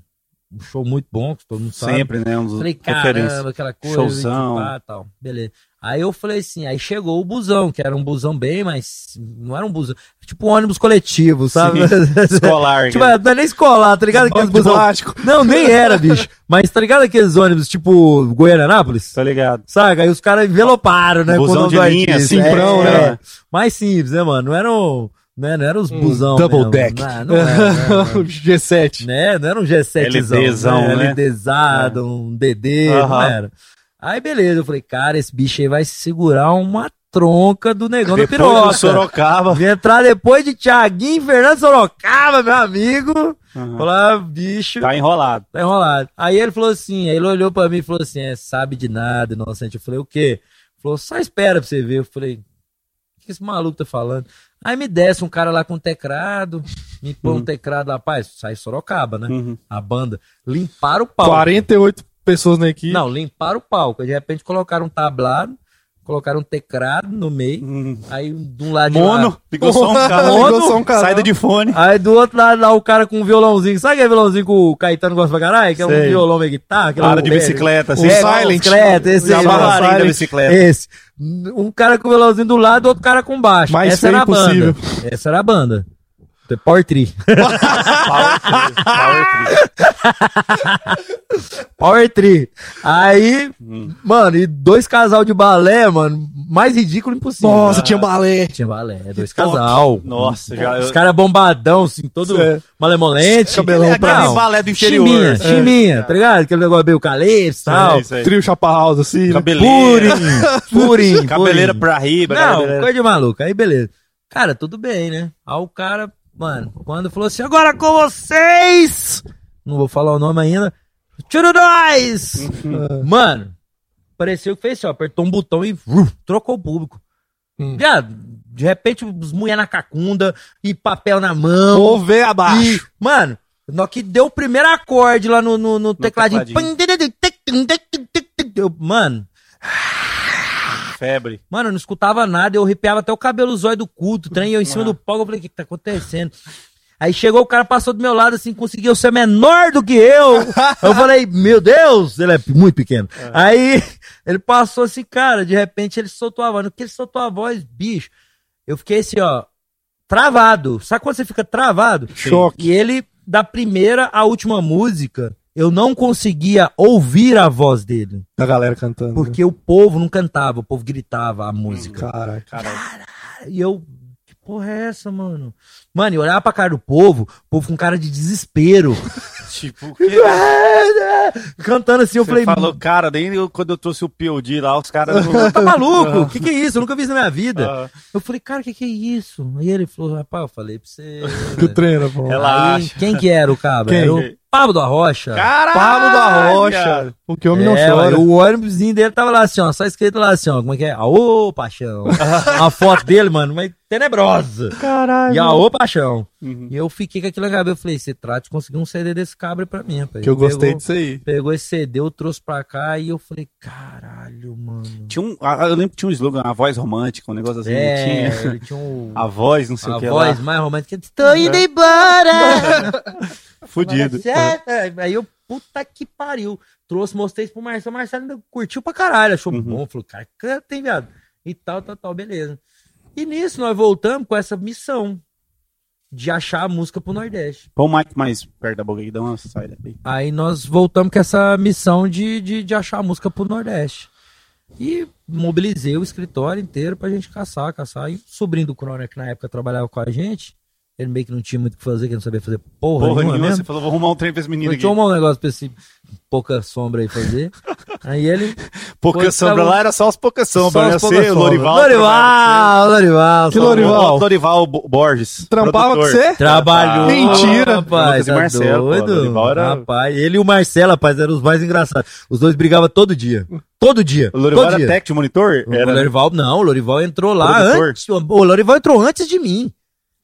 Um show muito bom, que todo mundo sabe. Sempre, né? Um dos Falei, caramba, aquela coisa. Showzão. Pá, tal. Beleza. Aí eu falei assim, aí chegou o busão, que era um busão bem, mas não era um busão, tipo um ônibus coletivo, sabe? Escolar. tipo, né? não é nem escolar, tá ligado? Aqueles Ônibus busão. plástico. Não, nem era, bicho. Mas tá ligado aqueles ônibus, tipo Goiânia-Anápolis? Tá ligado? Saca? Aí os caras enveloparam, né? Busão de linha, simprão, É, né? é. Mais simples, né, mano? Não eram, né? não eram os busão. double mesmo. deck. Não, não era, não, não. G7. né? Não era um G7zão, LDzão, né? né? LDzado, um DD, não Aham. era. Aí beleza, eu falei, cara, esse bicho aí vai segurar uma tronca do negão da Depois piroca. do Sorocaba. Vim entrar depois de Thiaguinho Fernando Sorocaba, meu amigo. Aham. Falar, bicho, Tá enrolado. tá enrolado. Aí ele falou assim, aí ele olhou pra mim e falou assim, é, sabe de nada, inocente. Eu falei, o quê? Ele falou, só espera pra você ver. Eu falei, o que esse maluco tá falando? Aí me desce um cara lá com um teclado, me põe um teclado lá, rapaz, sai Sorocaba, né? Uhum. A banda. Limparam o palco. 48 pessoas na equipe. Não, limparam o palco. De repente colocaram um tablado, colocaram um teclado no meio. Uhum. Aí de um lado de Mono. lá. Ficou só um cara. Ligou só um canal. Saída de fone. Aí do outro lado lá o cara com um violãozinho. Sabe aquele violãozinho que o Caetano gosta pra caralho? Que é um Sei. violão meio guitarra. Para de bicicleta, Um assim. silent. Bicicleta, esse aí, barrarinho mano. da Silent. bicicleta. Esse. Um cara com o violãozinho do lado, outro cara com baixo. Mais Essa feio era a banda. impossível. Essa era a banda. The Power Tree. Power Tree, Power Tree. Power Tree. Aí, Hum. mano, e dois casal de balé, mano, mais ridículo impossível. Nossa, tinha balé. Tinha balé, dois casal. Nossa, já. Os Eu... caras bombadão, assim, todo É. malemolente. Cabelão Aquele Não, balé do interior. Chimbinha, É. chimbinha, tá ligado? Aquele negócio meio calypso e tal. Sei, sei. Trio Chapa House, assim. né? Cabeleira. Purim, purim, Cabeleira purim. pra riba. Não, cabeleira- coisa de maluco. Aí, beleza. Cara, tudo bem, né? Aí o cara, mano, quando falou assim, agora com vocês! Não vou falar o nome ainda. Tiro nós! Uhum. Mano, pareceu que fez assim, ó, apertou um botão e vruf, trocou o público. Hum. Viado, de repente, os mulher na cacunda e papel na mão. Vou ver E, abaixo. mano, no que deu o primeiro acorde lá no, no, no tecladinho. Eu, mano, Febre. mano, eu não escutava nada, eu arrepiava até o cabelo zóio do culto, trem, eu em cima do palco, eu falei, o que, que tá acontecendo? Aí chegou o cara, passou do meu lado, assim, conseguiu ser menor do que eu. Eu falei, meu Deus, ele é muito pequeno. Aí ele passou assim, cara, de repente ele soltou a voz. No que ele soltou a voz, bicho, eu fiquei assim, ó, travado. Sabe quando você fica travado? Choque. E ele, da primeira à última música, eu não conseguia ouvir a voz dele. Da galera cantando. Porque o povo não cantava, o povo gritava a música. Caralho. Caralho. E eu, que porra é essa, mano? Mano, e olhava pra cara do povo, o povo com cara de desespero. Tipo, que... Cantando assim, eu Você falei, falou, cara, nem eu- quando eu trouxe o POD lá, os caras. "Mano, tá maluco? O que, que é isso? Eu nunca vi isso na minha vida. Ah. Eu falei, cara, o que, que é isso? E ele falou, rapaz, eu falei pra você. Que o treino, pô. Ela- Aí, Relaxa. quem que era o cabra? Quem? Era o Pablo da Rocha. Caralho! Pablo da Rocha. Porque homem não É, chora. o ônibusinho dele tava lá assim, ó, só escrito lá assim, ó, como é que é? Aô, paixão. a foto dele, mano, mas tenebrosa. Caralho. E aô, paixão. Uhum. E eu fiquei com aquilo na cabeça, eu falei, você trata de conseguir um CD desse cabra pra mim, rapaz. Que eu gostei Pegou- disso aí. Pegou esse CD, eu trouxe pra cá e eu falei, caralho, mano. Tinha um, eu lembro que tinha um slogan, a voz romântica, um negócio assim. É, Tinha. ele tinha um... A voz, não sei a o que voz lá. mais romântica. Tô indo embora! Fudido. É, Aí eu, puta que pariu. Trouxe, mostrei isso pro Marcelo. O Marcelo ainda curtiu pra caralho. Achou Uhum. bom. Falou, cara, canta, hein, viado? E tal, tal, tal, beleza. E nisso nós voltamos com essa missão de achar a música pro Nordeste. Põe o mic mais perto da boca aí, dá uma saída aí. Aí nós voltamos com essa missão de, de, de achar a música pro Nordeste. E mobilizei o escritório inteiro pra gente caçar, caçar. E o sobrinho do Croner, que na época trabalhava com a gente, ele meio que não tinha muito o que fazer, que não sabia fazer porra, Porra nenhuma nenhuma, mesmo. você falou, vou arrumar um trem pra esse menino Vou aqui. arrumar um negócio pra esse pouca sombra aí fazer. Aí ele. Pouca Foi, sombra tava- lá era só os pouca sombra, Só né? Você. Lorival. Lorival, Lorival. Que Lorival? O Lorival Bo- Borges. Trampava com você? Trabalhou. Mentira. rapaz. Tá Marcelo, doido? Era- Rapaz, ele e o Marcelo, rapaz, eram os mais engraçados. Os dois brigavam todo dia. Todo dia. O Lorival todo era dia. técnico de monitor? O Era? Lorival, não, o Lorival entrou lá Produtor. antes. O Lorival entrou antes de mim.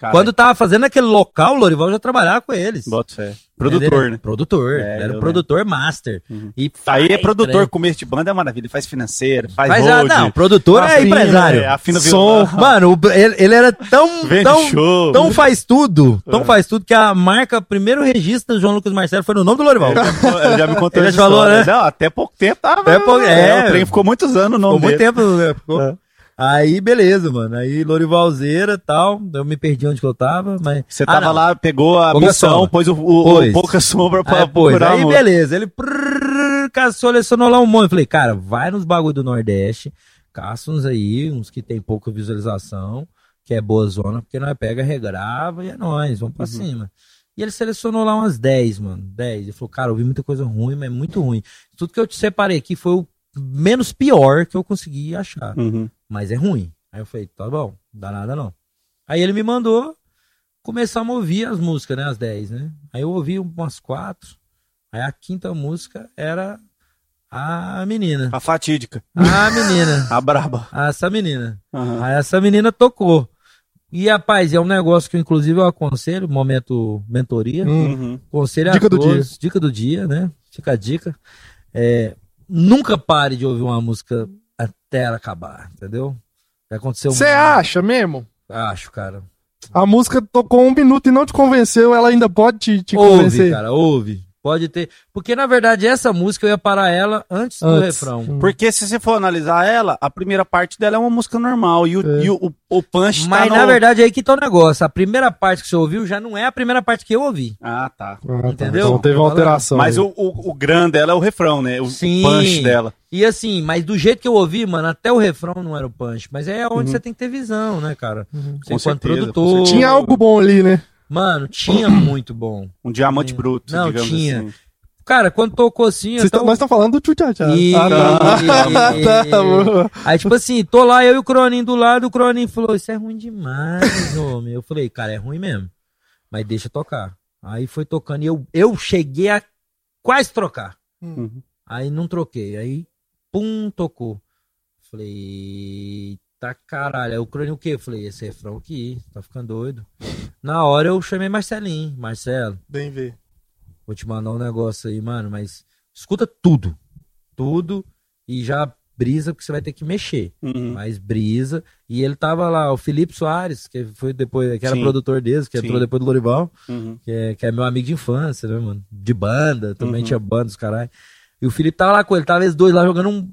Cara, Quando tava fazendo aquele local, o Lorival já trabalhava com eles. Bota fé. Produtor, né? Produtor. É, era produtor master. Uhum. E Aí é faz produtor, trem. começo de banda é maravilha. Ele faz financeiro, faz ah, road, não, produtor é afina, empresário. é, afina Som. violão, Mano, ele, ele era tão, vende tão, show. tão faz tudo, tão É. faz tudo que a marca, primeiro registro do João Lucas Marcelo foi no nome do Lorival. Ele já me contou Ele já falou, né? Não, até pouco tempo tava. Até pouco- é. o trem ficou muitos anos no Ficou nome muito dele. tempo, né? Ficou. É. Aí, beleza, mano. Aí, Lorivalzeira e tal. Eu me perdi onde que eu tava, mas. Você Ah, tava não. lá, pegou a Pouca missão, sombra. pôs o, o, o pouca sombra pra Aí, procurar aí amor. beleza. Ele prrr, caçou, selecionou lá um monte. Eu falei, cara, vai nos bagulho do Nordeste, caça uns aí, uns que tem pouca visualização, que é boa zona, porque nós pega, regrava e é nóis, vamos pra Uhum. cima. E ele selecionou lá umas 10, mano. 10. Ele falou, cara, eu vi muita coisa ruim, mas é muito ruim. Tudo que eu te separei aqui foi o menos pior que eu consegui achar. Uhum. Mas é ruim. Aí eu falei, tá bom, não dá nada não. Aí ele me mandou, começamos a ouvir as músicas, né? As 10, né? Aí eu ouvi umas quatro. Aí a quinta música era a menina. A fatídica. A menina. A braba. Essa menina. Aham. Aí essa menina tocou. E, rapaz, é um negócio que, inclusive, eu aconselho, momento mentoria. Hum. Uhum. Conselho Dica a do todos, dica do dia, né? Fica a dica. É, nunca pare de ouvir uma música até ela acabar, entendeu? Vai acontecer um. Você acha mesmo? Acho, cara. A música tocou um minuto e não te convenceu, ela ainda pode te, te ouve, convencer. cara, ouve. Pode ter. Porque, na verdade, essa música eu ia parar ela antes do Antes. refrão. Hum. Porque se você for analisar ela, a primeira parte dela é uma música normal. E o, É. e o, o, o punch Mas, tá na no... verdade, aí que tá o negócio. A primeira parte que você ouviu já não é a primeira parte que eu ouvi. Ah, tá. Ah, tá. Entendeu? Então teve uma alteração. Mas o, o, o grande dela é o refrão, né? O, Sim. punch dela. E assim, mas do jeito que eu ouvi, mano, até o refrão não era o punch. Mas é onde Uhum. você tem que ter visão, né, cara? Você Com enquanto certeza, produtor. Tinha algo bom ali, né? Mano, tinha muito bom. Um diamante bruto, Não, digamos tinha. assim. Cara, quando tocou assim. Vocês até tão- o- Nós estamos falando do Tchutchá. E- Ah, tá. e- tá, boa. Aí, tipo assim, tô lá, eu e o Croninho do lado, o Croninho falou, isso é ruim demais, homem. Eu falei, cara, é ruim mesmo. Mas deixa tocar. Aí foi tocando e eu, eu cheguei a quase trocar. Uhum. Aí não troquei. Aí, pum, tocou. Falei, tá caralho. Aí o Croninho o quê? Eu falei, esse refrão aqui, tá ficando doido. Na hora eu chamei Marcelinho. Marcelo, Bem ver. Vou te mandar um negócio aí, mano, mas escuta tudo. Tudo e já brisa, porque você vai ter que mexer. Uhum. Mas brisa. E ele tava lá, o Felipe Soares, que foi depois, que era Sim. produtor deles, que Sim. entrou depois do Lorival, Uhum. que é, que é meu amigo de infância, né, mano? De banda, também Uhum. tinha banda, os caralho. E o Felipe tava lá com ele, tava eles dois lá jogando um,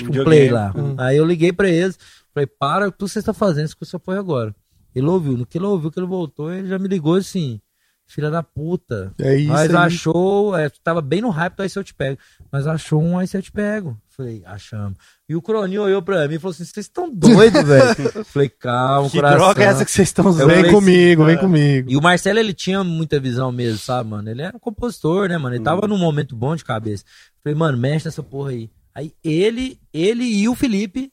um Videogame. play lá. Uhum. Aí eu liguei pra eles, falei, para o que você está fazendo, isso que você apoia agora. Ele ouviu, no que ele ouviu, que ele voltou, ele já me ligou assim, filha da puta, É isso mas aí. achou, é, tava bem no hype do Aí Se Eu Te Pego. Mas achou um Aí Se Eu Te Pego. Falei, achamos. E o Croninho olhou pra mim e falou assim: vocês estão doidos, velho? Falei, calma, Que coração. droga é essa que vocês estão usando? Vem falei comigo, assim, vem é. comigo. E o Marcelo, ele tinha muita visão mesmo, sabe, mano? Ele era um compositor, né, mano? Ele tava num momento bom de cabeça. Falei, mano, mexe nessa porra aí. Aí ele, ele e o Felipe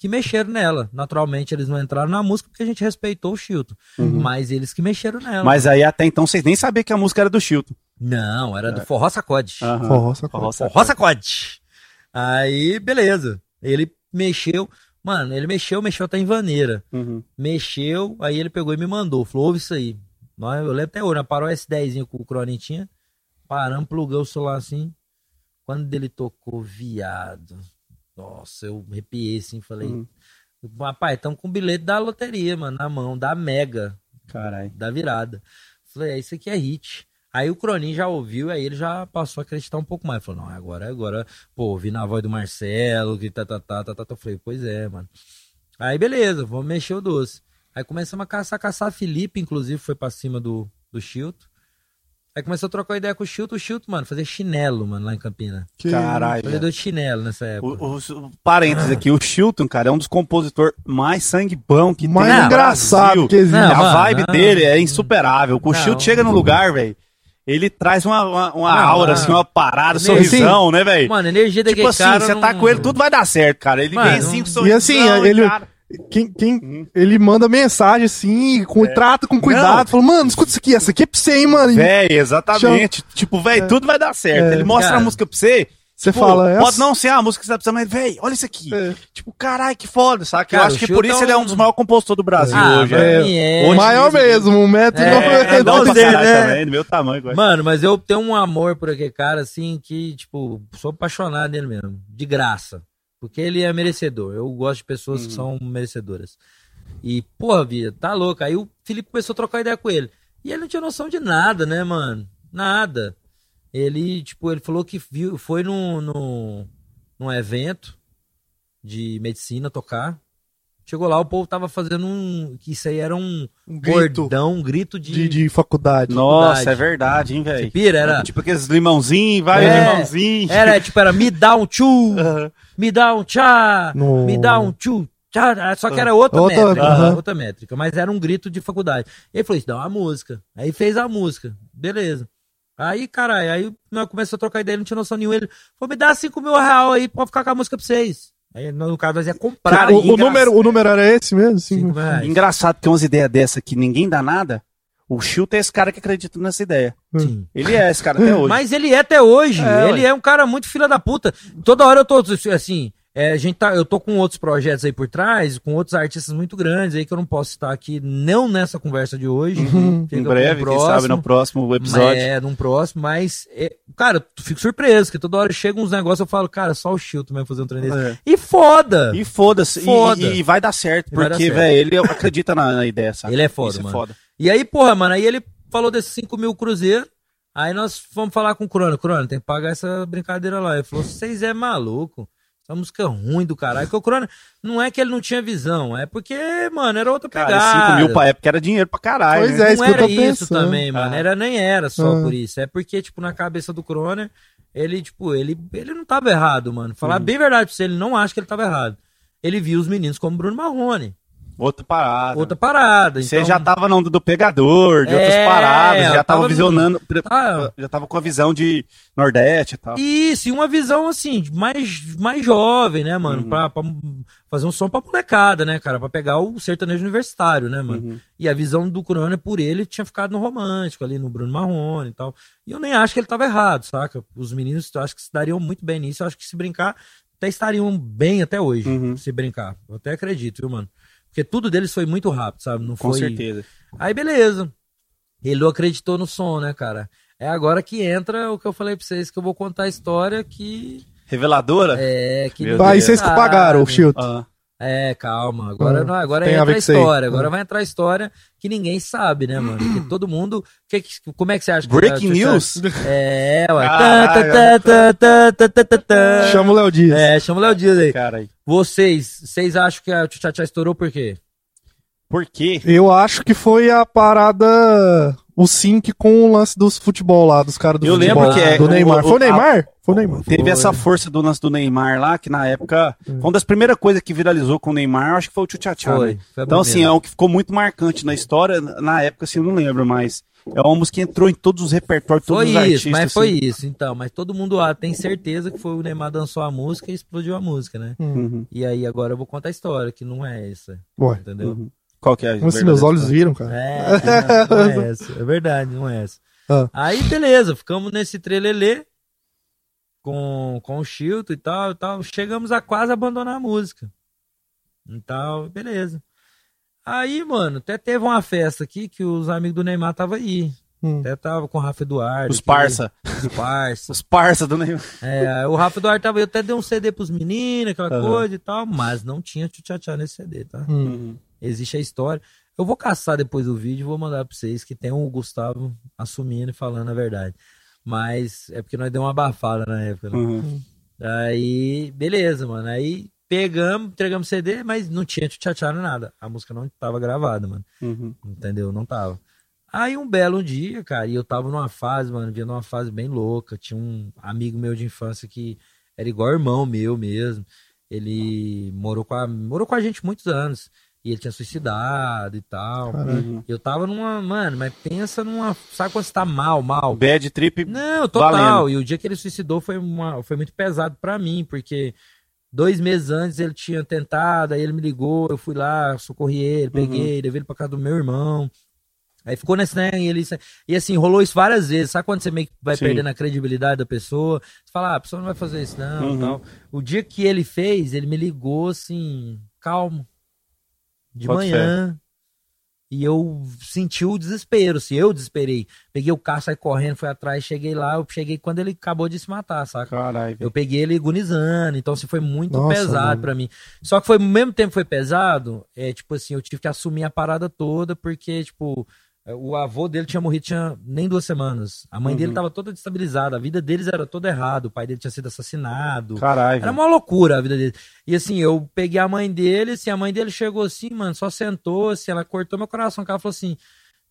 que mexeram nela. Naturalmente, eles não entraram na música porque a gente respeitou o Chilton. Mas eles que mexeram nela. Uhum. Mas aí até então vocês nem sabiam que a música era do Chilton. Não, era do Forró Sacode. Aham. Forró sacode. Forró sacode. Forró Sacode. Aí, beleza. Ele mexeu. Mano, ele mexeu, mexeu até em vaneira. Uhum. Mexeu, aí ele pegou e me mandou. Falou, ouve isso aí. Eu lembro até hoje, nós parou o S10 com o Cronin tinha. Paramos, plugou o celular assim. Quando ele tocou, viado. Nossa, eu arrepiei assim, falei. Uhum. Rapaz, estamos com o bilhete da loteria, mano, na mão, da Mega, Caralho. da virada. Falei, é, isso aqui é hit. Aí o Cronin já ouviu, aí ele já passou a acreditar um pouco mais. Falou, não, agora, agora, pô, ouvi na voz do Marcelo, que tá, tá, tá, tá, tá, tá. Eu Falei, pois é, mano. Aí beleza, vamos mexer o doce. Aí começamos a caçar, caçar. Felipe, inclusive, foi pra cima do, do Chilton. Aí começou a trocar ideia com o Chilton. O Chilton, mano, fazia chinelo, mano, lá em Campina. Que- Caralho. Fazia de chinelo nessa época. O, o- o- parênteses aqui, o Chilton, cara, é um dos compositores mais sangue bom que Mais tem no engraçado que existe. Não, a mano, vibe não. dele é insuperável. O. Chilton chega num lugar, velho, ele traz uma, uma, uma Ah, aura, mano. assim, uma parada, Ele- sorrisão, né, velho? Mano, a energia Tipo daquele assim, cara. você não- tá com ele, tudo vai dar certo, cara. Ele Mano, vem assim com E assim, sorrisão, ele- cara. Quem, quem, Uhum. ele manda mensagem assim, com, trata com cuidado, fala, mano, escuta isso aqui, essa aqui é pra você, hein, mano. E Véi, exatamente. Tipo, véi, tudo vai dar certo. É. Ele mostra Cara, a música pra você. Você tipo, fala, Pode essa- não ser a música que você tá precisando, mas, véi, olha isso aqui. É. Tipo, caralho, que foda, saca? Cara, Eu acho que por isso ele é um dos maiores compositores do Brasil Ah, hoje. pra É. mim é. Hoje Maior mesmo, um metro e É, noventa. É, né? também, do meu tamanho. igual. Mano, mas eu tenho um amor por aquele cara, assim, que, tipo, sou apaixonado nele mesmo. De graça. Porque ele é merecedor. Eu gosto de pessoas que são merecedoras. E, porra, vida, tá louco. Aí o Felipe começou a trocar ideia com ele. E ele não tinha noção de nada, né, mano? Nada. Ele, tipo, ele falou que viu, foi num, num, num evento de medicina tocar. Chegou lá, o povo tava fazendo um. Que isso aí era um, Um grito bordão, um grito de. de, de faculdade. Nossa, dificuldade. é verdade, hein, velho. pira, era. Tipo aqueles limãozinhos, vai É. limãozinho. Era, tipo, era me dá um tchu, me dá um tchá, No- me dá um tchu, tchá. Só que era outra, Outra- métrica, outra métrica, mas era um grito de faculdade. Ele falou, isso dá uma música. Aí fez a música, beleza. Aí, caralho, aí nós começamos a trocar ideia, não tinha noção nenhuma. Ele falou, me dá 5 mil reais aí pra ficar com a música pra vocês. Aí, no caso, nós ia comprar. Cara, o, o número, o número era esse mesmo? Sim. Reais. Engraçado que umas ideias dessa que ninguém dá nada. O Chilton é esse cara que acredita nessa ideia. Sim. Ele é esse cara até hoje. Mas ele é até hoje. É, ele ué. é um cara muito filha da puta. Toda hora eu tô assim. É, a gente tá, eu tô com outros projetos aí por trás, com outros artistas muito grandes aí que eu não posso estar aqui, não nessa conversa de hoje. em Fica breve, pro quem sabe no próximo episódio. É, num próximo, mas, é, cara, eu fico surpreso, que toda hora chega uns negócios eu falo, cara, só o Chilton vai fazer um trem desse. É. E foda! E foda-se. E- Foda. E, e vai dar certo, porque, velho, ele acredita na, na ideia, sabe? Ele é foda, Isso mano. é foda. E aí, porra, mano, aí ele falou desses 5 mil cruzeiros. Aí nós fomos falar com o Crono. Crono, tem que pagar essa brincadeira lá. Ele falou: vocês é maluco. Essa música é ruim do caralho. Porque o Crono, não é que ele não tinha visão, é porque, mano, era outra pegada. Cara, 5 mil pra época era dinheiro pra caralho. Pois né? é, isso não que eu era tô isso pensando. também, mano. Ah. Era, nem era só Ah. por isso. É porque, tipo, na cabeça do Croner, ele, tipo, ele, ele não tava errado, mano. Falar Uhum. bem verdade pra você, ele não acha que ele tava errado. Ele viu os meninos como Bruno Marrone. Outra parada. Outra parada. Você então- já tava no do pegador, de outras É, paradas, eu já tava tava visionando, Ah. já tava com a visão de Nordeste e tal. Isso, e uma visão assim, mais, mais jovem, né, mano? Uhum. Pra, pra fazer um som pra molecada, né, cara? Pra pegar o sertanejo universitário, né, mano? Uhum. E a visão do Corona por ele tinha ficado no romântico, ali no Bruno Marrone e tal. E eu nem acho que ele tava errado, saca? Os meninos eu acho que se dariam muito bem nisso. Eu acho que se brincar, até estariam bem até hoje, Uhum. se brincar. Eu até acredito, viu, mano? Porque tudo deles foi muito rápido, sabe? Não Com foi. certeza. Aí beleza. Ele acreditou no som, né, cara? É agora que entra o que eu falei pra vocês, que eu vou contar a história que. Reveladora? É, que Aí vocês que pagaram o Chilton. Ah, É, calma. Agora, Ah, não, agora tem a entra a aí. história. Agora Ah. vai entrar a história que ninguém sabe, né, mano? Que todo mundo. Que, como é que você acha que Breaking que- news? É, ué. Tá, tá, tá, tá, tá, tá, tá. Chama o Léo Dias. É, chama o Léo Dias aí. cara, aí. Vocês, vocês acham que a Tchá estourou por quê? Por quê? Eu acho que foi a parada. O sync com o lance dos futebol lá, dos caras do Eu futebol. lembro que é- do o- Neymar. o- Foi o Neymar? Foi o Neymar. Teve Foi. essa força do lance do Neymar lá, que na época. Foi uma das primeiras coisas que viralizou com o Neymar, eu acho que foi o Tchutchá. Foi, né? foi a Então, assim, é um que ficou muito marcante na história. Na época, assim, eu não lembro, mas é uma música que entrou em todos os repertórios, todos Foi os isso, artistas. mas foi assim. isso, então. Mas todo mundo ah, tem certeza que foi o Neymar dançou a música e explodiu a música, né? Uhum, E aí agora eu vou contar a história, que não é essa, Ué, entendeu? uhum. Qual que é a como se meus olhos viram, cara. É, não, não é essa. É verdade, não é essa. Ah. Aí, beleza, ficamos nesse trelelê com, com o Chilton e tal, e tal. Chegamos a quase abandonar a música. Então, beleza. Aí, mano, até teve uma festa aqui que os amigos do Neymar estavam aí. Hum. Até tava com o Rafa Eduardo. Os parça. Os parça. Os parça do Neymar. É, o Rafa Eduardo tava, eu até dei um CD pros meninos, aquela Aham. coisa e tal, mas não tinha tchutchá nesse CD, tá? Hum. Existe a história. Eu vou caçar depois do vídeo e vou mandar pra vocês que tem o Gustavo assumindo e falando a verdade. Mas é porque nós deu uma abafada na época, né? Uhum. Aí, beleza, mano. Aí pegamos, entregamos CD, mas não tinha tchutchá nada. A música não tava gravada, mano. Uhum. Entendeu? Não tava. Aí um belo dia, cara, e eu tava numa fase, mano, via numa fase bem louca. Tinha um amigo meu de infância que era igual irmão meu mesmo. Ele morou com a, morou com a gente muitos anos. E ele tinha suicidado e tal. Caralho. Eu tava numa. Mano, mas pensa numa. Sabe quando você tá mal, mal? Bad trip. Não, total. Valendo. E o dia que ele suicidou foi, uma, foi muito pesado pra mim, porque dois meses antes ele tinha tentado, aí ele me ligou, eu fui lá, socorri ele, peguei, levei ele pra casa do meu irmão. Aí ficou nesse, né? E, ele, e assim, rolou isso várias vezes. Sabe quando você meio que vai Sim. perdendo a credibilidade da pessoa? Você fala, ah, a pessoa não vai fazer isso, não. Uhum. Tal. O dia que ele fez, ele me ligou assim, calmo. De Bota manhã. E eu senti o desespero, assim, eu desesperei. Peguei o carro, saí correndo, fui atrás, cheguei lá, eu cheguei quando ele acabou de se matar, saca? Caralho. Eu peguei ele agonizando, então assim, foi muito Nossa, pesado pra mim. Só que foi, ao mesmo tempo que foi pesado, é tipo assim, eu tive que assumir a parada toda, porque, tipo, o avô dele tinha morrido tinha nem duas semanas. A mãe dele Uhum. tava toda destabilizada, a vida deles era toda errada, o pai dele tinha sido assassinado. Caralho. Era uma loucura a vida dele. E assim, eu peguei a mãe dele, assim, a mãe dele chegou assim, mano, só sentou, assim, ela cortou meu coração, ela falou assim: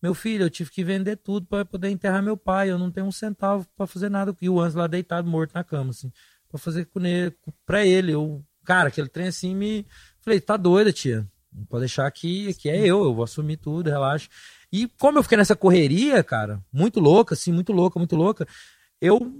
Meu filho, eu tive que vender tudo pra poder enterrar meu pai. Eu não tenho um centavo pra fazer nada. E o Anjo lá deitado, morto na cama, assim, pra fazer com ele, pra ele. Eu, cara, aquele trem assim me. Falei, tá doida, tia. Não pode deixar que aqui é eu, eu vou assumir tudo, relaxa. E como eu fiquei nessa correria, cara, muito louca, assim, muito louca, muito louca, eu.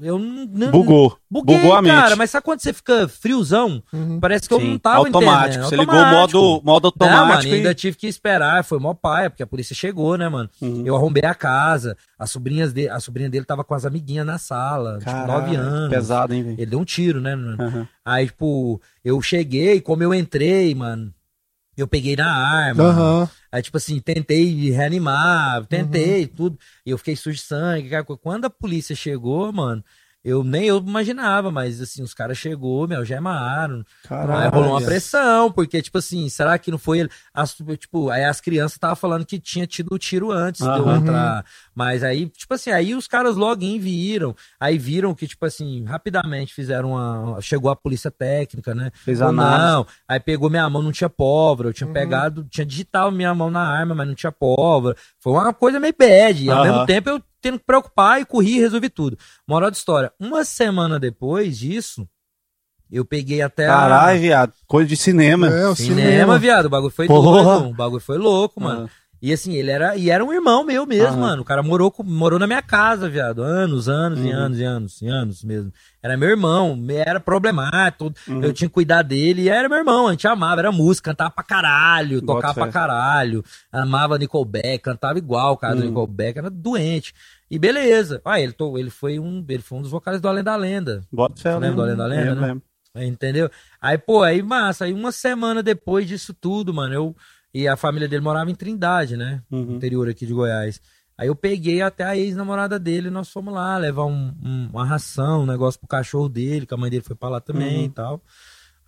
Eu não. Bugou. Buguei, Bugou a mente. cara, mas sabe quando você fica friozão? Uhum. Parece que eu Sim, não tava automático. entendendo. Você ligou o Automático. modo, modo Não, mano, automático. ainda e... tive que esperar, foi mó paia, porque a polícia chegou, né, mano? Uhum. Eu arrombei a casa, as sobrinhas de, a sobrinha dele tava com as amiguinhas na sala, tipo, Caralho, nove anos. Pesado, hein, velho? Ele deu um tiro, né, mano? Aham. Aí, tipo, eu cheguei, como eu entrei, mano, eu peguei na arma. Aham. Aí, tipo assim, tentei reanimar, tentei Uhum. tudo. E eu fiquei sujo de sangue. Quando a polícia chegou, mano, eu nem eu imaginava, mas assim, os caras chegou, me algemaram. Aí Caralho. rolou uma pressão, porque, tipo assim, será que não foi ele? As, tipo, aí as crianças estavam falando que tinha tido o tiro antes de eu entrar. Mas aí, tipo assim, aí os caras logo viram. Aí viram que, tipo assim, rapidamente fizeram uma. Chegou a polícia técnica, né? Fez análise. não, aí pegou minha mão, não tinha pólvora. Eu tinha Uhum. pegado, tinha digitado minha mão na arma, mas não tinha pólvora. Foi uma coisa meio bad. E ao mesmo tempo eu tendo que preocupar e corri e resolvi tudo. Moral da história. Uma semana depois disso, eu peguei até a. Caralho, viado. Coisa de cinema. É, o Cinema, cinema. viado, o bagulho foi Porra. doido, o bagulho foi louco, mano. Ah. E assim, ele era, e era um irmão meu mesmo, Aham. mano. O cara morou, morou na minha casa, viado, anos, anos e Uhum. anos e anos e anos mesmo. Era meu irmão, era problemático. Uhum. eu tinha que cuidar dele, e era meu irmão, a gente amava, era música, cantava pra caralho, Bota tocava fé. pra caralho, amava Nickelback, cantava igual o cara do Uhum. Nickelback, era doente. E beleza. Ah, ele, to- ele foi um, ele foi um dos vocais do Além da Lenda. Bota fé, eu Lembra do Além da Lenda, Lembro, né? lembro. Entendeu? Aí, pô, aí massa. Aí uma semana depois disso tudo, mano, eu. E a família dele morava em Trindade, né? Uhum. Interior aqui de Goiás. Aí eu peguei até a ex-namorada dele nós fomos lá levar um- um- uma ração, um negócio pro cachorro dele, que a mãe dele foi pra lá também Uhum. e tal.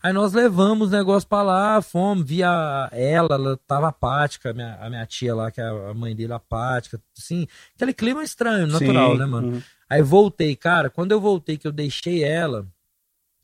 Aí nós levamos o negócio pra lá, fomos, via ela, ela tava apática, a minha, a minha tia lá, que é a mãe dele apática, assim, aquele clima estranho, natural, Sim, né, mano? uhum. Aí voltei, cara, quando eu voltei, que eu deixei ela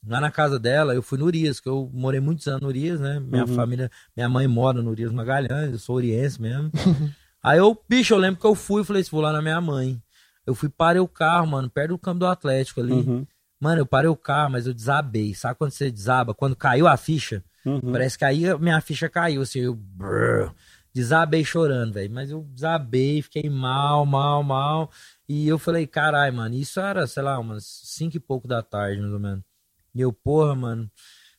lá na casa dela, eu fui no Urias, que eu morei muitos anos no Urias, né? Minha Uhum. família, minha mãe mora no Urias Magalhães, eu sou oriense mesmo. Aí eu, bicho, eu lembro que eu fui, falei assim, vou lá na minha mãe. Eu fui, parei o carro, mano, perto do campo do Atlético ali. Uhum. Mano, eu parei o carro, mas eu desabei. Sabe quando você desaba? Quando caiu a ficha? Uhum. Parece que aí minha ficha caiu, assim, eu brrr, desabei chorando, velho. Mas eu desabei, fiquei mal, mal, mal. E eu falei, carai, mano, isso era, sei lá, umas cinco e pouco da tarde, mais ou menos. E eu, porra, mano.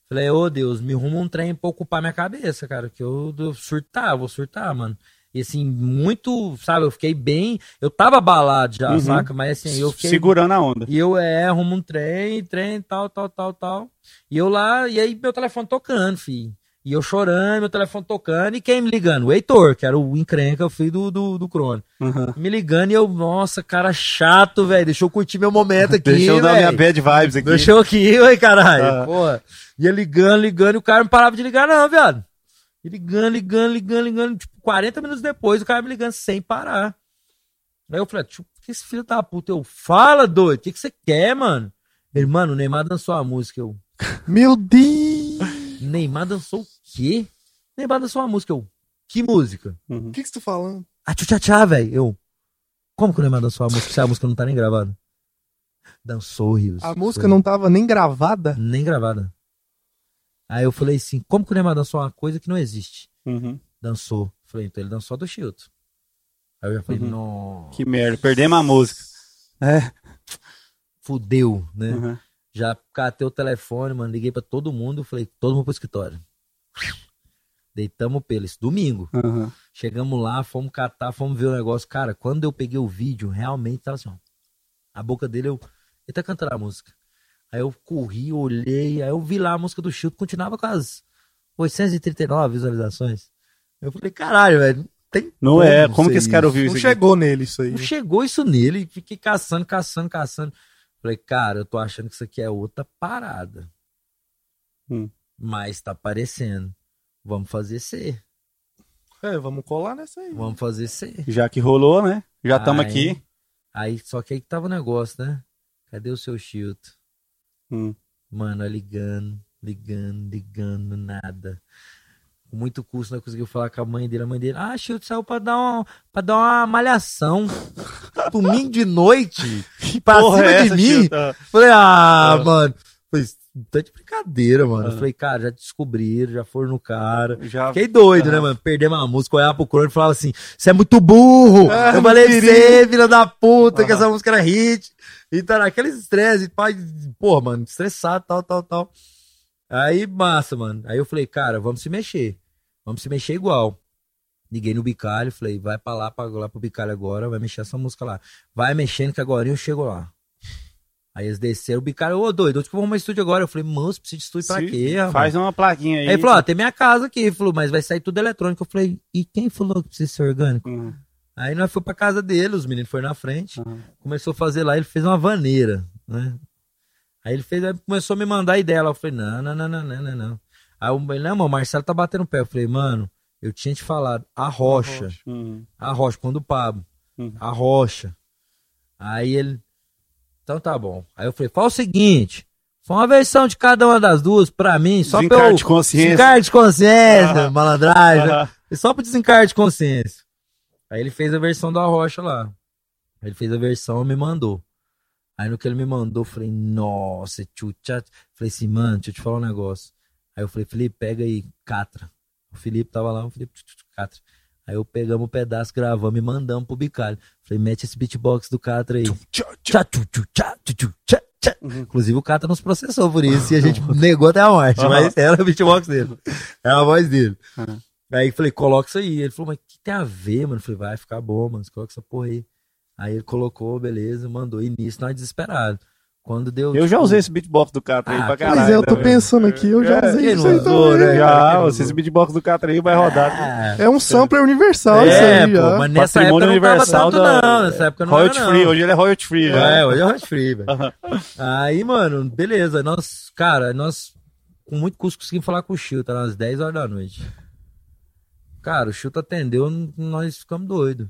Falei, ô Deus, me arruma um trem pra ocupar minha cabeça, cara, que eu, eu surtar, vou surtar, mano. E assim, muito, sabe, eu fiquei bem. Eu tava abalado já, Uhum. saca? Mas assim, eu fiquei. Segurando a onda. E eu é, arrumo um trem, trem, tal, tal, tal, tal. E eu lá, e aí meu telefone tocando, filho. E eu chorando, meu telefone tocando, e quem me ligando? O Heitor, que era o encrenca, o filho do, do, do Crono. Uhum. Me ligando e eu, nossa, cara chato, velho. Deixa eu curtir meu momento aqui. Deixa eu dar minha bad vibes aqui. Deixa eu aqui, oi, caralho. Ah. Porra. Ia ligando, ligando, e o cara não parava de ligar, não, viado. E ligando, ligando, ligando, ligando. Tipo, 40 minutos depois, o cara me ligando sem parar. Aí eu falei, tipo, que esse filho da puta? Eu, fala, doido, o que, que você quer, mano? Ele, mano, o Neymar dançou a música. Eu, Meu Deus! Neymar dançou o quê? Neymar dançou uma música. Eu, que música? Uhum. O que, que você tá falando? Ah, tchau, tchau, tchau, velho. Eu, como que o Neymar dançou a música se a música não tá nem gravada? Dançou, Rios. A música não tava nem gravada? Nem gravada. Aí eu falei assim, como que o Neymar dançou uma coisa que não existe? Uhum. Dançou. Falei, então ele dançou do Chilton. Aí eu já falei, Uhum. não, Que merda, perdemos a música. É. fudeu, né? Uhum. Já catei o telefone, mano, liguei pra todo mundo, falei, todo mundo pro escritório. Deitamos pelo, isso domingo. Uhum. Chegamos lá, fomos catar, fomos ver o negócio. Cara, quando eu peguei o vídeo, realmente tava assim, ó. A boca dele, eu. Ele tá cantando a música. Aí eu corri, olhei, aí eu vi lá a música do Chilton, continuava com as 839 visualizações. Eu falei, caralho, velho, não tem Não é, como ser que esse cara isso. ouviu Não isso aqui? chegou nele isso aí. Não chegou isso nele, fiquei caçando, caçando, caçando. Falei, cara, eu tô achando que isso aqui é outra parada. Hum. Mas tá aparecendo. Vamos fazer ser. É, vamos colar nessa aí. Vamos fazer ser. Já que rolou, né? Já estamos Aí- aqui. Aí, só que aí que tava o negócio, né? Cadê o seu Chilton? Hum. Mano, ligando, ligando, ligando, nada. Com muito custo, não conseguiu falar com a mãe dele. A mãe dele, ah, Chilton saiu pra dar, uma, pra dar uma malhação. Domingo de noite. pra Porra, cima é de essa, mim. Ah, Falei, ah, Ah. mano. Falei, tá de brincadeira, mano. Ah. Falei, cara, já descobriram, já foram no cara. Já... Fiquei doido, Ah. né, mano? Perdemos a música, olhava pro Crono e falava assim: você é muito burro! Ah, eu falei você, filha da puta, que Ah. essa música era hit. E tá naquele estresse, pai, porra, mano, estressado, tal, tal, tal. Aí, massa, mano. Aí eu falei, cara, vamos se mexer. Vamos se mexer igual. Liguei no Bicalho, falei, vai pra lá, pra, lá pro Bicalho agora, vai mexer essa música lá. Vai mexendo que agora eu chego lá. Aí eles desceram, o Bicalho, ô doido, onde que eu vou arrumar estúdio agora? Eu falei, moço, precisa de estúdio pra quê, rapaz? Faz uma plaquinha aí. Aí ele falou, ó, tem minha casa aqui. Ele falou, mas vai sair tudo eletrônico. Eu falei, e quem falou que precisa ser orgânico? Uhum. Aí nós fomos pra casa dele, os meninos foram na frente. Uhum. Começou a fazer lá, ele fez uma vaneira, né? Aí ele fez, aí começou a me mandar ideia lá. Eu falei, não, não, não, não, não, não, não. Aí eu falei, não, mano, o Marcelo tá batendo o pé. Eu falei, mano, eu tinha te falado, a rocha. Uhum. A rocha, quando o Pablo. Uhum. A rocha. Aí ele. Então tá bom. Aí eu falei, fala o seguinte. Foi uma versão de cada uma das duas pra mim, só pra Desencargo eu. de consciência. Desencargo de consciência, Aham. malandragem. né? Só pro desencargo de consciência. Aí ele fez a versão da rocha lá. Ele fez a versão e me mandou. Aí no que ele me mandou, eu falei, nossa, tchutcha. Falei assim, mano, deixa eu te falar um negócio. Aí eu falei, Felipe, pega aí, Catra. O Felipe tava lá, o Felipe, Catra. Aí eu pegamos um pedaço, gravamos e mandamos pro Bicalho. Falei, mete esse beatbox do Catra aí. Uhum. Inclusive o Catra nos processou por isso e a gente negou até a morte, Aham. mas era o beatbox dele. Era a voz dele. Aham. Aí eu falei, coloca isso aí. Ele falou, mas o que tem a ver, mano? Eu falei, vai ficar bom, mano. Você coloca essa porra aí. Aí ele colocou, beleza, mandou. E nisso nós desesperados. Quando deu. Eu já tipo, usei esse beatbox do Catra aí Ah, pra caralho. Pois é, eu tô né? pensando aqui, eu já É, usei quem isso aí usou, também. né? Já, Quem esse beatbox do Catra aí vai rodar. Ah, É um sampler universal isso é, aí, pô, já. mas nessa Patrimônio época não tava universal tanto, da não. Nessa época não royalty era, free. Hoje ele é royalty free. É, né? hoje é hot free, velho. Aí, mano, beleza. Nós, cara, nós com muito custo conseguimos falar com o Chilton, tá às 10 horas da noite. Cara, o Chilton atendeu, nós ficamos doidos.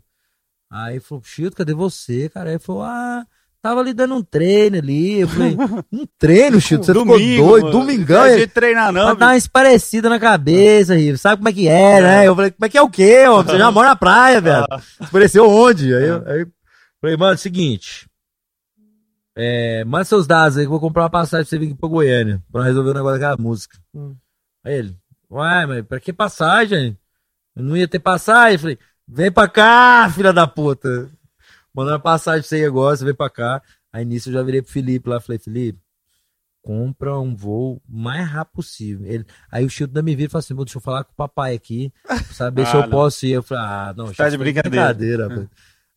Aí falou, Chilton, cadê você, cara? Aí falou, ah, tava ali dando um treino ali. Eu falei, um treino, Chilton? Você ficou doido? mano. Domingão, Não é de treinar, não. Pra dar uma esparecida na cabeça, Rivo. Sabe como é que é, né? Eu falei, como é que é o quê, homem? Você já mora na praia, velho. Espareceu onde? Aí eu aí eu falei, mano, seguinte. É, manda seus dados aí que eu vou comprar uma passagem pra você vir aqui pra Goiânia. Pra resolver o negócio daquela música. Hum. Aí ele, uai, mas pra que passagem? Eu não ia ter passagem. Eu falei, vem pra cá, filha da puta. Mandando passagem pra você aí agora, você vem pra cá. Aí nisso eu já virei pro Felipe lá, falei, Felipe, compra um voo o mais rápido possível. Ele, aí o Chilton da me vira e fala assim, "Pô, deixa eu falar com o papai aqui, pra saber se Ah, eu não. posso ir. Eu falei, ah, não, Tá de brincadeira. rapaz.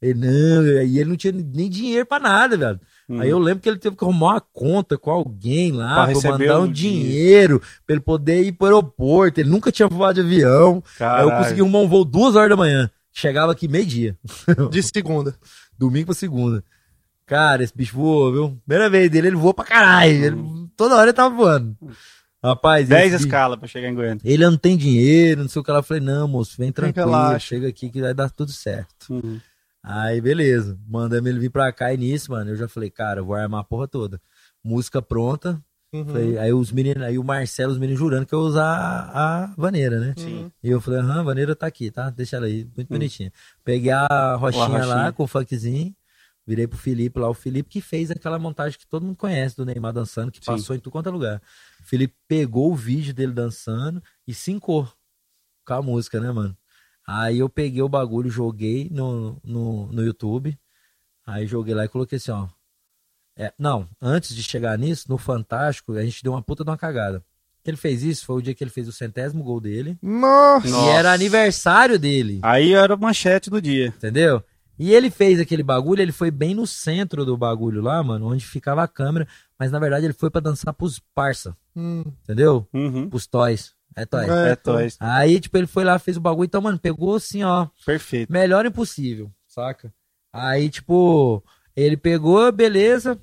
Ele, não, e ele não tinha nem dinheiro pra nada, velho. Hum. Aí eu lembro que ele teve que arrumar uma conta com alguém lá Pra pra, receber mandar um dinheiro. dinheiro pra ele poder ir pro aeroporto. Ele nunca tinha voado de avião. Aí eu Caralho. consegui arrumar um voo duas horas da manhã. Chegava aqui meio-dia. De segunda. Domingo pra segunda. Cara, esse bicho voou, viu? Primeira vez dele, ele voou pra caralho. Ele- toda hora ele tava voando. Rapaz, 10 esse bicho- escalas pra chegar em Goiânia. ele não tem dinheiro, não sei o que lá. Eu falei, não, moço, vem tranquilo, chega aqui que vai dar tudo certo. Uhum. Aí, beleza. Mandamos ele vir pra cá e nisso, mano. Eu já falei, cara, eu vou armar a porra toda. Música pronta. Uhum. Falei, aí os meninos, aí o Marcelo, os meninos jurando que eu ia usar a, a vaneira, né? Sim. E eu falei, aham, a vaneira tá aqui, tá? Deixa ela aí, muito bonitinha. Peguei a rochinha, rochinha. lá com o funkzinho, Virei pro Felipe lá, o Felipe que fez aquela montagem que todo mundo conhece do Neymar dançando, que Sim. passou em tudo quanto é lugar. O Felipe pegou o vídeo dele dançando e sincou com a música, né, mano? Aí eu peguei o bagulho, joguei no, no, no YouTube. Aí joguei lá e coloquei assim, ó. É, não, antes de chegar nisso, no Fantástico, a gente deu uma puta de uma cagada. Que ele fez isso, foi o dia que ele fez o centésimo gol dele. Nossa! E era aniversário dele. Aí era a manchete do dia. Entendeu? E ele fez aquele bagulho, ele foi bem no centro do bagulho lá, mano, onde ficava a câmera, mas na verdade ele foi pra dançar pros parça, Hum, entendeu? Uhum. Pros toys. É toys. É, É, Toys. Aí, tipo, ele foi lá, fez o bagulho, então, mano, pegou assim, ó, Perfeito. melhor impossível, saca? Aí, tipo, ele pegou, beleza,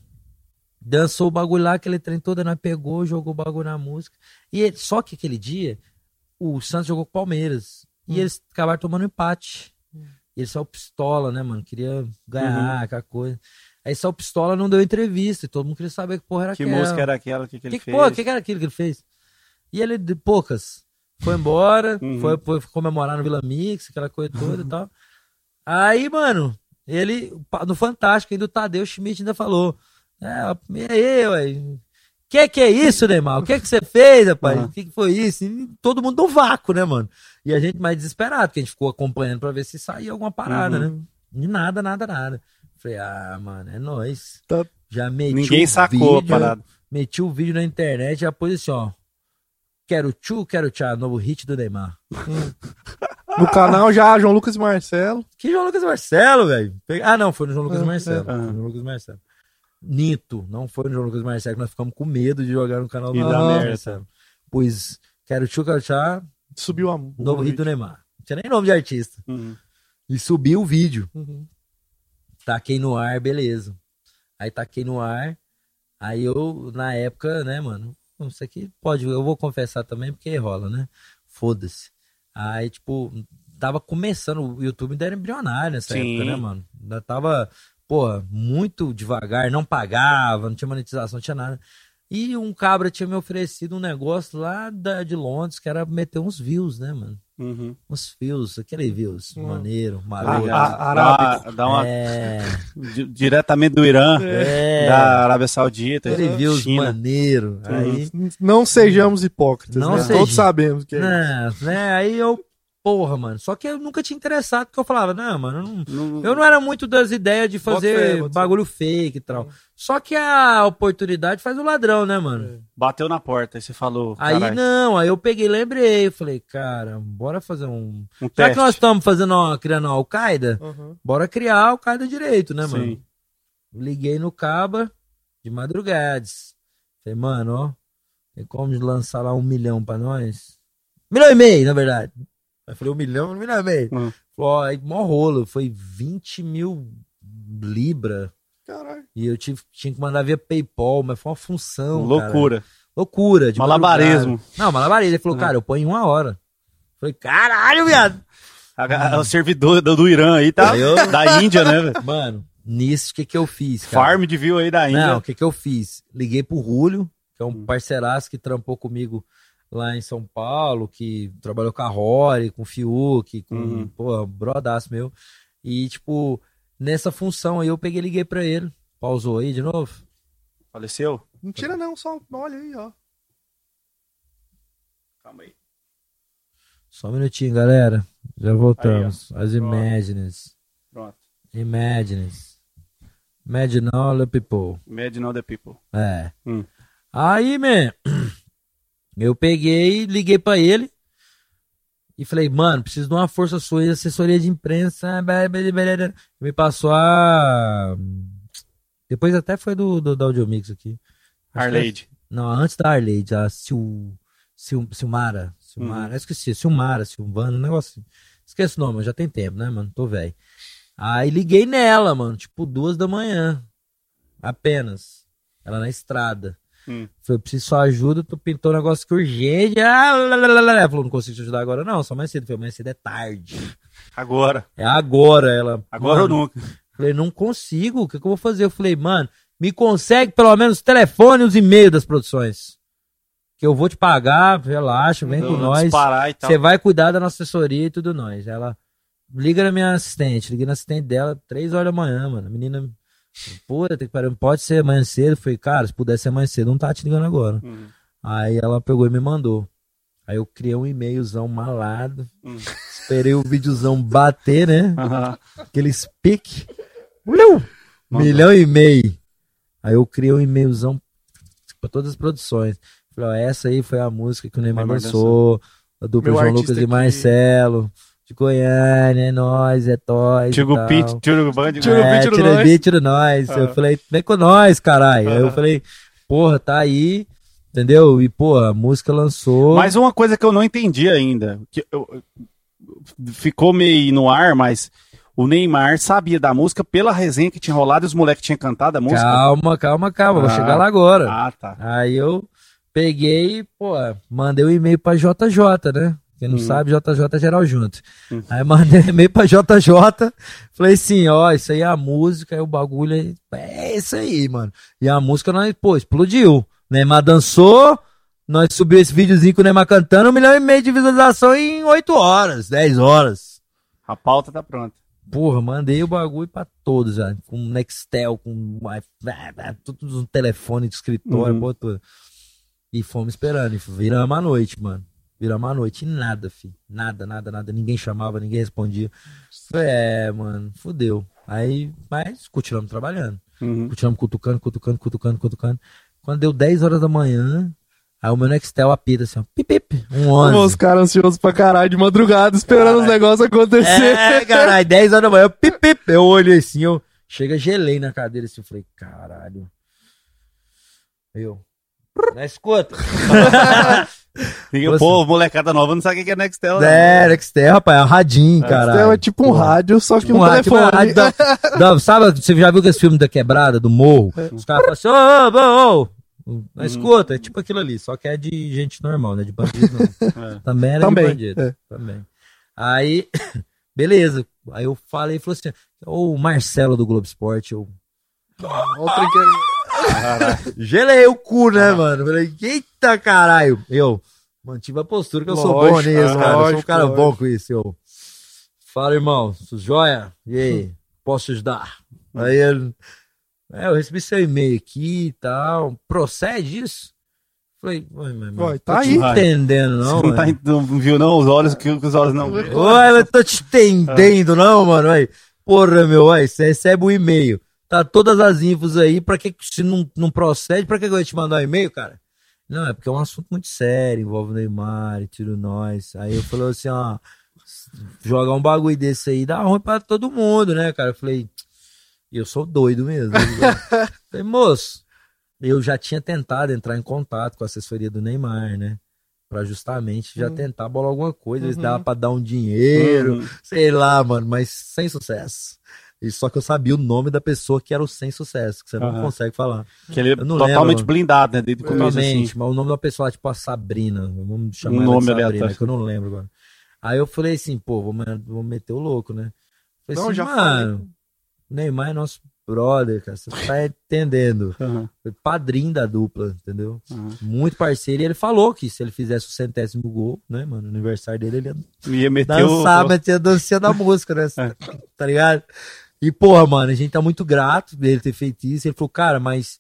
dançou o bagulho lá, aquele trem todo, nós pegou, jogou o bagulho na música. E ele- só que aquele dia, o Santos jogou com o Palmeiras. E eles acabaram tomando empate. E ele saiu pistola, né, mano? Queria ganhar, aquela coisa. Aí saiu pistola, não deu entrevista. E todo mundo queria saber que porra era Que aquela. música era aquela que, que ele Que, fez? pô, o que, que era aquilo que ele fez? E ele, de poucas, foi embora, Uhum. foi, foi comemorar no Vila Mix, aquela coisa toda e tal. Aí, mano, ele, no Fantástico, ainda o Tadeu Schmidt ainda falou: É, e aí, ué? Que que é isso, Neymar? O que que você fez, rapaz? O Uhum. que que foi isso? E todo mundo no vácuo, né, mano? E a gente mais desesperado, porque a gente ficou acompanhando pra ver se saía alguma parada, Uhum. né? E nada, nada, nada. Falei, ah, mano, é nóis. Tá. Já meti Ninguém o sacou a vídeo, parada. meti o vídeo na internet e já pôs assim, ó. Quero tchu, quero tchá, novo hit do Neymar. No canal já, João Lucas e Marcelo. Que João Lucas Marcelo, velho? Ah, não, foi no João Lucas É, Marcelo. é. Foi no João Lucas Marcelo. Nito, não foi no João Lucas Marcelo, que nós ficamos com medo de jogar no canal do E João Lucas. Marcelo. Pois, quero tchu, quero tchá, Subiu a novo hit do Neymar. Não tinha nem nome de artista. Uhum. E subiu o vídeo. Uhum. Taquei no ar, beleza. Aí taquei no ar. Aí eu, na época, né, mano? Isso aqui pode, eu vou confessar também, porque rola, né? Foda-se. Aí, tipo, tava começando, o YouTube ainda era embrionário nessa Sim. época, né, mano? Ainda tava, porra, muito devagar, não pagava, não tinha monetização, não tinha nada. E um cabra tinha me oferecido um negócio lá da, de Londres, que era meter uns views, né, mano? Uhum. Uns views, aquele views, Hum. maneiro, Ah, maroto. ah, Dá arábico. dá uma, É, di- diretamente do Irã, é. da Arábia Saudita, Ele viu os China. maneiro. Aí, Não sejamos hipócritas, Não né? seja- Todos sabemos que é. né, né, aí eu, porra, mano. Só que eu nunca tinha interessado, porque eu falava, não, mano, eu não, Não- eu não era muito das ideias de Bota fazer fé, bota bagulho fake e tal. Só que a oportunidade faz o ladrão, né, mano? Bateu na porta, aí você falou, Aí caralho, não, aí eu peguei, lembrei, falei, cara, bora fazer um. um Já teste. que nós estamos fazendo, uma, criando a Al-Qaeda, Uhum. bora criar a Al-Qaeda direito, né, mano? Sim. Liguei no Caba de madrugades. Falei, mano, ó, tem como lançar lá um milhão pra nós? Milhão e meio, na verdade. Falei, um milhão, um milhão e meio. Hum. Falei, ó, aí mó rolo, foi 20 mil libra. Caralho. E eu tive, tinha que mandar via PayPal, mas foi uma função. cara. Loucura. Loucura. De Malabarismo. Não, malabarismo. Ele falou, Uhum. cara, eu ponho em uma hora. Falei, caralho, viado. A- a- o servidor do, do Irã aí, tá? Eu- Da Índia, né, velho? Mano, nisso, o que que eu fiz, cara? Farm de view aí da Índia. Não, o que que eu fiz? Liguei pro Rúlio, que é Hum. um parceiraço que trampou comigo lá em São Paulo, que trabalhou com a Rory, com o Fiuk, com, Uhum. pô, brodaço meu. E, tipo, nessa função aí eu peguei e liguei pra ele. Pausou aí de novo? Faleceu? Não tira não, só olha aí, ó. Calma aí. Só um minutinho, galera. Já voltamos. As Imagines. Pronto. Imagines. Imagine all the people. Mad Know The People. É. Hum. Aí, man, eu peguei, liguei pra ele e falei, mano, preciso de uma força sua, assessoria de imprensa. Me passou a. Depois até foi do, do da Audiomix aqui. Arleide. é- Não, antes da Arleide, a Sil, Sil, Silmara. Silmara, eu esqueci, Silmara, Silvana, um negócio assim. Esqueci o nome, já tem tempo, né, mano? Tô velho. Aí liguei nela, mano, tipo duas da manhã. Apenas. Ela na estrada. Hum. Falei, preciso de sua ajuda, tu pintou um negócio que urgente. Ah, Falou, não consigo te ajudar agora, não, só mais cedo. Falei, mais cedo é tarde. Agora. É agora, ela. Agora mano, ou nunca. Falei, não consigo, o que, que eu vou fazer? Eu falei, mano, me consegue pelo menos o telefone e os e-mails das produções. Que eu vou te pagar, relaxa, vem com Não nós. E tal. Você vai cuidar da nossa assessoria e tudo nós. Ela liga na minha assistente, liguei na assistente dela, três horas da manhã, mano. A menina Puta, tem que parar, pode ser amanhã cedo. Eu falei, cara, se puder ser amanhã cedo, não tá te ligando agora. Uhum. Aí ela pegou e me mandou. Aí eu criei um e-mailzão malado. Hum. Esperei o videozão bater, né? Aham. Aquele pique. Mandou. Milhão e meio. Aí eu criei um e-mailzão pra todas as produções. Falei, ó, essa aí foi a música que o Neymar lançou. A dupla Meu João Lucas e. Marcelo. De Goiânia, é nóis, é tóis. Tiro tal. Pit, Tiro Band. Tiro tira tira nós. beat, tira nós. Eu Ah. falei, vem com nós, caralho. Aí eu Ah. falei, porra, tá aí, entendeu? E, pô, a música lançou. Mas uma coisa que eu não entendi ainda, que eu- eu- ficou meio no ar, mas o Neymar sabia da música pela resenha que tinha rolado e os moleques tinham cantado a música. Calma, calma, calma, vou Ah. chegar lá agora. Ah, tá. Aí eu peguei, pô, mandei um e-mail pra JJ, né? Quem não Uhum. sabe, JJ é geral junto. Uhum. Aí mandei e-mail pra JJ, falei assim, ó, isso aí é a música, aí o bagulho aí, é isso aí, mano. E a música, nós, pô, explodiu. Neymar dançou, nós subiu esse videozinho com o Neymar cantando, um milhão e meio de visualização em 8 horas, 10 horas. A pauta tá pronta. Porra, mandei o bagulho pra todos, já. Com Nextel, com tudo no telefone de escritório, Uhum. porra toda. E fomos esperando. E viramos a noite, mano. Viramos a noite. E nada, filho. Nada, nada, nada. Ninguém chamava, ninguém respondia. Falei, é, mano, fudeu. Aí, mas continuamos trabalhando. Uhum. Continuamos cutucando, cutucando, cutucando, cutucando. Quando deu 10 horas da manhã, aí o meu Nextel apita assim, ó. Pip, pip. Um Os 11. caras ansiosos pra caralho de madrugada, esperando os negócios acontecer. É, caralho, 10 horas da manhã, pip, pip. Eu olhei assim, eu chega, gelei na cadeira assim, eu falei, caralho. Eu. Não escuta. Você- Pô, molecada nova não sabe o que é Nextel. né? É, Nextel, rapaz, é um radinho, caralho. Então é tipo um Porra. rádio, só que Tipo um, um rádio, tipo um telefone. rádio da- da- sabe, você já viu esse filme da quebrada, do morro? Os caras falam assim, ô, ô, ô, ô. Não escuta, é tipo aquilo ali, só que é de gente normal, né? De bandido não. É. Também era Também, de bandido. é. Também. Aí, beleza. Aí eu falei, falou assim, ô Marcelo do Globo Esporte, eu Ó gelei o cu, né, mano? Falei, eita caralho. Eu mantive a postura que eu sou bom Lógico, nisso, cara. eu sou um lógico, cara lógico. bom com isso. Eu, fala, irmão, tudo joia? E aí, posso te ajudar? Aí ele, é, eu recebi seu e-mail aqui e tal. Procede isso? Falei, ué, mas, tá aí. te entendendo, não, Você não, tá, não viu não os olhos que, os olhos não. Ué, eu tô te entendendo, não, mano. Ué, porra, meu, ué, você recebe um e-mail. Tá todas as infos aí, pra que se não, não procede, pra que eu ia te mandar um e-mail, cara? Não, é porque é um assunto muito sério, envolve o Neymar, e tiro nós. Aí eu falei assim, ó, jogar um bagulho desse aí dá ruim pra todo mundo, né, cara? Eu falei, eu sou doido mesmo. falei, moço, eu já tinha tentado entrar em contato com a assessoria do Neymar, né? Pra justamente já tentar bolar alguma coisa, ver se dava pra dar um dinheiro, Uhum. sei lá, mano, mas sem sucesso. E só que eu sabia o nome da pessoa que era o sem sucesso, que você não Aham. consegue falar. Que ele é totalmente lembro. blindado, né? Desde o começo, Totalmente, assim. mas o nome da pessoa, lá, tipo a Sabrina, vamos chamar Um ela nome de Sabrina, aleatório. que eu não lembro agora. Aí eu falei assim, pô, vou, vou meter o louco, né? Falei Não, assim, já mano, o Neymar é nosso brother, cara, você tá entendendo. Aham, Foi padrinho da dupla, entendeu? aham. Muito parceiro, e ele falou que se ele fizesse o centésimo gol, né, mano, no aniversário dele, ele ia Ia meter o... dançar, meter a dancinha da música, né? É. Tá ligado? E, porra, mano, a gente tá muito grato dele ter feito isso. Ele falou, cara, mas,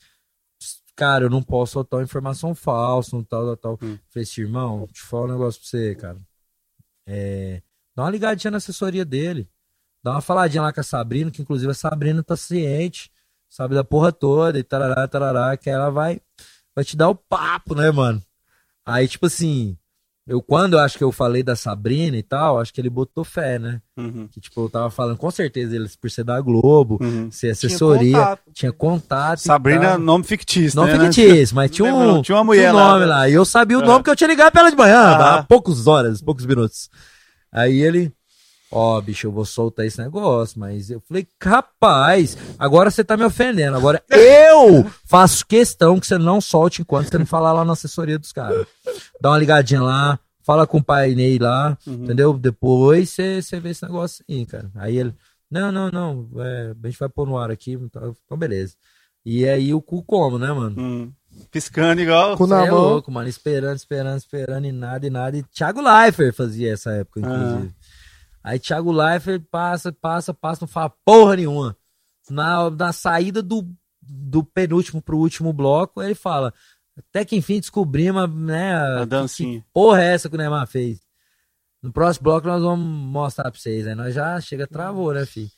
cara, eu não posso soltar uma informação falsa, um tal, tal, tal. Hum. Falei assim, irmão, deixa eu falar um negócio pra você, cara. É, dá uma ligadinha na assessoria dele. Dá uma faladinha lá com a Sabrina, que inclusive a Sabrina tá ciente, sabe da porra toda e tarará, tarará, que ela vai, vai te dar o papo, né, mano? Aí, tipo assim, eu quando eu acho que eu falei da Sabrina e tal, acho que ele botou fé, né? Uhum, Que, tipo, eu tava falando, com certeza, eles por ser da Globo, uhum. ser assessoria, contato. tinha contato. e Sabrina, tal. nome fictício, Não né? fictício, mas tinha um, não? Tinha uma mulher tinha um lá, nome né? lá. E eu sabia o É. nome que eu tinha ligado pra ela de manhã, Ah. há poucas horas, poucos minutos. Aí ele, ó, bicho, eu vou soltar esse negócio, mas eu falei, capaz, agora você tá me ofendendo. Agora eu faço questão que você não solte enquanto você não falar lá na assessoria dos caras. Dá uma ligadinha lá, fala com o pai Ney lá, Uhum. entendeu? Depois você você vê esse negócio aí, cara. Aí ele, não, não, não, é, a gente vai pôr no ar aqui, então então beleza. E aí o cu como, né, mano? Hum. Piscando igual. Com na é mão. louco, mano. Esperando, esperando, esperando e nada, e nada. E Thiago Leifert fazia essa época, inclusive. Aí Thiago Leifert passa, passa, passa, não fala porra nenhuma. na, na saída do, do penúltimo pro último bloco, ele fala. Até que enfim descobrimos, né? A dancinha. Que porra é essa que o Neymar fez? No próximo bloco nós vamos mostrar pra vocês. Aí nós já chega, travou, né, filho?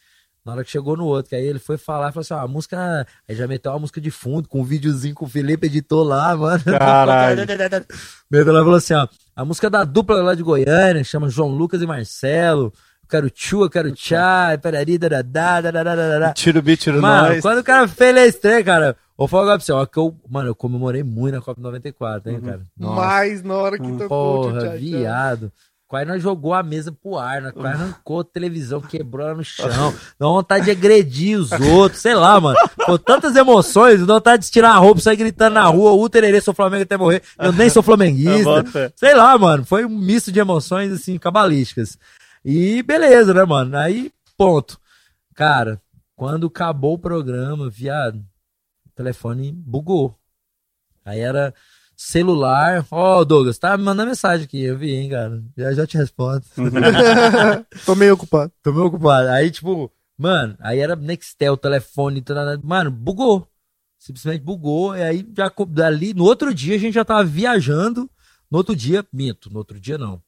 Na hora que chegou no outro, que aí ele foi falar, falou assim: ó, a música. Aí já meteu uma música de fundo, com um videozinho com o Felipe editou lá, mano. Caralho. Meteu lá e falou assim: ó, a música da dupla lá de Goiânia, chama João Lucas e Marcelo. Eu quero tchu, eu quero tchá, perari, dadadá, dadadá. Tiro o beat, tiro Mano, nós. quando o cara fez esse trem, cara, vou falar agora pra você, ó, que eu, mano, eu comemorei muito na Copa 94, hein, cara? Nossa. Mas na hora que Hum, tocou Porra, tchá-tchá. viado. Quase nós jogou a mesa pro ar, nós quase arrancou a televisão, quebrou ela no chão. Dá vontade de agredir os outros, sei lá, mano. Com tantas emoções, dá vontade de tirar a roupa, sair gritando na rua, o tererê, sou Flamengo até morrer. Eu nem sou flamenguista. boto fé. Sei lá, mano. Foi um misto de emoções, assim, cabalísticas. E beleza, né, mano? Aí, ponto. Cara, quando acabou o programa, viado, o telefone bugou. Aí era celular. Ó, Douglas, tá me mandando mensagem aqui, eu vi, hein, cara. Já já te respondo. Tô meio ocupado. Tô meio ocupado. Aí, tipo, mano, aí era Nextel, telefone, tarará. mano, bugou. Simplesmente bugou. E aí, já dali, no outro dia, a gente já tava viajando. No outro dia, minto, no outro dia não.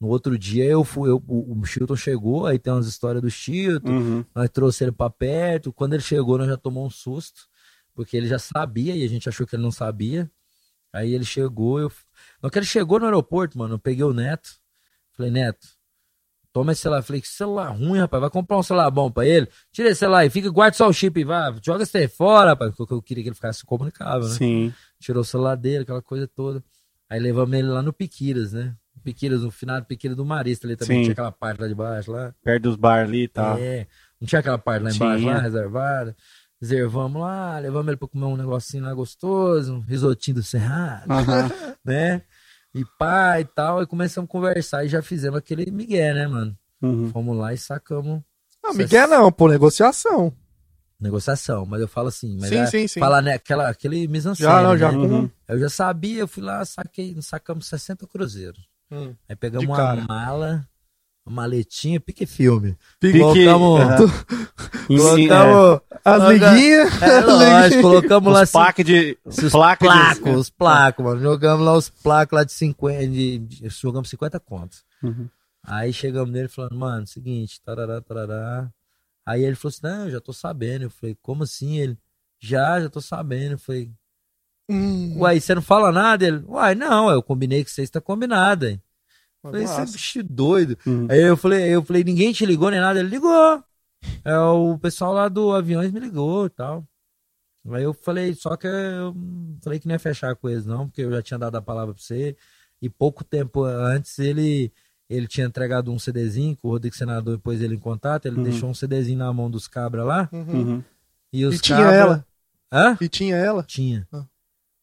No outro dia eu fui, eu, o, o Chilton chegou, aí tem umas histórias do Chilton, Uhum. nós trouxe ele pra perto. Quando ele chegou, nós já tomou um susto, porque ele já sabia e a gente achou que ele não sabia. Aí ele chegou, eu. Hora que ele chegou no aeroporto, mano, eu peguei o Neto. Falei, Neto, toma esse celular. Falei, que celular ruim, rapaz. Vai comprar um celular bom pra ele. Tira esse celular e fica, guarda só o chip e vá. Joga esse aí fora, rapaz. Porque eu queria que ele ficasse comunicável, né? Sim. Tirou o celular dele, aquela coisa toda. Aí levamos ele lá no Piquiras, né? Piquiras, no final do Piquiras do Marista ali também. Sim. Tinha aquela parte lá de baixo lá. Perto dos bar ali e tal. É. Não tinha aquela parte lá embaixo, lá, reservada. Reservamos lá, levamos ele pra comer um negocinho lá gostoso, um risotinho do Cerrado, Aham. né? E pá e tal. E começamos a conversar e já fizemos aquele migué, né, mano? Uhum. Fomos lá e sacamos Não, Miguel não, pô, negociação. negociação. Mas eu falo assim, mas Sim, é sim, sim. falar né, aquela, aquele mise Já, não, já né? Uhum. Eu já sabia, eu fui lá, saquei, sacamos 60 cruzeiros. Hum. Aí pegamos uma mala, maletinha, pique filme. Pique- colocamos, colocamos As Olha, liguinhas. é, lógico, colocamos lá Os placos de. Os Placa placos, de. os placos, mano. Jogamos lá os placos lá de 50, de, de- jogamos 50 contos. Uhum. Aí chegamos nele falando, mano, seguinte, tarará, tarará. Aí ele falou assim, não, eu já tô sabendo. Eu falei, como assim? Ele, já, já tô sabendo. Eu falei, Hum, uai, você não fala nada? Ele, uai, não, eu combinei que vocês tá combinado, hein? Eu falei, esse bicho doido. Uhum. Aí eu falei, eu falei, ninguém te ligou nem nada? Ele ligou. É, o pessoal lá do aviões me ligou e tal. Aí eu falei, só que eu falei que não ia fechar com eles, não, porque eu já tinha dado a palavra pra você. E pouco tempo antes ele ele tinha entregado um CDzinho, que o Rodrigo Senador depois ele em contato, ele Uhum. deixou um CDzinho na mão dos cabras lá. Uhum. Uhum. E os E tinha cabra- ela. Hã? E tinha ela. Tinha. Ah.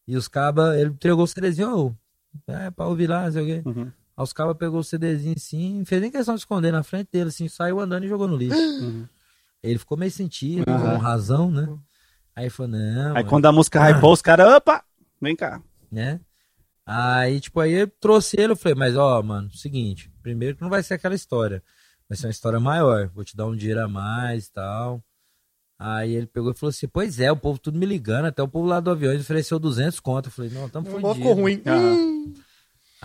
E os cabas, ele entregou o CDzinho, ô, é, pra ouvir lá, não sei o quê. Uhum. Aí os cabas pegou o CDzinho assim, não fez nem questão de esconder na frente dele, assim, saiu andando e jogou no lixo. Uhum. Ele ficou meio sentido, Aham. com razão, né? Aí falou, não, Aí quando a música hypou, os caras, opa, vem cá. né? Aí, tipo, aí eu trouxe ele, eu falei, mas ó, mano, seguinte, primeiro que não vai ser aquela história, vai ser uma história maior, vou te dar um dinheiro a mais e tal. Aí ele pegou e falou assim, pois é, o povo tudo me ligando, até o povo lá do avião ofereceu 200 conto. Eu falei, não, tamo Não fodido. ficou ruim.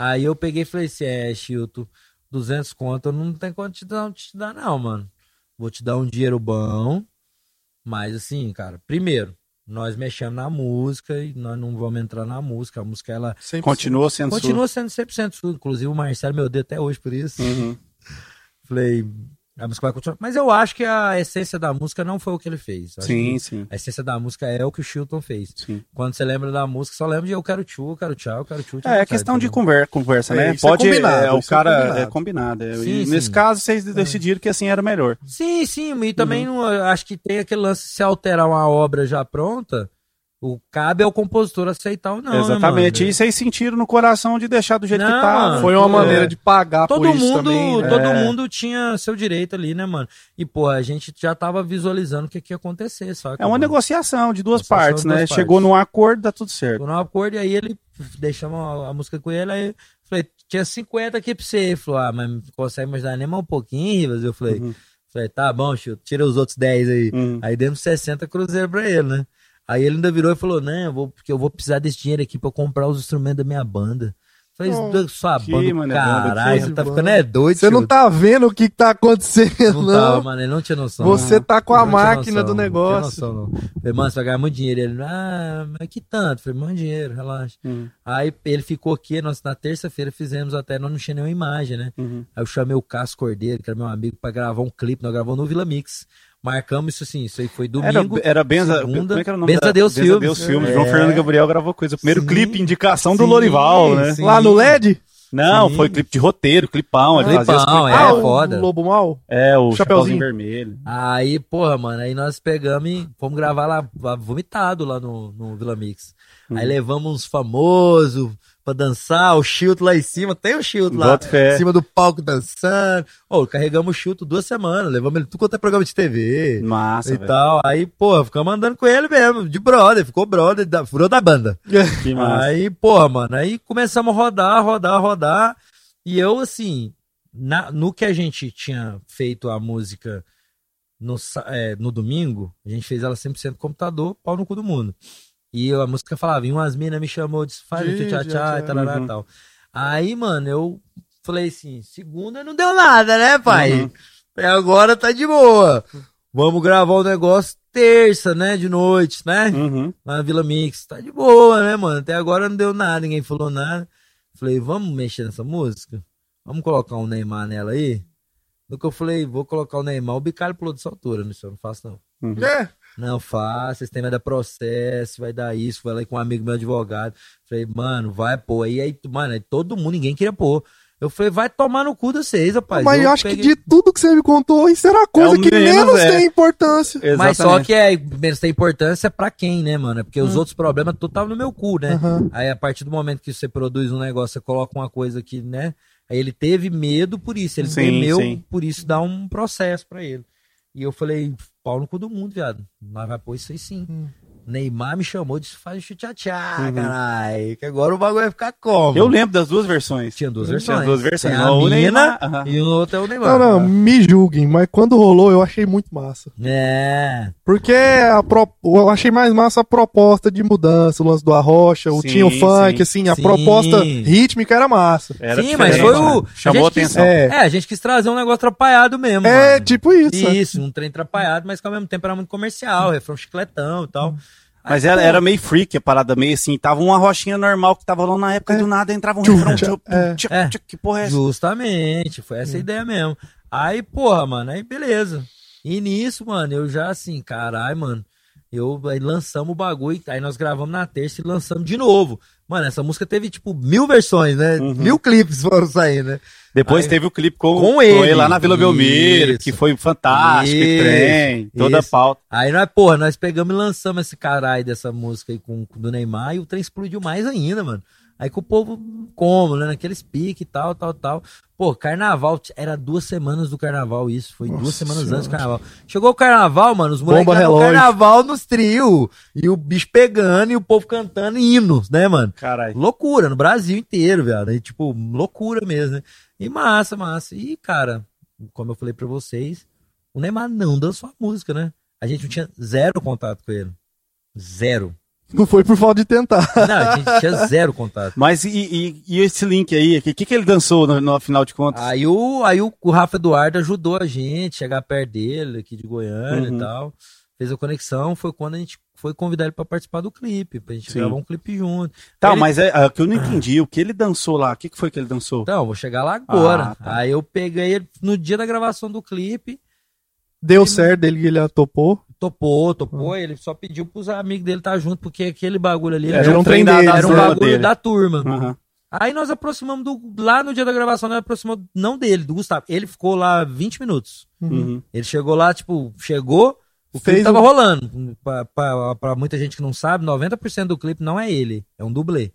Aí eu peguei e falei assim, é, Chilton, 200 conto, eu não tem quanto te dar, te dar não, mano. Vou te dar um dinheiro bom, mas assim, cara, primeiro, nós mexemos na música e nós não vamos entrar na música. A música, ela Continua sendo continua sendo 100% sua. Inclusive o Marcelo me odeia até hoje por isso. Uhum. Falei, a música vai continuar. Mas eu acho que a essência da música não foi o que ele fez. Acho Sim, sim. A essência da música é o que o Chilton fez. sim. Quando você lembra da música, só lembra de eu quero tchu, eu quero tchau, eu quero tchu. É, é questão de conversa, É, né? isso é Pode. combinado, é, o é cara combinado. é combinado. é. Sim, E nesse sim. caso, vocês decidiram que assim era melhor. Sim, sim, e também Uhum. não, acho que tem aquele lance de se alterar uma obra já pronta, o cabe ao compositor aceitar ou não. né, Exatamente. mano? e vocês sentiram no coração de deixar do jeito que Não, tá. mano. Foi uma É. maneira de pagar por todo isso mundo, também. né? todo É. mundo tinha seu direito ali, né, mano? E, pô, a gente já tava visualizando o que, que ia acontecer, saca? É uma mano? negociação de duas Negociação partes, de né? duas Chegou partes. num acordo, dá tudo certo. Ficou num acordo, e aí ele deixamos a, a música com ele, aí eu falei, tinha 50 aqui pra você. Ele falou, ah, mas consegue me ajudar nem mais um pouquinho, Rivas? Eu falei, Uhum. Falei, tá bom, tira os outros 10 aí. Hum. Aí demos 60 cruzeiro pra ele, né? Aí ele ainda virou e falou, não, eu vou, porque eu vou precisar desse dinheiro aqui pra comprar os instrumentos da minha banda. Falei, Oh, sua que, banda, mano, caralho, você tá banda. ficando é doido, Você não tá vendo o que, que tá acontecendo, Não não. tava, mano, ele não tinha noção. Você tá com a máquina do noção, negócio. Não tinha noção, não. Falei, mano, você vai ganhar muito dinheiro. Ele, ah, mas que tanto? Falei, muito dinheiro, relaxa. Uhum. Aí ele ficou aqui, nós na terça-feira fizemos até, nós não tinha nenhuma imagem, né? Uhum. Aí eu chamei o Cássio Cordeiro, que era meu amigo, pra gravar um clipe, nós gravamos no Vila Mix. Marcamos isso assim, isso aí foi Era, domingo. era Benza, segunda, como é que era o nome Benza da- Deus Benza Filmes. Deus Filmes. É. João Fernando Gabriel gravou coisa. O primeiro Sim. clipe, indicação do Sim, Lorival, né? sim. Lá no LED? Não, Sim. foi clipe de roteiro, clipão. Ele Clipão, fazia os clipes. é, ah, o foda. Lobo Mal? É, o Chapeuzinho. Vermelho. Aí, porra, mano, aí nós pegamos e fomos gravar lá, vomitado lá no, no Vila Mix. Aí levamos uns famosos pra dançar, o Chilton lá em cima, tem o Chilton lá em cima do palco dançando. Ô, carregamos o Chilton duas semanas, levamos ele tudo quanto é programa de TV. Massa, e velho. tal. Aí, pô, ficamos andando com ele mesmo, de brother, ficou brother, da, furou da banda. Que massa. Aí, porra, mano, aí começamos a rodar, rodar, rodar. E eu, assim, na- no que a gente tinha feito a música no, é, no domingo, a gente fez ela 100% computador, pau no cu do mundo. E a música falava, e umas minas me chamou, disse, faz um tchá já. e tal, Uhum. tal. Aí, mano, eu falei assim, segunda não deu nada, né, pai? Uhum. Até agora tá de boa. Vamos gravar o negócio terça, né, de noite, né? Uhum. lá na Vila Mix. Tá de boa, né, mano? Até agora não deu nada, ninguém falou nada. Falei, vamos mexer nessa música? Vamos colocar um Neymar nela aí? No que eu falei, vou colocar o Neymar, o Bicalho pulou dessa altura, nisso eu não faço não. Uhum. É. Não faça, esse tema dar processo, vai dar isso, vai lá com um amigo meu advogado. Falei, mano, vai pôr. Aí, aí, mano, aí todo mundo, ninguém queria pôr. Eu falei, vai tomar no cu de vocês, rapaz. Mas eu acho peguei- que de tudo que você me contou, isso era a coisa É que menos, menos é. tem importância. Mas só Exatamente. que é, menos tem importância pra quem, né, mano? É porque os outros problemas tudo tava no meu cu, né? Aham. Aí a partir do momento que você produz um negócio, você coloca uma coisa que, né? Aí ele teve medo por isso, ele Sim, temeu sim. por isso dá um processo pra ele. E eu falei, pau no cu do mundo, viado. Nós vai pôr isso aí sim. Hum. Neymar me chamou, disse, faz o tchá Uhum. caralho. Que agora o bagulho vai ficar como? Eu lembro das duas versões. Tinha duas Tinha versões. duas versões. Tem a O Neymar, e o outro é o Neymar. Não, não, me julguem, mas quando rolou eu achei muito massa. É. Porque a pro- eu achei mais massa a proposta de mudança, o lance do Arrocha, o Sim, tinha o funk, sim. assim, a Sim. proposta rítmica era massa. Era Sim, mas foi né? o. Chamou a quis- atenção. É. É, a gente quis trazer um negócio atrapalhado mesmo. É, mano. tipo isso. né? Isso, um trem atrapalhado, mas que ao mesmo tempo era muito comercial, refrão chicletão e tal. Mas Aí, era, meio freak a parada, meio assim. Tava uma rochinha normal que tava rolando na época e do nada entrava um Tchum, refrão. tchum, é. tchum, É. Que porra é essa? Justamente, foi essa a ideia mesmo. Aí, porra, mano, aí beleza. E nisso, mano, eu já assim, caralho, mano. Eu aí lançamos o bagulho, aí nós gravamos na terça e lançamos de novo. Mano, essa música teve tipo mil versões, né? Uhum. Mil clipes foram sair, né? Depois Aí- teve o clipe com, Com ele. lá na Vila Belmiro, que foi fantástico, Isso. trem, toda a Isso. pauta. Aí nós, porra, nós pegamos e lançamos esse caralho dessa música aí com, com do Neymar e o trem explodiu mais ainda, mano. Aí que o povo, como, né? Naqueles piques e tal, tal, tal. Pô, carnaval, era duas semanas do carnaval isso. Foi duas Nossa semanas Senhora. antes do carnaval. Chegou o carnaval, mano, os moleques no carnaval nos trio. E o bicho pegando e o povo cantando hinos, né, mano? Caralho. Loucura, no Brasil inteiro, velho. Aí, tipo, loucura mesmo, né? E massa, massa. E, cara, como eu falei pra vocês, o Neymar não dançou a música, né? A gente não tinha zero contato com ele. Zero. Não foi por falta de tentar. Não, a gente tinha zero contato. Mas e, e- e esse link aí? O que, que, que ele dançou no, no final de contas? Aí o, aí o, o Rafa Eduardo ajudou a gente a chegar perto dele, aqui de Goiânia Uhum. e tal. Fez a conexão, foi quando a gente foi convidar ele pra participar do clipe, pra gente Sim. gravar um clipe junto. Tá, Ele- mas é, é o que eu não entendi. O que ele dançou lá? O que, que foi que ele dançou? Então, vou chegar lá agora. Ah, tá. Aí eu peguei ele no dia da gravação do clipe, Deu certo, ele, ele topou. topou, topou, ele só pediu pros amigos dele estar junto, porque aquele bagulho ali Era um trem era um turma bagulho dele. da turma. Aham. Aí nós aproximamos do. Lá no dia da gravação, nós aproximamos não dele, do Gustavo. Ele ficou lá 20 minutos. Uhum. Ele chegou lá, tipo, chegou, o Fez clipe tava o- rolando. Pra, pra, pra muita gente que não sabe, 90% do clipe não é ele, é um dublê.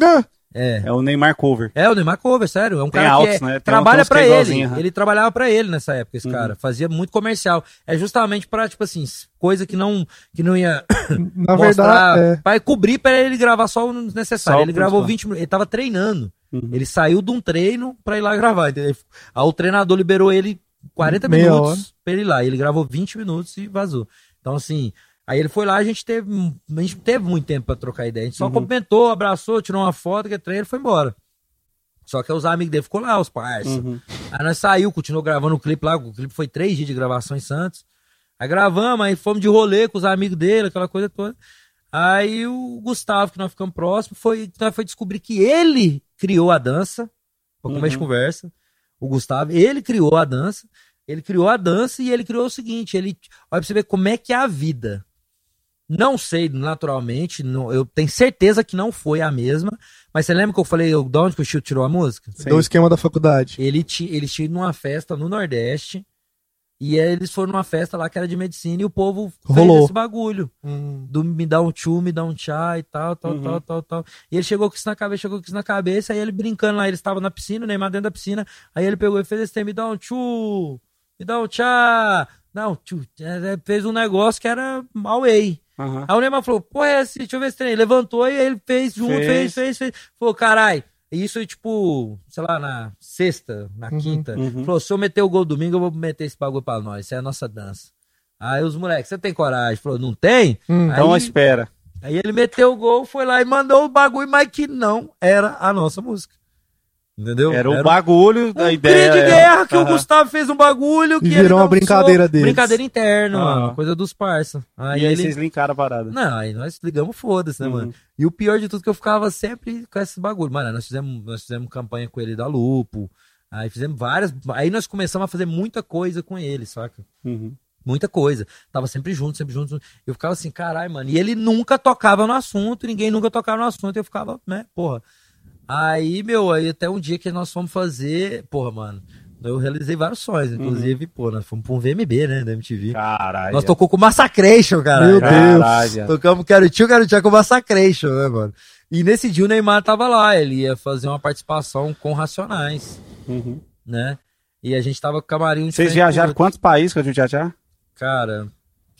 Ah, É. É o Neymar Cover. É, o Neymar Cover, sério. É um Tem cara altos, que é- né? Trabalha pra ele. Ele trabalhava pra ele nessa época, esse Uhum. cara. Fazia muito comercial. É justamente pra, tipo assim, coisa que não, que não ia na mostrar. verdade, é. Pra cobrir pra ele gravar só o necessário. Só ele gravou principal. 20 minutos. Ele tava treinando. Uhum. Ele saiu de um treino pra ir lá gravar. Entendeu? Aí o treinador liberou ele 40 Meia minutos hora. pra ele ir lá. Ele gravou 20 minutos e vazou. Então, assim, aí ele foi lá, a gente teve, a gente teve muito tempo pra trocar ideia. A gente só Uhum. cumprimentou, abraçou, tirou uma foto, que é trem, ele foi embora. Só que os amigos dele ficou lá, os parça. Uhum. Aí nós saiu, continuou gravando o clipe lá. O clipe foi três dias de gravação em Santos. Aí gravamos, aí fomos de rolê com os amigos dele, aquela coisa toda. Aí o Gustavo, que nós ficamos próximos, foi, nós foi descobrir que ele criou a dança. Pra começo de Uhum. conversa. O Gustavo, ele criou a dança. Ele criou a dança e ele criou o seguinte: ele. Olha pra você ver como é que é a vida. Não sei, naturalmente, não- eu tenho certeza que não foi a mesma. Mas você lembra que eu falei eu- de onde que o Chico tirou a música? Sim. Do esquema da faculdade. Ele ti, eles tinham numa festa no Nordeste. E aí eles foram numa festa lá que era de medicina e o povo fez Rolou. esse bagulho. Do me dá um tchu, me dá um chá e tal, tal, Uhum. tal, tal, tal. E ele chegou com isso na cabeça, chegou com isso na cabeça, aí ele brincando lá, ele estava na piscina, o Neymar dentro da piscina, aí ele pegou e fez esse tema, me dá um tchu, me dá um chá, não, tchu, É, é, fez um negócio que era away. Aham. Aí o Neymar falou, pô, é esse, deixa eu ver esse trem. Levantou e ele fez junto, Fez. fez, fez, fez. Falou, carai, isso tipo, sei lá, na sexta, na Uhum, quinta. uhum. Falou, se eu meter o gol domingo, eu vou meter esse bagulho pra nós. Isso é a nossa dança. Aí os moleques, você tem coragem? Falou, não tem? Hum. Então aí, espera. aí ele meteu o gol, foi lá e mandou o bagulho, mas que não era a nossa música. Entendeu? Era o bagulho um da ideia. cri de guerra que o. Gustavo fez um bagulho que E virou uma brincadeira deles. Brincadeira interna, Aham. mano. Coisa dos parça. Aí E aí ele... vocês linkaram a parada. Não, aí nós ligamos foda-se, né, Uhum. mano? E o pior de tudo é que eu ficava sempre com esse bagulho. Mano, nós fizemos, nós fizemos campanha com ele da Lupo. Aí fizemos várias. Aí nós começamos a fazer muita coisa com ele, saca? Uhum. Muita coisa. Tava sempre junto, sempre junto. Eu ficava assim, caralho, mano. E ele nunca tocava no assunto, ninguém nunca tocava no assunto. E eu ficava, né, porra. Aí, meu, aí até um dia que nós fomos fazer. Porra, mano. Eu realizei vários sonhos, inclusive, pô, nós fomos pra um VMB, né, da MTV. Caralho. Nós tocou com Massacration, cara. Meu Deus. Caralho. Tocamos Quero Tio, Quero Tio com Massacration, né, mano? E nesse dia o Neymar tava lá, ele ia fazer uma participação com Racionais, Uhum. né? E a gente tava com o camarim... Vocês viajaram quantos países que a gente viajar? Cara,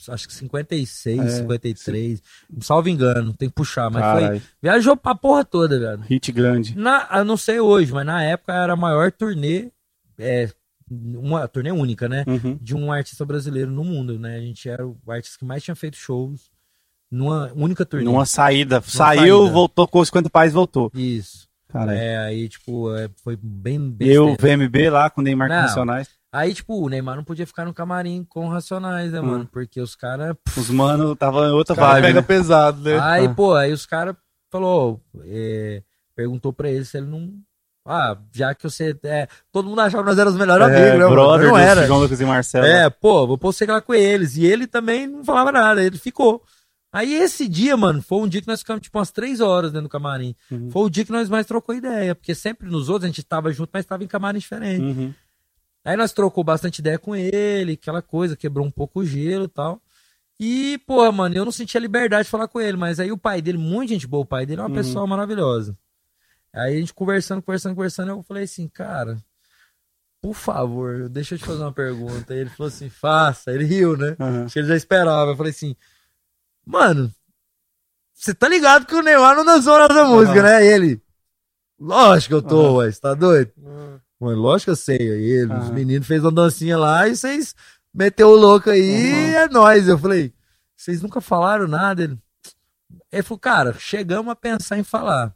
acho que 56, É, 53, salvo engano, tem que puxar, mas foi... Viajou pra porra toda, velho. Hit grande. Na, não sei hoje, mas na época era a maior turnê, é, uma turnê única, né? Uhum. de um artista brasileiro no mundo, né? A gente era o artista que mais tinha feito shows numa única turnê. Numa saída. Saiu, saída. voltou com 50 países, voltou. Isso. Caralho. É, aí, tipo, é, foi bem, bem Eu. VMB lá com Neymar Não. Nacionais. Aí, tipo, o Neymar não podia ficar no camarim com Racionais, né, Hum. mano? Porque os caras... Os mano tava em outra vibe. pega né? pesado, né? Aí, Ah. pô, aí os caras falou, é, perguntou pra ele se ele não... Ah, já que você... É, todo mundo achava que nós éramos os melhores amigos, né, brother Não era. João Lucas e Marcelo. É, pô, vou pôr você lá com eles. E ele também não falava nada, ele ficou. Aí esse dia, mano, foi um dia que nós ficamos tipo umas três horas dentro do camarim. Uhum. Foi o dia que nós mais trocou ideia, porque sempre nos outros a gente tava junto, mas tava em camarim diferente. Uhum. Aí nós trocou bastante ideia com ele, aquela coisa, quebrou um pouco o gelo e tal. E, porra, mano, eu não sentia liberdade de falar com ele, mas aí o pai dele, muita gente boa, o pai dele é uma Uhum. pessoa maravilhosa. Aí a gente conversando, conversando, conversando, eu falei assim, cara, por favor, deixa eu te fazer uma pergunta. Aí ele falou assim, faça. Ele riu, né? Uhum. Acho que ele já esperava. Eu falei assim, mano, você tá ligado que o Neymar não dançou nessa música, né? E ele, lógico que eu tô, Aham. ué, você tá doido? Mano, lógico que eu sei. Ele, os Aham. meninos fez uma dancinha lá e vocês meteu o louco aí Uhum. e é nóis. Eu falei, vocês nunca falaram nada? Ele, ele falou, cara, chegamos a pensar em falar.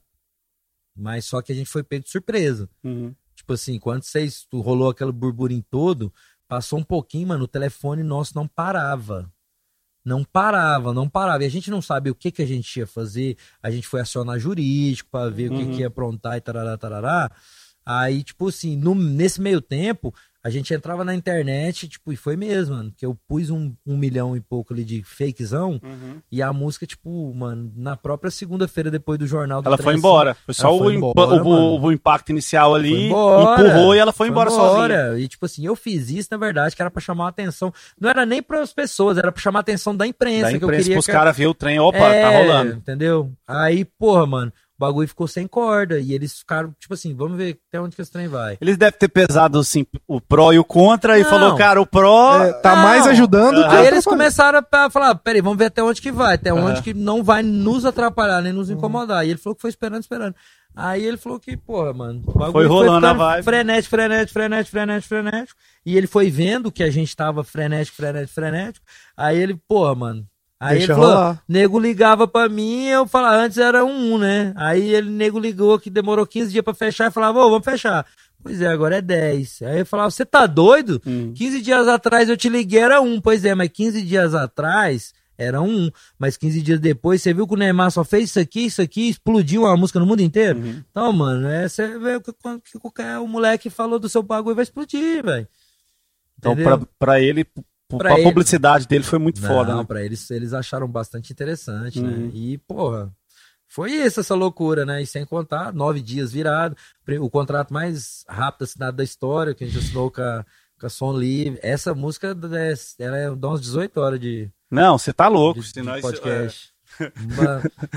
Mas só que a gente foi pego de surpresa. Uhum. Tipo assim, quando vocês rolou aquele burburinho todo, passou um pouquinho, mano, o telefone nosso não parava. Não parava, não parava. E a gente não sabe o que, que a gente ia fazer. A gente foi acionar jurídico pra ver o que, Uhum. que ia aprontar e tarará, tarará. Aí, tipo assim, no, nesse meio tempo, a gente entrava na internet, tipo, e foi mesmo, mano. Que eu pus um, um milhão e pouco ali de fakezão. Uhum. E a música, tipo, mano, na própria segunda-feira depois do jornal do Ela trem, foi embora. Foi só o, foi embora, o- o impacto inicial Foi ali. embora. Empurrou e ela foi embora, sozinha. embora. E tipo assim, eu fiz isso, na verdade, que era pra chamar a atenção. Não era nem para as pessoas, era pra chamar a atenção da imprensa, Da que eu imprensa queria pros que... caras ver o trem. Opa, É, tá rolando. Entendeu? Aí, porra, mano, bagulho ficou sem corda. E eles ficaram, tipo assim, vamos ver até onde que esse trem vai. Eles devem ter pesado assim, o pró e o contra e Não. falou, cara, o pró. É, tá Não. mais ajudando do que Aí eles começaram a falar, peraí, vamos ver até onde que vai, até Aham. onde que não vai nos atrapalhar, nem nos incomodar. E ele falou que foi esperando, esperando. Aí ele falou que, porra, mano, o bagulho Foi rolando a ficando vibe. Frenético, frenético, frenético, frenético, frenético. E ele foi vendo que a gente tava frenético, frenético, frenético. Aí ele, porra, mano. Aí Deixa ele falou, rolar. nego ligava pra mim, eu falava, antes era um, né? Aí ele, nego ligou que demorou 15 dias pra fechar e falava, ô, vamos fechar. Pois é, agora é 10. Aí eu falava, você tá doido? Hum. 15 dias atrás eu te liguei, era um. Pois é, mas 15 dias atrás era um. Mas 15 dias depois, você viu que o Neymar só fez isso aqui, isso aqui, explodiu a música no mundo inteiro? Uhum. Então, mano, é, você vê que, que qualquer o moleque falou do seu bagulho vai explodir, velho. Então, pra, pra ele, Pra publicidade dele foi muito Não, foda, né? pra eles, eles acharam bastante interessante, Uhum. né? E, porra, foi isso, essa loucura, né? E sem contar, nove dias virado, o contrato mais rápido assinado da história, que a gente assinou com a, com a Som Livre. Essa música, é, ela é, dá umas 18 horas de, Não, você tá louco. de, de senão isso- podcast.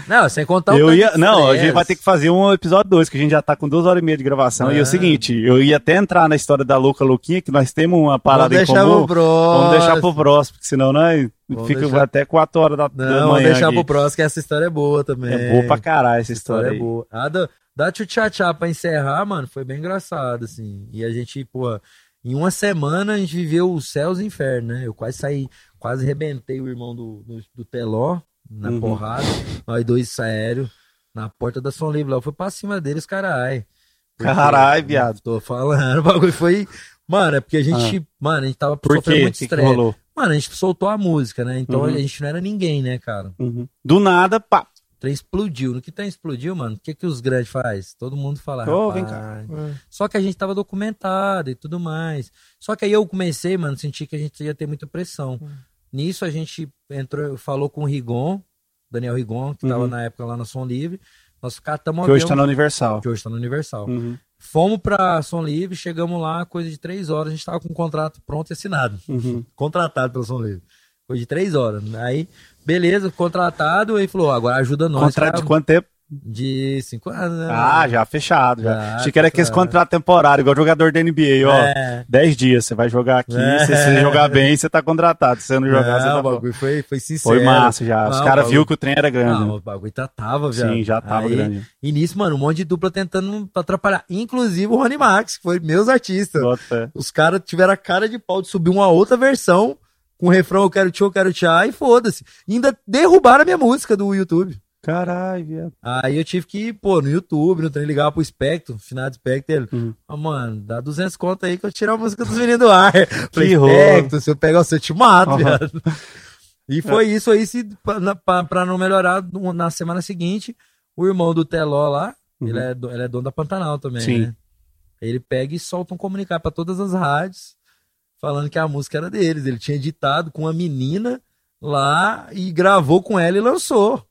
Não, sem contar o Eu ia, não, a gente vai ter que fazer um episódio 2, que a gente já tá com duas horas e meia de gravação. E é o seguinte, eu ia até entrar na história da Louca Louquinha, que nós temos uma parada Vamos em deixar comum. pro próximo. Vamos deixar pro próximo, porque senão nós Vamos fica deixar- até 4 horas da, da Não, vamos manhã. deixar aqui. pro próximo, que essa história é boa também. É boa pra caralho essa Essa história história é boa. A da, da tchutchá pra encerrar, mano, foi bem engraçado, assim. E a gente, pô, em uma semana a gente viveu os céus e infernos, né? Eu quase saí, quase arrebentei o irmão do, do, do Teló na Uhum. porrada. Nós dois sério na porta da Som Livre lá. Eu fui pra cima deles, carai. Caralho, viado. Tô falando, o bagulho foi. Mano, é porque a gente. Mano, a gente tava Ah. Por sofrendo muito estresse. Mano, a gente soltou a música, né? Então Uhum. a gente não era ninguém, né, cara? Uhum. Do nada, pá. O trem explodiu. No que o trem explodiu, mano, o que, que os grandes faz? Todo mundo fala, rapaz. vem cá. É. Só que a gente tava documentado e tudo mais. Só que aí eu comecei, mano, senti que a gente ia ter muita pressão. Hum. Nisso a gente entrou, falou com o Rigon, Daniel Rigon, que tava Uhum. na época lá na Som Livre. Nós catamos Que hoje avião- tá na Universal. que hoje tá no Universal. Uhum. Fomos pra Som Livre, chegamos lá, coisa de três horas, a gente tava com o contrato pronto e assinado. Uhum. Contratado pela Som Livre. Coisa de três horas. Aí, beleza, contratado, aí falou, agora ajuda nós. Contrato cara. de quanto tempo? De cinco anos, né? Ah, já fechado. Já. Achei que era aquele contrato temporário, igual jogador da NBA, ó. É. 10 dias, você vai jogar aqui. É. Se você jogar bem, você tá contratado. Se você não jogar, você tá o bagulho foi, foi sincero. Foi massa já. Os caras viu bagulho- que o trem era grande. Não, né? o bagulho já tava, viado. Sim, já tava grande. E nisso, mano, um monte de dupla tentando atrapalhar. Inclusive o Rony Max, que foi meus artistas. Os caras tiveram a cara de pau de subir uma outra versão com o refrão Eu quero tchau, eu quero tchau, e foda-se. Ainda derrubaram a minha música do YouTube. Caralho, viado. Aí eu tive que ir, pô, no YouTube, no trem, ligar pro Spectro, finado Spectro, ele, Uhum. ah, mano, dá 200 conto aí que eu tiro a música dos meninos do ar. Falei, rolo. Spectro, se eu pegar você, eu te mato, Uhum. viado. E foi isso aí, se, pra, pra- não melhorar, na semana seguinte, o irmão do Teló lá, Uhum. ele, é, do- ele é dono da Pantanal também, Sim. né? Ele pega e solta um comunicado pra todas as rádios, falando que a música era deles. Ele tinha editado com uma menina lá e gravou com ela e lançou.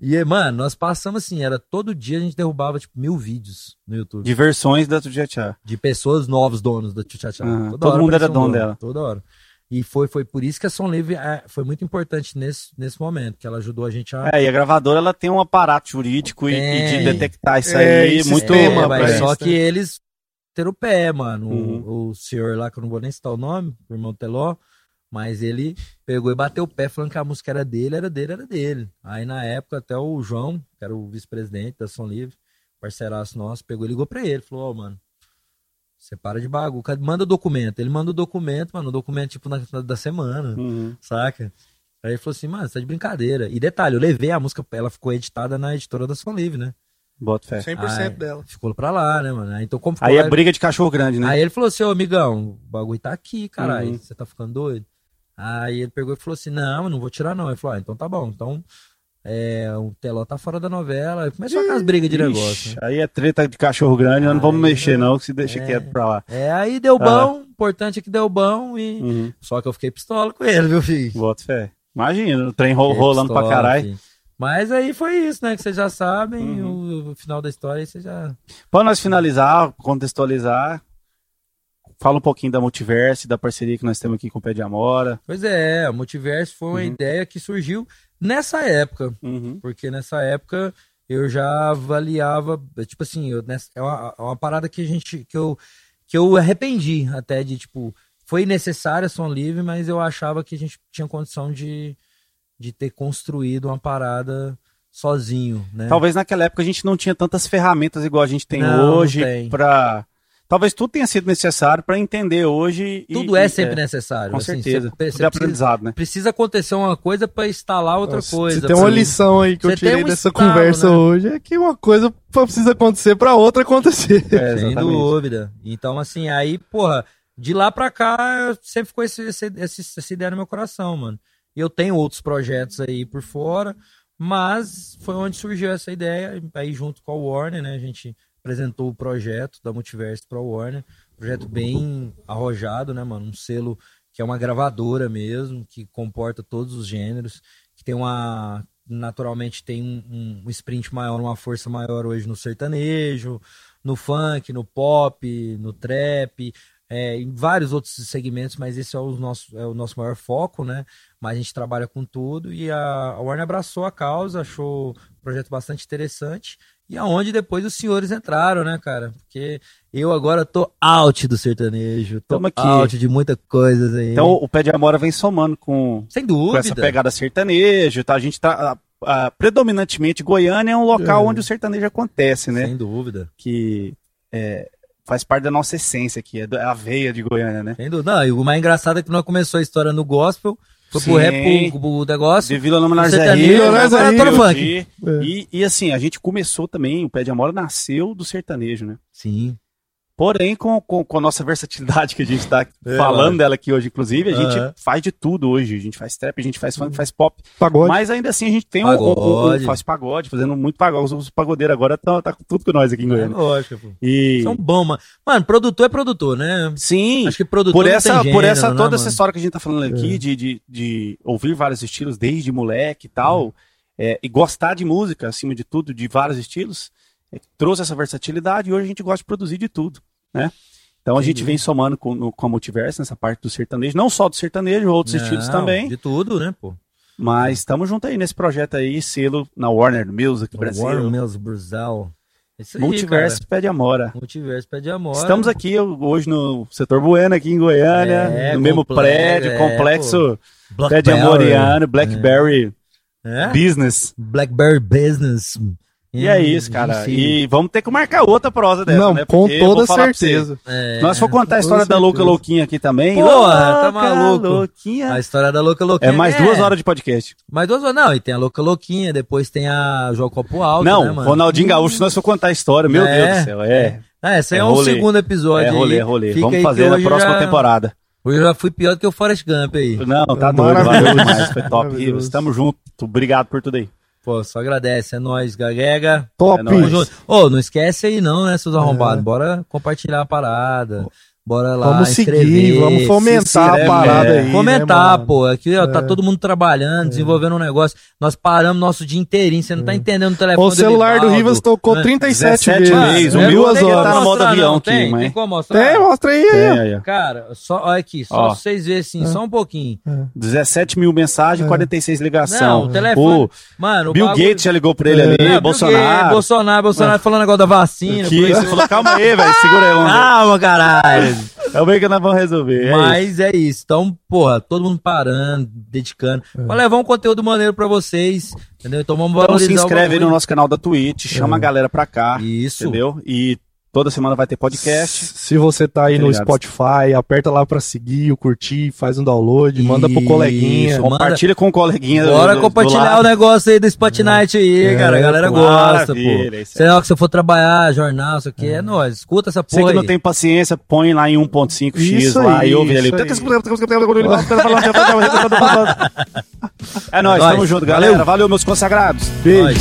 E, mano, nós passamos assim, era todo dia a gente derrubava, tipo, mil vídeos no YouTube. De, De versões da Tujatá. pessoas novos donos da Tchutchá. Aham, todo mundo era um dono dela. Toda hora. E foi, foi por isso que a Som Livre é, foi muito importante nesse, nesse momento, que ela ajudou a gente a... É, e a gravadora ela tem um aparato jurídico e, e de detectar isso É, aí muito. É, mas pra só que eles teram o pé, mano. Uhum. O, o senhor lá, que eu não vou nem citar o nome, o irmão Teló, mas ele pegou e bateu o pé falando que a música era dele, era dele, era dele. Aí na época até o João, que era o vice-presidente da Som Livre, parceiraço nosso, pegou e ligou pra ele, falou, ó, mano, você para de bagulho, manda o documento. Ele manda o documento, mano, o documento tipo na, na- da semana, Uhum. saca? Aí ele falou assim, mano, você tá de brincadeira. E detalhe, eu levei a música, ela ficou editada na editora da Som Livre, né? Bota fé. 100% Aí, dela. Ficou pra lá, né, mano? Aí, Então, como ficou Aí lá, é briga de cachorro grande, né? Aí ele falou assim, ô amigão, o bagulho tá aqui, caralho. Uhum. Você tá ficando doido? Aí ele pegou e falou assim, não, eu não vou tirar não. Ele falou, ah, então tá bom. Então, é, o Teló tá fora da novela. Começou aquelas brigas de Ixi, negócio. né? Aí é treta de cachorro grande, nós não vamos mexer, não, que se deixa é. quieto pra lá. É, aí deu bom, importante é que deu bom e... Uhum. Só que eu fiquei pistola com ele, viu, filho? Bota fé. Imagina, o trem ro- rolando pra pistola, caralho. filho. Mas aí foi isso, né? Que vocês já sabem, Uhum. o, o final da história aí vocês já... Pra nós finalizar, contextualizar, fala um pouquinho da Multiverse, da parceria que nós temos aqui com o Pé de Amora. Pois é, o Multiverso foi uma Uhum. ideia que surgiu nessa época. Uhum. Porque nessa época eu já avaliava, tipo assim, eu, nessa- é, uma, é uma parada que a gente, que eu, que eu arrependi até de, tipo, foi necessária som livre, mas eu achava que a gente tinha condição de, de ter construído uma parada sozinho, né? Talvez naquela época a gente não tinha tantas ferramentas igual a gente tem Não, hoje para Talvez tudo tenha sido necessário para entender hoje. e- Tudo é e- sempre necessário. Com assim, certeza. você- você é precisa, aprendizado, né? precisa acontecer uma coisa pra instalar outra Nossa, coisa. Tem uma pra- lição aí que eu Você tirei um dessa estalo, conversa né? hoje é que uma coisa precisa acontecer pra outra acontecer. É, Sem dúvida. Então, assim, aí, porra, de lá pra cá, sempre ficou esse, esse- esse- essa ideia no meu coração, mano. E eu tenho outros projetos aí por fora, mas foi onde surgiu essa ideia, aí junto com a Warner, né, a gente apresentou o projeto da Multiverso pra Warner, projeto bem arrojado, né, mano, um selo que é uma gravadora mesmo, que comporta todos os gêneros, que tem uma naturalmente tem um, um sprint maior, uma força maior hoje no sertanejo, no funk, no pop, no trap, é, em vários outros segmentos, mas esse é o nosso, é o nosso maior foco, né? Mas a gente trabalha com tudo e a, a Warner abraçou a causa, achou o projeto bastante interessante e aonde depois os senhores entraram, né, cara? Porque eu agora tô out do sertanejo, tô Tamo aqui. out de muita coisa aí. Então o Pé de Amora vem somando com, sem com dúvida. essa pegada sertanejo, tá? A gente tá. ah, predominantemente Goiânia é um local É. onde o sertanejo acontece, né? Sem dúvida. Que é, faz parte da nossa essência aqui, é é a veia de Goiânia, né? Sem dúvida. Não, e o mais engraçado é que nós começou a história no gospel, foi pro Sim. rap, pro, pro negócio. De Vila Nova Nós é sertanejo, Rio, no funk. E, e assim, a gente começou também, o Pé de Amora nasceu do sertanejo, né? Sim. Porém, com, com, com a nossa versatilidade que a gente está É, falando lógico. dela aqui hoje, inclusive, a gente faz de tudo hoje. A gente faz trap, a gente faz funk, faz pop. Pagode. Mas ainda assim a gente tem um, um- um- Pagode. faz pagode, fazendo muito pagode. Os pagodeiros agora estão tá com tudo com nós aqui em É Goiânia. lógico, pô. E São bom, mano. Mano, produtor é produtor, né? sim, Acho que produtor por essa, tem por gênero, essa né, toda essa mano? história que a gente tá falando É. aqui, de, de, de ouvir vários estilos desde moleque e tal, é, e gostar de música, acima de tudo, de vários estilos, é, trouxe essa versatilidade e hoje a gente gosta de produzir de tudo, né? Então a Sem gente vem somando com, no, com a Multiverso nessa parte do sertanejo, não só do sertanejo, outros Não, estilos também, De tudo, né, pô? mas estamos junto aí nesse projeto aí, selo na Warner Music Brasil, Warner Mills Brasil. Isso aí, Multiverso cara. Pé de Amora. Multiverso pé de amor. Estamos aqui hoje no setor Bueno, aqui em Goiânia, É, no mesmo prédio, é, complexo Blackberry. Pé de Amoriano, Blackberry É? Business. Blackberry Business. E é isso, cara. E vamos ter que marcar outra prosa dessa, Não, né? com toda certeza. É. Nós for contar a história da. Louca Louquinha aqui também. Porra, tá Louca maluco. Louquinha. A história da Louca Louquinha. É mais duas horas de podcast. Mais duas horas, não. E tem a Louca Louquinha, depois tem a João Copo Alto, Não, né, mano? Ronaldinho Gaúcho, se nós for contar a história, meu É. Deus do céu, é. Ah, esse aí É é, um rolê. segundo episódio É rolê, aí. é rolê. Fica Vamos fazer na próxima já- temporada. Hoje eu já fui pior do que o Forrest Gump aí. Não, tá É doido, valeu demais, foi top. Tamo junto, obrigado por tudo aí. Pô, só agradece. É nóis, Gagega. Top. É nóis. Ô, não esquece aí não, né, seus É. arrombados. Bora compartilhar a parada. Bora lá Vamos seguir, vamos fomentar a parada é. aí. Comentar, né, mano? pô. Aqui, ó, tá É. todo mundo trabalhando, desenvolvendo um negócio. Nós paramos nosso dia inteirinho. Você não tá entendendo o telefone O celular do Rivas tocou né? 37 17 vezes. vezes, tem que horas. tá no modo avião não, aqui, tem, mas- Tem como mostrar? Tem, mostra aí. Tem aí. Cara, só, olha aqui, só Ó. pra vocês verem assim, só um pouquinho. 17 mil mensagens, É. 46 Não, ligação. o telefone. O Mano, o Bill bagulho- Gates já ligou pra ele É. ali, Não, Bolsonaro. Bolsonaro, Bolsonaro falando negócio da vacina. Falou, calma aí, velho, segura aí, vamos ver. Calma, caralho. Calma aí que nós vamos resolver. é isso. Mas é isso. Então, porra, todo mundo parando, dedicando. Pra levar um conteúdo maneiro pra vocês. Entendeu? Então vamos Então valorizar se inscreve aí o no nosso canal da Twitch, chama a galera pra cá, Isso. entendeu? E toda semana vai ter podcast. Se você tá aí no Obrigado. Spotify, aperta lá pra seguir, o curtir, faz um download, manda pro Isso, coleguinha. manda- Compartilha com o coleguinha. Bora do- do compartilhar lado. o negócio aí do Spotnight aí, É, cara. A galera gosta, pô. isso Sei lá que você for trabalhar, jornal, isso aqui, é nóis. Escuta essa Você porra que não tem paciência, põe lá em 1.5x Isso lá aí, e ouve ali. isso. É nóis, tamo junto, galera. Valeu. Meus consagrados. Beijo.